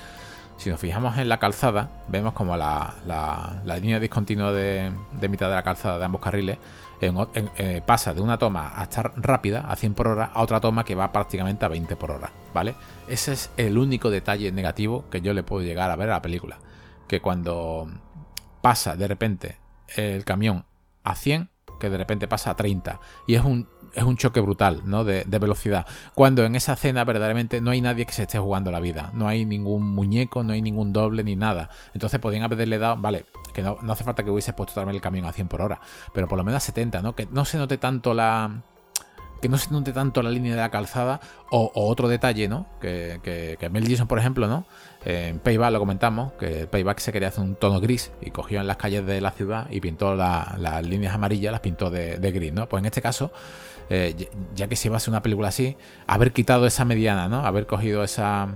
Si nos fijamos en la calzada, vemos como la, la, línea discontinua de, de, mitad de la calzada de ambos carriles eh, pasa de una toma a estar rápida, a 100 por hora, a otra toma que va prácticamente a 20 por hora, ¿vale? Ese es el único detalle negativo que yo le puedo llegar a ver a la película. Que cuando pasa de repente el camión a 100, que de repente pasa a 30. Y es un, es un choque brutal, ¿no? De, velocidad. Cuando en esa escena verdaderamente no hay nadie que se esté jugando la vida. No hay ningún muñeco, no hay ningún doble ni nada. Entonces podrían haberle dado, vale, que no, hace falta que hubiese puesto también el camión a 100 por hora, pero por lo menos a 70, ¿no? Que no se note tanto la que no se note tanto la línea de la calzada o, otro detalle, ¿no? Que, que, Mel Gibson, por ejemplo, ¿no? En Payback lo comentamos, que Payback se quería hacer un tono gris y cogió en las calles de la ciudad y pintó las líneas amarillas, las pintó de, gris, ¿no? Pues en este caso, eh, ya que se iba a hacer una película así, haber quitado esa mediana, ¿no? Haber cogido esa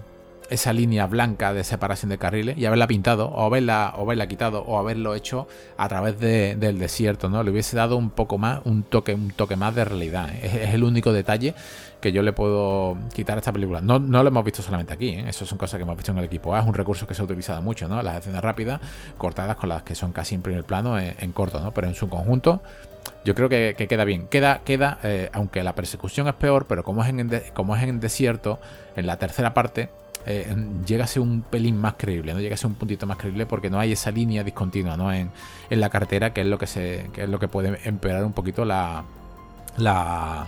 esa línea blanca de separación de carriles y haberla pintado o haberla, o haberla quitado o haberlo hecho a través del desierto, ¿no? Le hubiese dado un poco más, un toque, un toque más de realidad. Es, el único detalle que yo le puedo quitar a esta película. No, no lo hemos visto solamente aquí, ¿eh? eso son cosas que hemos visto en el equipo Es un recurso que se ha utilizado mucho, ¿no? Las escenas rápidas, cortadas con las que son casi en primer plano, en, corto, ¿no? Pero en su conjunto yo creo que, queda bien. Queda, queda eh, aunque la persecución es peor, pero como es, en, como es en desierto, en la tercera parte, eh, llega a ser un pelín más creíble, ¿no? Llega a ser un puntito más creíble porque no hay esa línea discontinua, ¿no? En, la cartera, que es lo que se. es lo que puede empeorar un poquito la. la.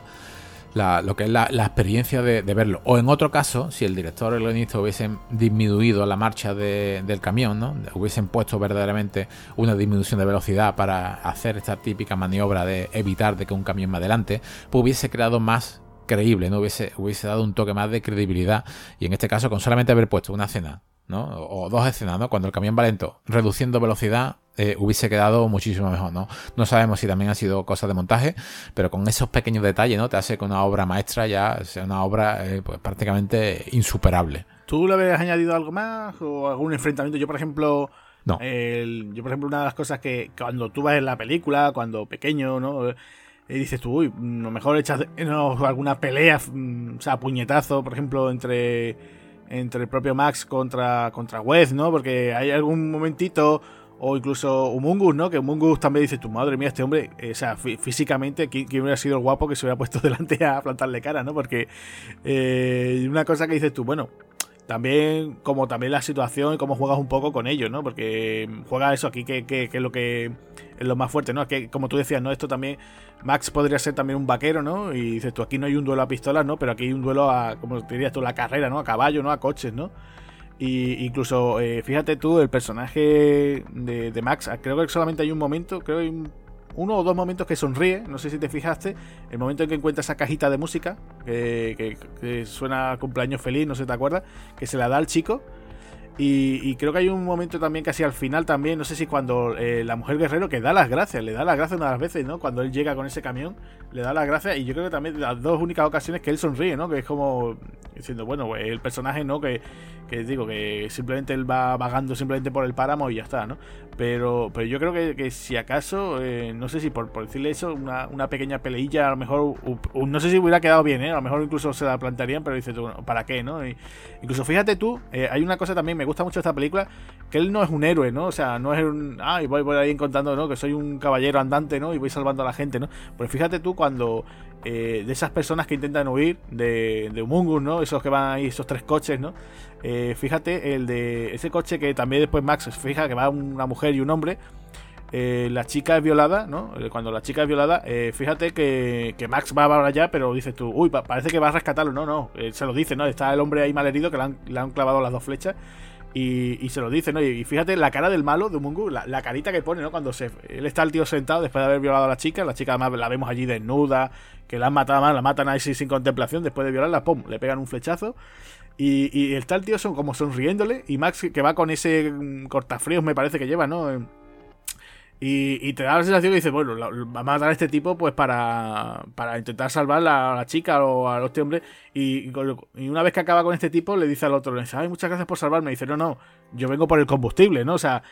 Lo que es la, experiencia de, verlo. O en otro caso, si el director o el guionista hubiesen disminuido la marcha del camión, ¿no? Hubiesen puesto verdaderamente una disminución de velocidad para hacer esta típica maniobra de evitar de que un camión me adelante, pues hubiese creado más creíble, ¿no? Hubiese, hubiese dado un toque más de credibilidad. Y en este caso, con solamente haber puesto una escena ¿no? O dos escenas, ¿no? Cuando el camión va lento, reduciendo velocidad, eh, hubiese quedado muchísimo mejor, ¿no? No sabemos si también ha sido cosa de montaje, pero con esos pequeños detalles, ¿no? Te hace que una obra maestra ya sea una obra eh, pues, prácticamente insuperable. ¿Tú le habías añadido algo más o algún enfrentamiento? Yo, por ejemplo, no. yo, por ejemplo, una de las cosas que cuando tú vas en la película, cuando pequeño, ¿no? Y dices tú, uy, lo mejor echas alguna pelea, mm, o sea, puñetazo, por ejemplo, entre, entre el propio Max contra, contra Wes, ¿no? Porque hay algún momentito, o incluso Humungus, ¿no? Que Humungus también dice, tu madre mía, este hombre, eh, o sea, físicamente, ¿quién, hubiera sido el guapo que se hubiera puesto delante a plantarle cara, ¿no? Porque eh, una cosa que dices tú, bueno, también, como también la situación y cómo juegas un poco con ellos, ¿no? Porque juega eso aquí, que, que, es lo que es lo más fuerte, ¿no? Que como tú decías, ¿no? Esto también, Max podría ser también un vaquero, ¿no? Y dices tú, aquí no hay un duelo a pistolas, ¿no? Pero aquí hay un duelo a, como dirías tú, la carrera, ¿no? A caballo, ¿no? A coches, ¿no? Y incluso, eh, fíjate tú, el personaje de, de, Max, creo que solamente hay un momento, creo que hay un uno o dos momentos que sonríe, no sé si te fijaste, el momento en que encuentra esa cajita de música, que, suena cumpleaños feliz, no sé si te acuerdas, que se la da al chico. Y, creo que hay un momento también casi al final también, no sé si cuando eh, la mujer guerrero que da las gracias, le da las gracias una de las veces, ¿no? Cuando él llega con ese camión, le da las gracias y yo creo que también las dos únicas ocasiones que él sonríe, ¿no? Que es como diciendo, bueno, pues el personaje, ¿no? Que, que digo, que simplemente él va vagando simplemente por el páramo y ya está, ¿no? Pero, pero yo creo que, si acaso, eh, no sé si por, decirle eso, una, pequeña peleilla, a lo mejor, no sé si hubiera quedado bien, ¿eh? A lo mejor incluso se la plantearían, pero dices tú, ¿para qué, no? incluso fíjate tú, eh, hay una cosa también, me gusta mucho esta película, que él no es un héroe, ¿no? O sea, no es un, ay, voy por ahí contando, ¿no? Que soy un caballero andante, ¿no? Y voy salvando a la gente, ¿no? Pues fíjate tú cuando eh, de esas personas que intentan huir de, de Humungus, ¿no? Esos que van ahí, esos tres coches, ¿no? Eh, fíjate, el de ese coche que también después Max fija que va una mujer y un hombre. Eh, la chica es violada, ¿no? Eh, cuando la chica es violada, fíjate que, Max va para allá, pero dices tú, uy, parece que va a rescatarlo. No, no, se lo dice, ¿no? Está el hombre ahí mal herido que le han, clavado las dos flechas. Y, se lo dice, ¿no? Y, fíjate la cara del malo de Mungu, la, la, carita que pone, ¿no? Cuando se, él está el tío sentado después de haber violado a la chica, la chica además la vemos allí desnuda, que la han matado, la matan ahí sin contemplación, después de violarla, ¡pum! Le pegan un flechazo. Y, y está el tío son como sonriéndole. Y Max, que va con ese mm, cortafríos, me parece que lleva, ¿no? Y, te da la sensación que dice, bueno, va a matar a este tipo pues para, para intentar salvar a la chica o a este hombre. Y, y, una vez que acaba con este tipo, le dice al otro, le dice, ay, muchas gracias por salvarme. Y dice, no, no, yo vengo por el combustible, ¿no? O sea,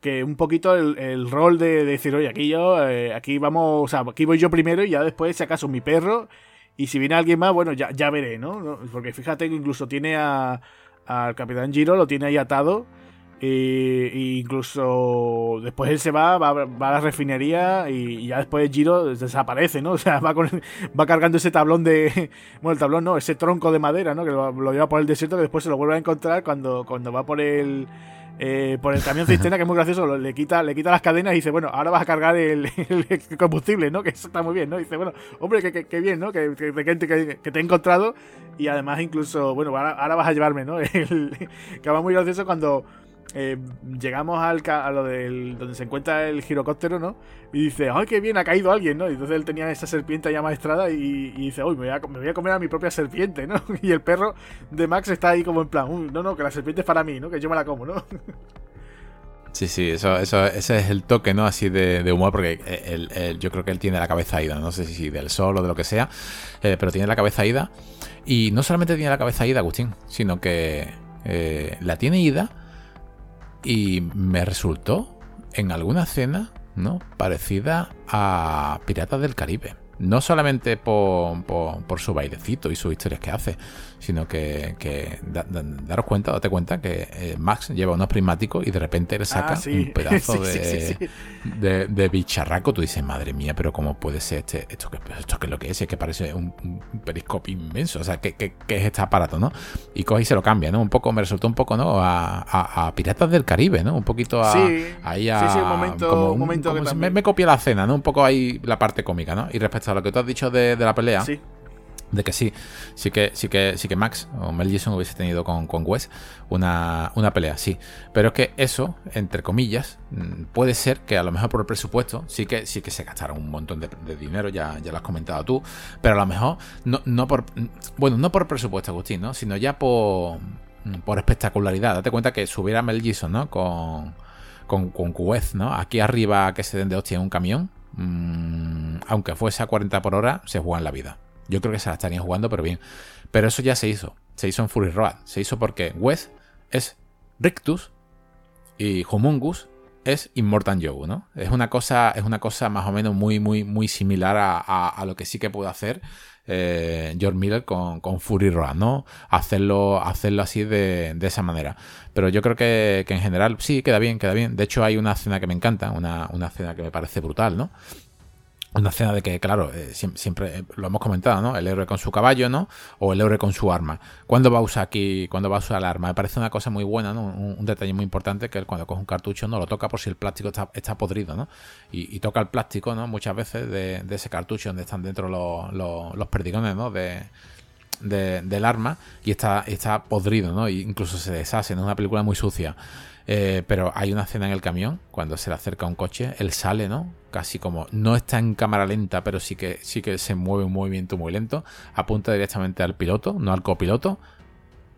que un poquito el, rol de, decir, oye, aquí yo, eh, aquí vamos, o sea, aquí voy yo primero y ya después, si acaso, mi perro y si viene alguien más, bueno, ya, ya veré, ¿no? Porque fíjate que incluso tiene a, al Capitán Giro, lo tiene ahí atado. E, incluso después él se va, va, a la refinería y, ya después Giro desaparece, ¿no? O sea, va, con, va cargando ese tablón de. Bueno, el tablón no, ese tronco de madera, ¿no? Que lo, lleva por el desierto, que después se lo vuelve a encontrar cuando, cuando va por el eh, por el camión cisterna, que es muy gracioso, le quita, le quita las cadenas y dice, bueno, ahora vas a cargar el, combustible, ¿no? Que eso está muy bien, ¿no? dice, bueno, hombre, que, bien, ¿no? Que, que, te he encontrado y además incluso, bueno, ahora, vas a llevarme, ¿no? Que va muy gracioso cuando eh, llegamos al a lo del donde se encuentra el girocóptero, ¿no? Y dice, ¡ay, qué bien! Ha caído alguien, ¿no? Y entonces él tenía esa serpiente ya maestrada y, dice, uy, me voy, a, comer a mi propia serpiente, ¿no? Y el perro de Max está ahí como en plan, uy, no, no, que la serpiente es para mí, ¿no? Que yo me la como, ¿no? Sí, sí, eso, eso, ese es el toque, ¿no? Así de, humor, porque el, yo creo que él tiene la cabeza ida, no sé si del sol o de lo que sea, eh, pero tiene la cabeza ida. Y no solamente tiene la cabeza ida, Agustín, sino que eh, la tiene ida y me resultó en alguna escena ¿no? parecida a Piratas del Caribe. No solamente por, por, su bailecito y sus historias que hace, sino que, daros cuenta, date cuenta que eh, Max lleva unos prismáticos y de repente le saca ah, un pedazo de, bicharraco. Tú dices, madre mía, pero ¿cómo puede ser este, esto, que, esto que es lo que es? Es que parece un, periscopio inmenso. O sea, ¿qué, es este aparato, no? Y coge y se lo cambia, ¿no? Un poco, me resultó un poco, ¿no? A, Piratas del Caribe, ¿no? Un poquito a. Ahí a. Sí, un momento, un, momento que me, copia la cena, ¿no? Un poco ahí la parte cómica, ¿no? Y respecto a lo que tú has dicho de, de la pelea. Sí de que sí, sí que, sí que, sí que Max o Mel Gibson hubiese tenido con, con Wes una, pelea, sí. Pero es que eso, entre comillas, mm, puede ser que a lo mejor por el presupuesto sí que, sí que se gastaron un montón de, dinero, ya, ya lo has comentado tú, pero a lo mejor no, no por, bueno, no por presupuesto, Agustín, ¿no? Sino ya por por espectacularidad. Date cuenta que subiera Mel Gibson, ¿no? Con, con, con ¿no? Aquí arriba que se den de hostia en un camión, mm, aunque fuese a 40 por hora, se juega en la vida. Yo creo que se la estarían jugando, pero bien. Pero eso ya se hizo. Se hizo en Fury Road. Se hizo porque Wes es Rictus y Humungus es Immortan Joe, ¿no? Es una cosa, es una cosa más o menos muy, muy, muy similar a, lo que sí que puede hacer eh, George Miller con, con, Fury Road, ¿no? Hacerlo, hacerlo así de, de esa manera. Pero yo creo que, que, en general sí, queda bien, queda bien. De hecho, hay una escena que me encanta, una, una escena que me parece brutal, ¿no? Una escena de que, claro, eh, siempre, eh, lo hemos comentado, ¿no? El héroe con su caballo, ¿no? O el héroe con su arma. ¿Cuándo va a usar aquí, cuándo va a usar el arma? Me parece una cosa muy buena, ¿no? Un, detalle muy importante que cuando coge un cartucho no lo toca por si el plástico está, está podrido, ¿no? Y, toca el plástico, ¿no? Muchas veces de, ese cartucho donde están dentro los, los, perdigones, ¿no? De, del arma y está, está podrido, ¿no? E incluso se deshace. Es una película muy sucia. Eh, pero hay una escena en el camión, cuando se le acerca un coche, él sale, ¿no? Casi como, no está en cámara lenta, pero sí que, sí que se mueve un movimiento muy lento, apunta directamente al piloto, no al copiloto,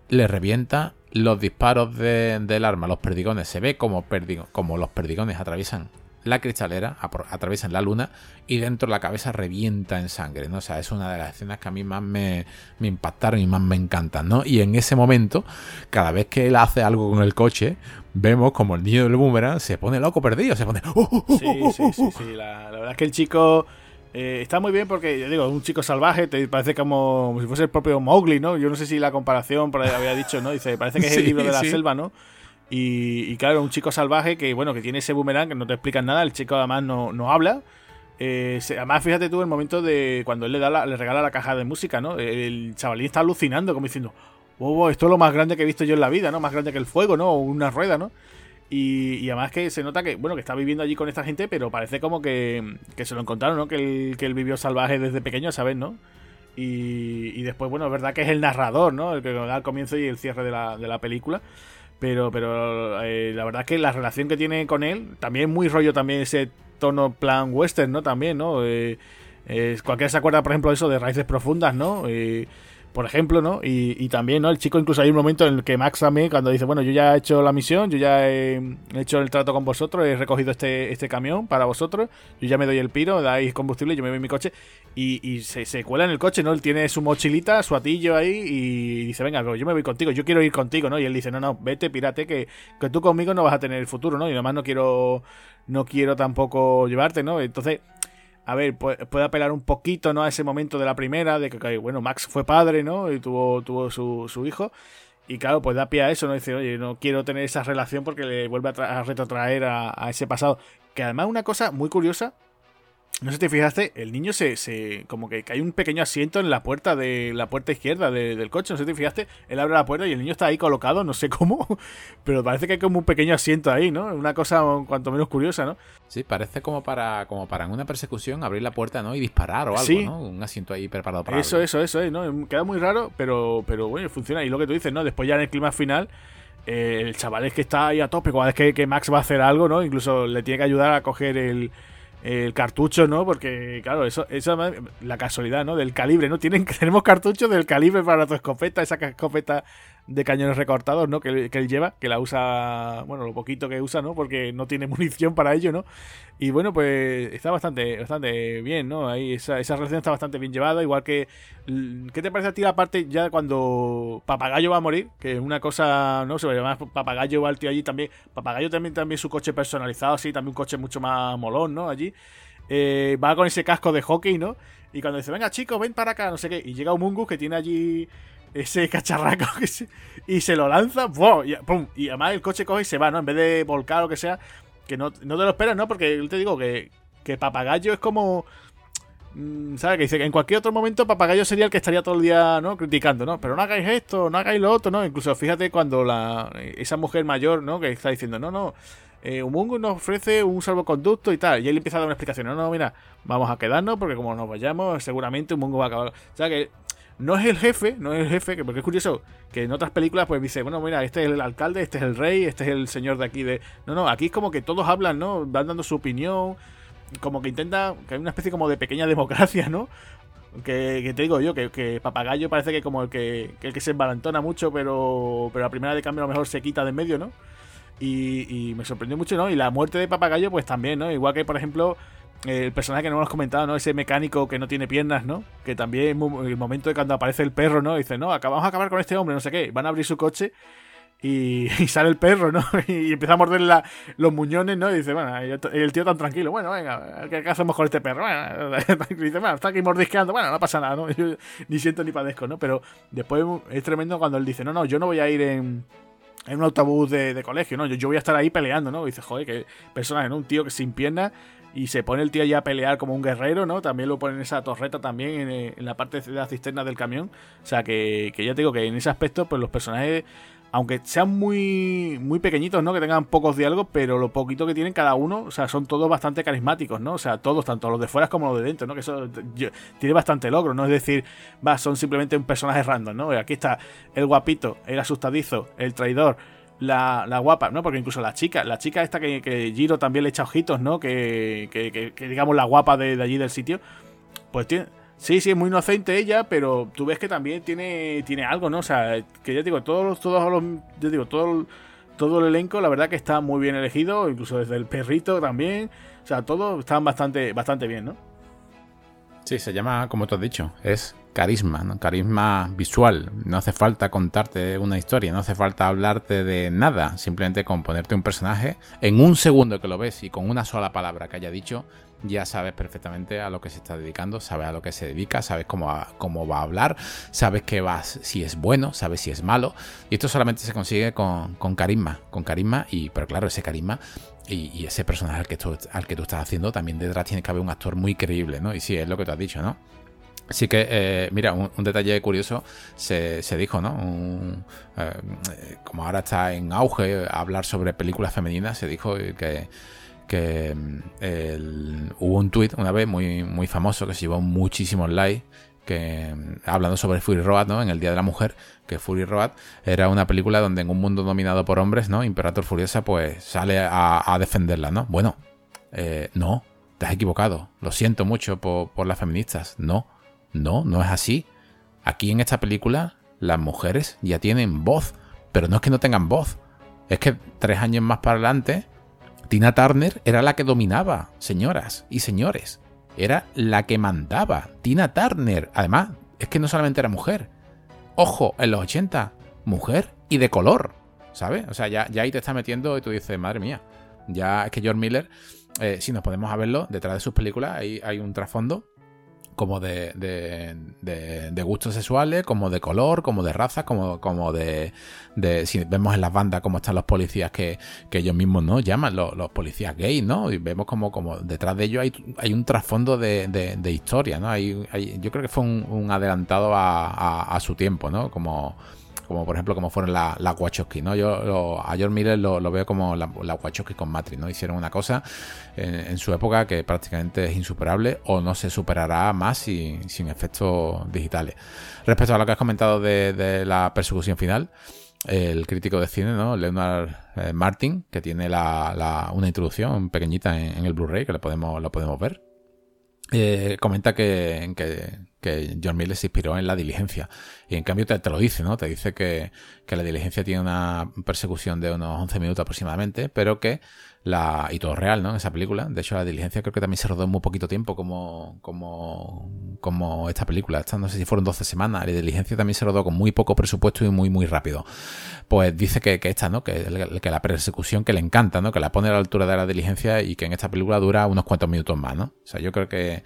le revienta los disparos del arma, los perdigones, se ve como, como los perdigones atraviesan la cristalera, atraviesan la luna y dentro la cabeza revienta en sangre, ¿no? O sea, es una de las escenas que a mí más me, impactaron y más me encantan, ¿no? Y en ese momento, cada vez que él hace algo con el coche, vemos como el niño del boomerang se pone loco perdido, se pone... ¡Oh, oh, oh, sí, sí, sí, sí, la, verdad es que el chico... Eh, está muy bien porque, yo digo, un chico salvaje te parece como, si fuese el propio Mowgli, ¿no? Yo no sé si la comparación por ahí había dicho, ¿no? Dice, parece que es el libro de la selva, ¿no? Y, claro, un chico salvaje que, bueno, que tiene ese boomerang que no te explican nada. El chico además no, no habla. Eh, además, fíjate tú el momento de cuando él le, da le regala la caja de música, ¿no? El chavalín está alucinando, como diciendo, oh, esto es lo más grande que he visto yo en la vida, ¿no? Más grande que el fuego, ¿no? O una rueda, ¿no? Y, además que se nota que, bueno, que está viviendo allí con esta gente, pero parece como que, que se lo encontraron, ¿no? Que él, que él vivió salvaje desde pequeño, ¿sabes, no? Y, y, después, bueno, es verdad que es el narrador, ¿no? El que da el comienzo y el cierre de la, de la película. Pero, pero eh, la verdad es que la relación que tiene con él, también muy rollo también ese tono plan western, ¿no? También, ¿no? Eh, cualquiera se acuerda, por ejemplo, eso de raíces profundas, ¿no? Eh, por ejemplo, ¿no? Y, también, ¿no? El chico incluso hay un momento en el que Max mí, cuando dice, bueno, yo ya he hecho la misión, yo ya he hecho el trato con vosotros, he recogido este, este camión para vosotros, yo ya me doy el piro, dais combustible, yo me voy en mi coche, y, se, se, cuela en el coche, ¿no? Él tiene su mochilita, su atillo ahí, y dice, venga, yo me voy contigo, yo quiero ir contigo, ¿no? Y él dice, no, no, vete, pirate, que, que tú conmigo no vas a tener el futuro, ¿no? Y además no quiero, no quiero tampoco llevarte, ¿no? Entonces a ver, puede, apelar un poquito, ¿no? A ese momento de la primera, de que, bueno, Max fue padre, ¿no? Y tuvo, tuvo su, su hijo. Y claro, pues da pie a eso, ¿no? Dice, oye, no quiero tener esa relación porque le vuelve a, retrotraer a, a, ese pasado. Que además una cosa muy curiosa no sé si te fijaste, el niño se, se, como que hay un pequeño asiento en la puerta de la puerta izquierda del coche, no sé si te fijaste, él abre la puerta y el niño está ahí colocado, no sé cómo, pero parece que hay como un pequeño asiento ahí, ¿no? Una cosa cuanto menos curiosa, ¿no? Sí, parece como para como para en una persecución abrir la puerta, ¿no? Y disparar o algo, ¿no? Un asiento ahí preparado para Eso, eso, eso, ¿no? Queda muy raro, pero pero bueno, funciona y lo que tú dices, ¿no? Después ya en el clima final eh, el chaval es que está ahí a tope, cuando es que, que Max va a hacer algo, ¿no? Incluso le tiene que ayudar a coger el el cartucho, ¿no? Porque, claro, eso, eso la casualidad, ¿no? Del calibre, ¿no? Tienen, tenemos cartuchos del calibre para tu escopeta, esa escopeta de cañones recortados, ¿no? Que, él lleva, que la usa, bueno, lo poquito que usa, ¿no? Porque no tiene munición para ello, ¿no? Y bueno, pues está bastante, bastante bien, ¿no? Ahí esa, esa relación está bastante bien llevada, igual que... ¿Qué te parece a ti la parte ya cuando Papagayo va a morir? Que es una cosa, ¿no? Se llama Papagayo va al tío allí también. Papagayo también, también su coche personalizado, así, también un coche mucho más molón, ¿no? Allí. Eh, va con ese casco de hockey, ¿no? Y cuando dice, venga chicos, ven para acá, no sé qué. Y llega un Mungus que tiene allí ese cacharraco y se lo lanza, y, ¡pum! y además el coche coge y se va, ¿no? En vez de volcar o lo que sea, que no, no te lo esperas, ¿no? Porque yo te digo que, que Papagayo es como... Mm, ¿Sabes? Que dice que en cualquier otro momento Papagayo sería el que estaría todo el día, ¿no? Criticando, ¿no? Pero no hagáis esto, no hagáis lo otro, ¿no? Incluso fíjate cuando la esa mujer mayor, ¿no? Que está diciendo, no, no, eh, Umungu nos ofrece un salvoconducto y tal. Y él empieza a dar una explicación. No, no, mira, vamos a quedarnos porque como nos vayamos, seguramente Umungu va a acabar. O sea que no es el jefe, no es el jefe, porque es curioso que en otras películas pues dice, bueno, mira, este es el alcalde, este es el rey, este es el señor de aquí de... No, no, aquí es como que todos hablan, ¿no? Van dando su opinión, como que intenta, que hay una especie como de pequeña democracia, ¿no? Que, te digo yo, que, Papagayo parece que como el que, el que se embalantona mucho, pero, pero a primera de cambio a lo mejor se quita de en medio, ¿no? Y, me sorprendió mucho, ¿no? Y la muerte de Papagayo, pues también, ¿no? Igual que, por ejemplo, el personaje que no hemos comentado, ¿no? Ese mecánico que no tiene piernas, ¿no? Que también el momento de cuando aparece el perro, ¿no? Dice, no, acabamos a acabar con este hombre, no sé qué. Van a abrir su coche y, sale el perro, ¿no? Y empieza a morder los muñones, ¿no? Y dice, bueno, el tío tan tranquilo, bueno, venga, ¿qué, hacemos con este perro? Bueno, y dice, bueno, está aquí mordisqueando, bueno, no pasa nada, ¿no? ni siento ni padezco, ¿no? Pero después es tremendo cuando él dice, no, no, yo no voy a ir en en un autobús de, colegio, ¿no? Yo, yo, voy a estar ahí peleando, ¿no? Y dice, joder, qué personaje, ¿no? Un tío que sin piernas y se pone el tío ya a pelear como un guerrero, ¿no? También lo pone en esa torreta también, en, en la parte de la cisterna del camión. O sea, que, que ya te digo que en ese aspecto, pues los personajes aunque sean muy, muy pequeñitos, ¿no? Que tengan pocos diálogos, pero lo poquito que tienen cada uno, o sea, son todos bastante carismáticos, ¿no? O sea, todos, tanto los de fuera como los de dentro, ¿no? Que eso tiene bastante logro, ¿no? Es decir, va, son simplemente un personaje random, ¿no? Aquí está el guapito, el asustadizo, el traidor, la, la, guapa, ¿no? Porque incluso la chica, la chica esta que, Giro también le echa ojitos, ¿no? Que, que, digamos la guapa de, de allí del sitio, pues tiene Sí, sí, es muy inocente ella, pero tú ves que también tiene, tiene algo, ¿no? O sea, que ya digo, todos, todos los, yo digo, todo, todo el elenco, la verdad que está muy bien elegido, incluso desde el perrito también. O sea, todos están bastante, bastante bien, ¿no? Sí, se llama, como tú has dicho, es carisma, ¿no? Carisma visual. No hace falta contarte una historia, no hace falta hablarte de nada. Simplemente con ponerte un personaje en un segundo que lo ves y con una sola palabra que haya dicho, ya sabes perfectamente a lo que se está dedicando, sabes a lo que se dedica, sabes cómo va, cómo va a hablar, sabes que vas, si es bueno, sabes si es malo. Y esto solamente se consigue con, carisma, con carisma, y pero claro, ese carisma y, ese personaje al que, tú, al que tú estás haciendo, también detrás tiene que haber un actor muy creíble, ¿no? Y sí, es lo que tú has dicho, ¿no? Así que, eh, mira, un, detalle curioso se, dijo, ¿no? Eh, como ahora está en auge hablar sobre películas femeninas, se dijo que que mm, hubo un tweet una vez muy, muy famoso que se llevó muchísimos likes que mm, hablando sobre Fury Road, ¿no? En el Día de la Mujer, que Fury Road era una película donde en un mundo dominado por hombres, ¿no? Imperator Furiosa, pues sale a, defenderla, ¿no? Bueno, eh, no, te has equivocado. Lo siento mucho por, las feministas. No, no, no es así. Aquí en esta película, las mujeres ya tienen voz, pero no es que no tengan voz. Es que tres años más para adelante Tina Turner era la que dominaba, señoras y señores. Era la que mandaba. Tina Turner. Además, es que no solamente era mujer. Ojo, en los 80, mujer y de color. ¿Sabes? O sea, ya, ya ahí te está metiendo y tú dices, madre mía. Ya es que George Miller, eh, si nos podemos a verlo, detrás de sus películas hay, hay un trasfondo como de, de, gustos sexuales, como de color, como de raza, como, como de, Si vemos en las bandas cómo están los policías que, ellos mismos no llaman, los, policías gays, ¿no? Y vemos como, como detrás de ellos hay, hay un trasfondo de, historia, ¿no? Hay, yo creo que fue un, adelantado a, a, su tiempo, ¿no? Como como por ejemplo como fueron las la Wachowski, ¿no? Yo a George Miller lo, veo como la, la, Wachowski con Matrix, ¿no? Hicieron una cosa en, su época que prácticamente es insuperable o no se superará más sin, sin efectos digitales. Respecto a lo que has comentado de, la persecución final, el crítico de cine, ¿no? Leonard eh, Martin, que tiene la, una introducción pequeñita en, el Blu-ray, que lo podemos, lo podemos ver. Eh, comenta que, que, que, John Miller se inspiró en la diligencia. Y en cambio te, lo dice, ¿no? Te dice que, que, la diligencia tiene una persecución de unos 11 minutos aproximadamente, pero que la, y todo real, ¿no? En esa película. De hecho, la diligencia creo que también se rodó en muy poquito tiempo como, como, como esta película. Esta no sé si fueron 12 semanas. La diligencia también se rodó con muy poco presupuesto y muy, muy rápido. Pues dice que, que esta, ¿no? Que, que, la persecución que le encanta, ¿no? Que la pone a la altura de la diligencia y que en esta película dura unos cuantos minutos más, ¿no? O sea, yo creo que,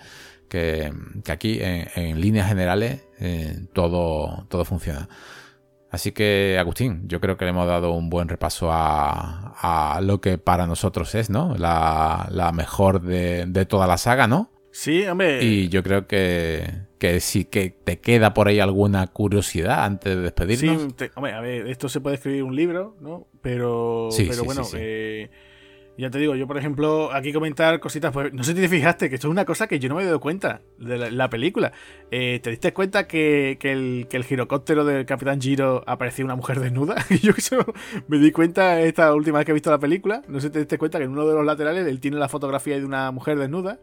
que, aquí, en, líneas generales, eh, todo, todo funciona. Así que, Agustín, yo creo que le hemos dado un buen repaso a, lo que para nosotros es, ¿no? La, mejor de, toda la saga, ¿no? Sí, hombre. Y yo creo que, que sí que te queda por ahí alguna curiosidad antes de despedirnos. Sí, hombre, a ver, esto se puede escribir un libro, ¿no? Pero, pero bueno, eh, ya te digo, yo por ejemplo, aquí comentar cositas, pues no sé si te fijaste, que esto es una cosa que yo no me he dado cuenta de la, película. Eh, ¿Te diste cuenta que, el, que el girocóptero del Capitán Giro aparecía una mujer desnuda? yo me di cuenta esta última vez que he visto la película. No sé si te diste cuenta que en uno de los laterales él tiene la fotografía de una mujer desnuda.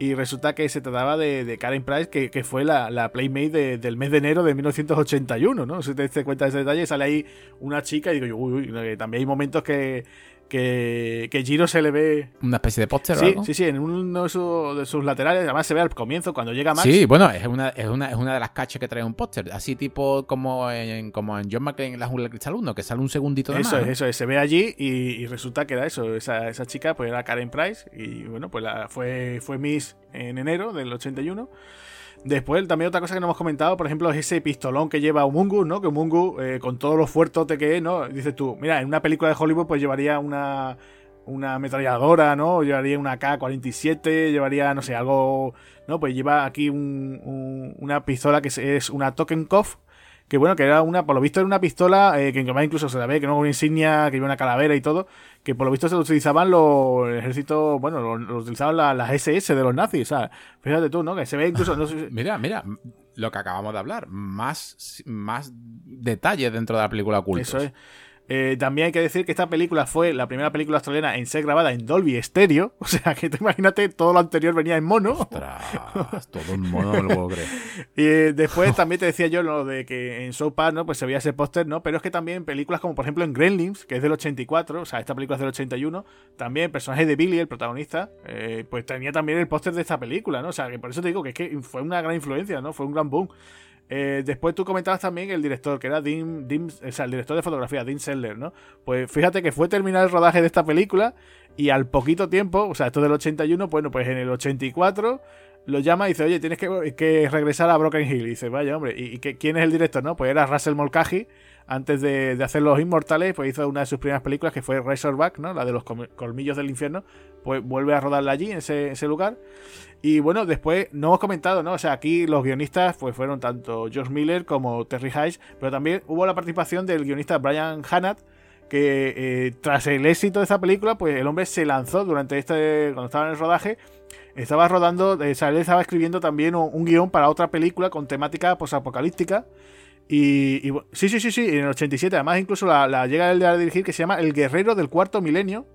y resulta que se trataba de, Karen Price, que, fue la, Playmate del mes de enero de 1981, ¿no? Si te das cuenta de ese detalle, sale ahí una chica y digo, uy, uy, también hay momentos que, que, que Giro se le ve. Una especie de póster sí, Sí, sí, en uno de sus, laterales. Además se ve al comienzo cuando llega Max. Sí, bueno, es una, es una, es una de las caches que trae un póster. Así tipo como en, como en John McClane en la jungla cristal 1, que sale un segundito de Eso es, eso es. Se ve allí y, resulta que era eso. Esa, esa chica pues era Karen Price. Y bueno, pues la, fue, fue Miss en enero del 81. Después, también otra cosa que no hemos comentado, por ejemplo, es ese pistolón que lleva Umungu, ¿no? Que Umungu, eh, con todos los fuertote que es, ¿no? Dices tú, mira, en una película de Hollywood, pues llevaría una, una ametralladora, ¿no? Llevaría una K-47, llevaría, no sé, algo, ¿no? Pues lleva aquí una pistola que es, una Token Cough, que bueno, que era una, por lo visto era una pistola eh, que incluso se la ve, que no una insignia, que lleva una calavera y todo, que por lo visto se lo utilizaban los ejércitos, bueno, lo, utilizaban las SS de los nazis, ¿sabes? Fíjate tú, ¿no? Que se ve incluso... mira, mira, lo que acabamos de hablar, más, más detalles dentro de la película ocultos. Eso es. Eh, también hay que decir que esta película fue la primera película australiana en ser grabada en Dolby Stereo. O sea, que te imagínate, todo lo anterior venía en mono. Ostras, todo en mono, no lo puedo creer. Y eh, después también te decía yo lo de que en South Park, ¿no? Pues se veía ese póster, ¿no? Pero es que también películas como, por ejemplo, en Gremlins, que es del 84, o sea, esta película es del 81, también el personaje de Billy, el protagonista, eh, pues tenía también el póster de esta película, ¿no? O sea, que por eso te digo que es que fue una gran influencia, ¿no? Fue un gran boom. Eh, después tú comentabas también el director, que era Dean, o sea, el director de fotografía, Dean Seller, ¿no? Pues fíjate que fue terminar el rodaje de esta película y al poquito tiempo, o sea, esto del 81, bueno, pues en el 84 lo llama y dice, oye, tienes que, regresar a Broken Hill. Y dice, vaya, hombre, ¿y, quién es el director, no? Pues era Russell Mulcahy, antes de, hacer Los Inmortales, pues hizo una de sus primeras películas que fue Razorback, ¿no? La de los colmillos del infierno, pues vuelve a rodarla allí, en ese, lugar. Y bueno, después no hemos comentado, ¿no? O sea, aquí los guionistas pues fueron tanto George Miller como Terry Hayes, pero también hubo la participación del guionista Brian Hannett, que eh, tras el éxito de esta película, pues el hombre se lanzó durante este, cuando estaba en el rodaje, estaba rodando, eh, estaba escribiendo también un, guion para otra película con temática posapocalíptica. Y, y, sí, sí, sí, sí, en el 87, además incluso la, la llega él a dirigir, que se llama El Guerrero del Cuarto Milenio,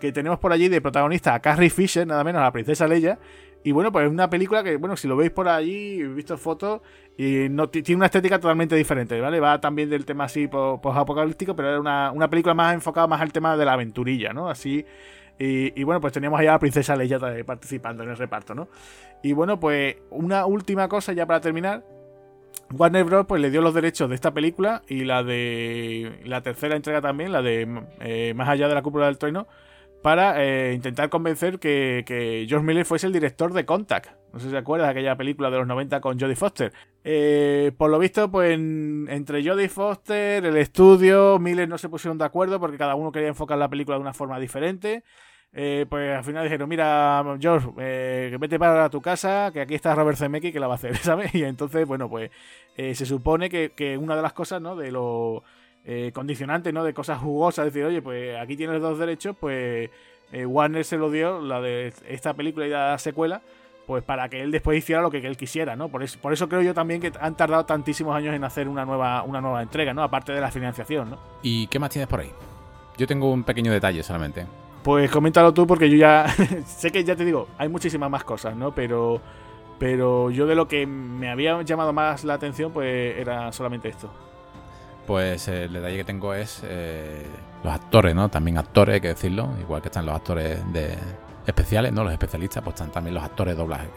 que tenemos por allí de protagonista a Carrie Fisher, nada menos, a la princesa Leia, y bueno, pues es una película que, bueno, si lo veis por allí, he visto fotos, y no, tiene una estética totalmente diferente, ¿vale? Va también del tema así post-apocalíptico, pero era una, una, película más enfocada más al tema de la aventurilla, ¿no? Así. Y, bueno, pues teníamos allá a la princesa Leia participando en el reparto, ¿no? Y bueno, pues una última cosa ya para terminar. Warner Bros. pues le dio los derechos de esta película y la de la tercera entrega también, la de eh, Más allá de la cúpula del trueno, para eh, intentar convencer que, George Miller fuese el director de Contact. No sé si se acuerdas de aquella película de los 90 con Jodie Foster. Eh, por lo visto, pues entre Jodie Foster, el estudio, Miller no se pusieron de acuerdo porque cada uno quería enfocar la película de una forma diferente. Eh, pues al final dijeron, mira, George, eh, vete para tu casa, que aquí está Robert Zemeckis que la va a hacer, ¿sabes? Y entonces, bueno, pues se supone que, que, una de las cosas, ¿no? De lo eh, condicionante, ¿no? De cosas jugosas, decir, oye, pues aquí tienes dos derechos, pues eh, Warner se lo dio, la de esta película y la secuela, pues para que él después hiciera lo que él quisiera, ¿no? Por eso, por eso creo yo también que han tardado tantísimos años en hacer una nueva, una nueva entrega, ¿no? Aparte de la financiación, ¿no? ¿Y qué más tienes por ahí? Yo tengo un pequeño detalle solamente. Pues coméntalo tú porque yo ya sé que ya te digo, hay muchísimas más cosas, ¿no? Pero pero yo de lo que me había llamado más la atención pues era solamente esto pues el detalle que tengo es eh, los actores, ¿no? También actores, hay que decirlo, igual que están los actores de especiales, ¿no? Los especialistas, pues están también los actores de doblaje.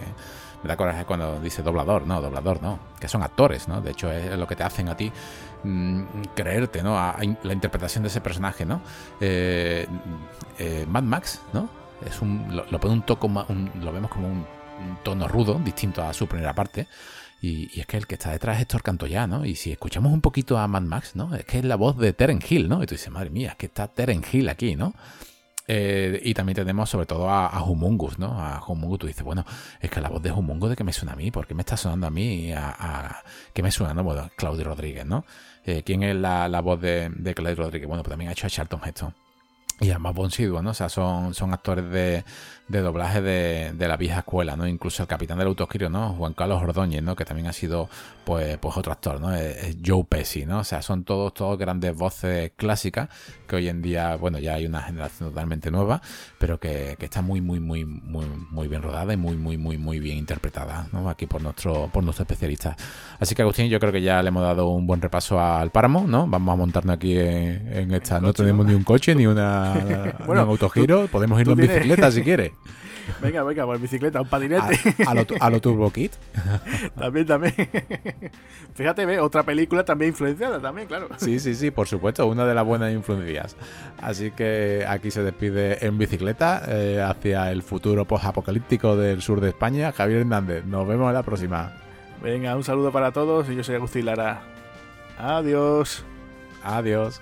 Me da coraje cuando dice doblador, no, doblador, no, que son actores, ¿no? De hecho, es lo que te hacen a ti mm, creerte, ¿no? A, la interpretación de ese personaje, ¿no? Eh, eh, Mad Max, ¿no? Es un, lo, pone un toco, lo vemos como un tono rudo, distinto a su primera parte. Y, es que el que está detrás es Héctor Cantoya, ¿no? Y si escuchamos un poquito a Mad Max, ¿no? Es que es la voz de Teren Hill, ¿no? Y tú dices, madre mía, es que está Teren Hill aquí, ¿no? Eh, y también tenemos sobre todo a, a, Humungus, ¿no? A Humungus, tú dices, bueno, es que la voz de Humungus, ¿de qué me suena a mí? ¿Por qué me está sonando a mí? ¿A, qué me suena? No? Bueno, Claudio Rodríguez, ¿no? Eh, ¿Quién es la, voz de, de, Claudio Rodríguez? Bueno, pues también ha hecho a Charlton Heston. y además Bonsiduo, ¿no? O sea, son, son actores de, de doblaje de, de, la vieja escuela, ¿no? Incluso el capitán del autogiro, ¿no? Juan Carlos Ordóñez, ¿no? Que también ha sido, pues, pues otro actor, ¿no? Es Joe Pesci, ¿no? O sea, son todos, todos grandes voces clásicas que hoy en día, bueno, ya hay una generación totalmente nueva, pero que, que está muy, muy, muy, muy, muy bien rodada y muy, muy, muy, muy bien interpretada, ¿no? Aquí por nuestro, por nuestro especialista. Así que Agustín, yo creo que ya le hemos dado un buen repaso al páramo, ¿no? Vamos a montarnos aquí en, esta. No tenemos ni un coche ni una bueno, un autogiro. Podemos irnos en bicicleta si quieres. Venga, venga, pues bicicleta, un patinete. A, lo, a lo Turbo Kit. también, también. Fíjate, ve, otra película también influenciada, también, claro. Sí, sí, sí, por supuesto, una de las buenas influencias. Así que aquí se despide en bicicleta eh, hacia el futuro post-apocalíptico del sur de España. Javier Hernández, nos vemos en la próxima. Venga, un saludo para todos y yo soy Agustín Lara. Adiós. Adiós.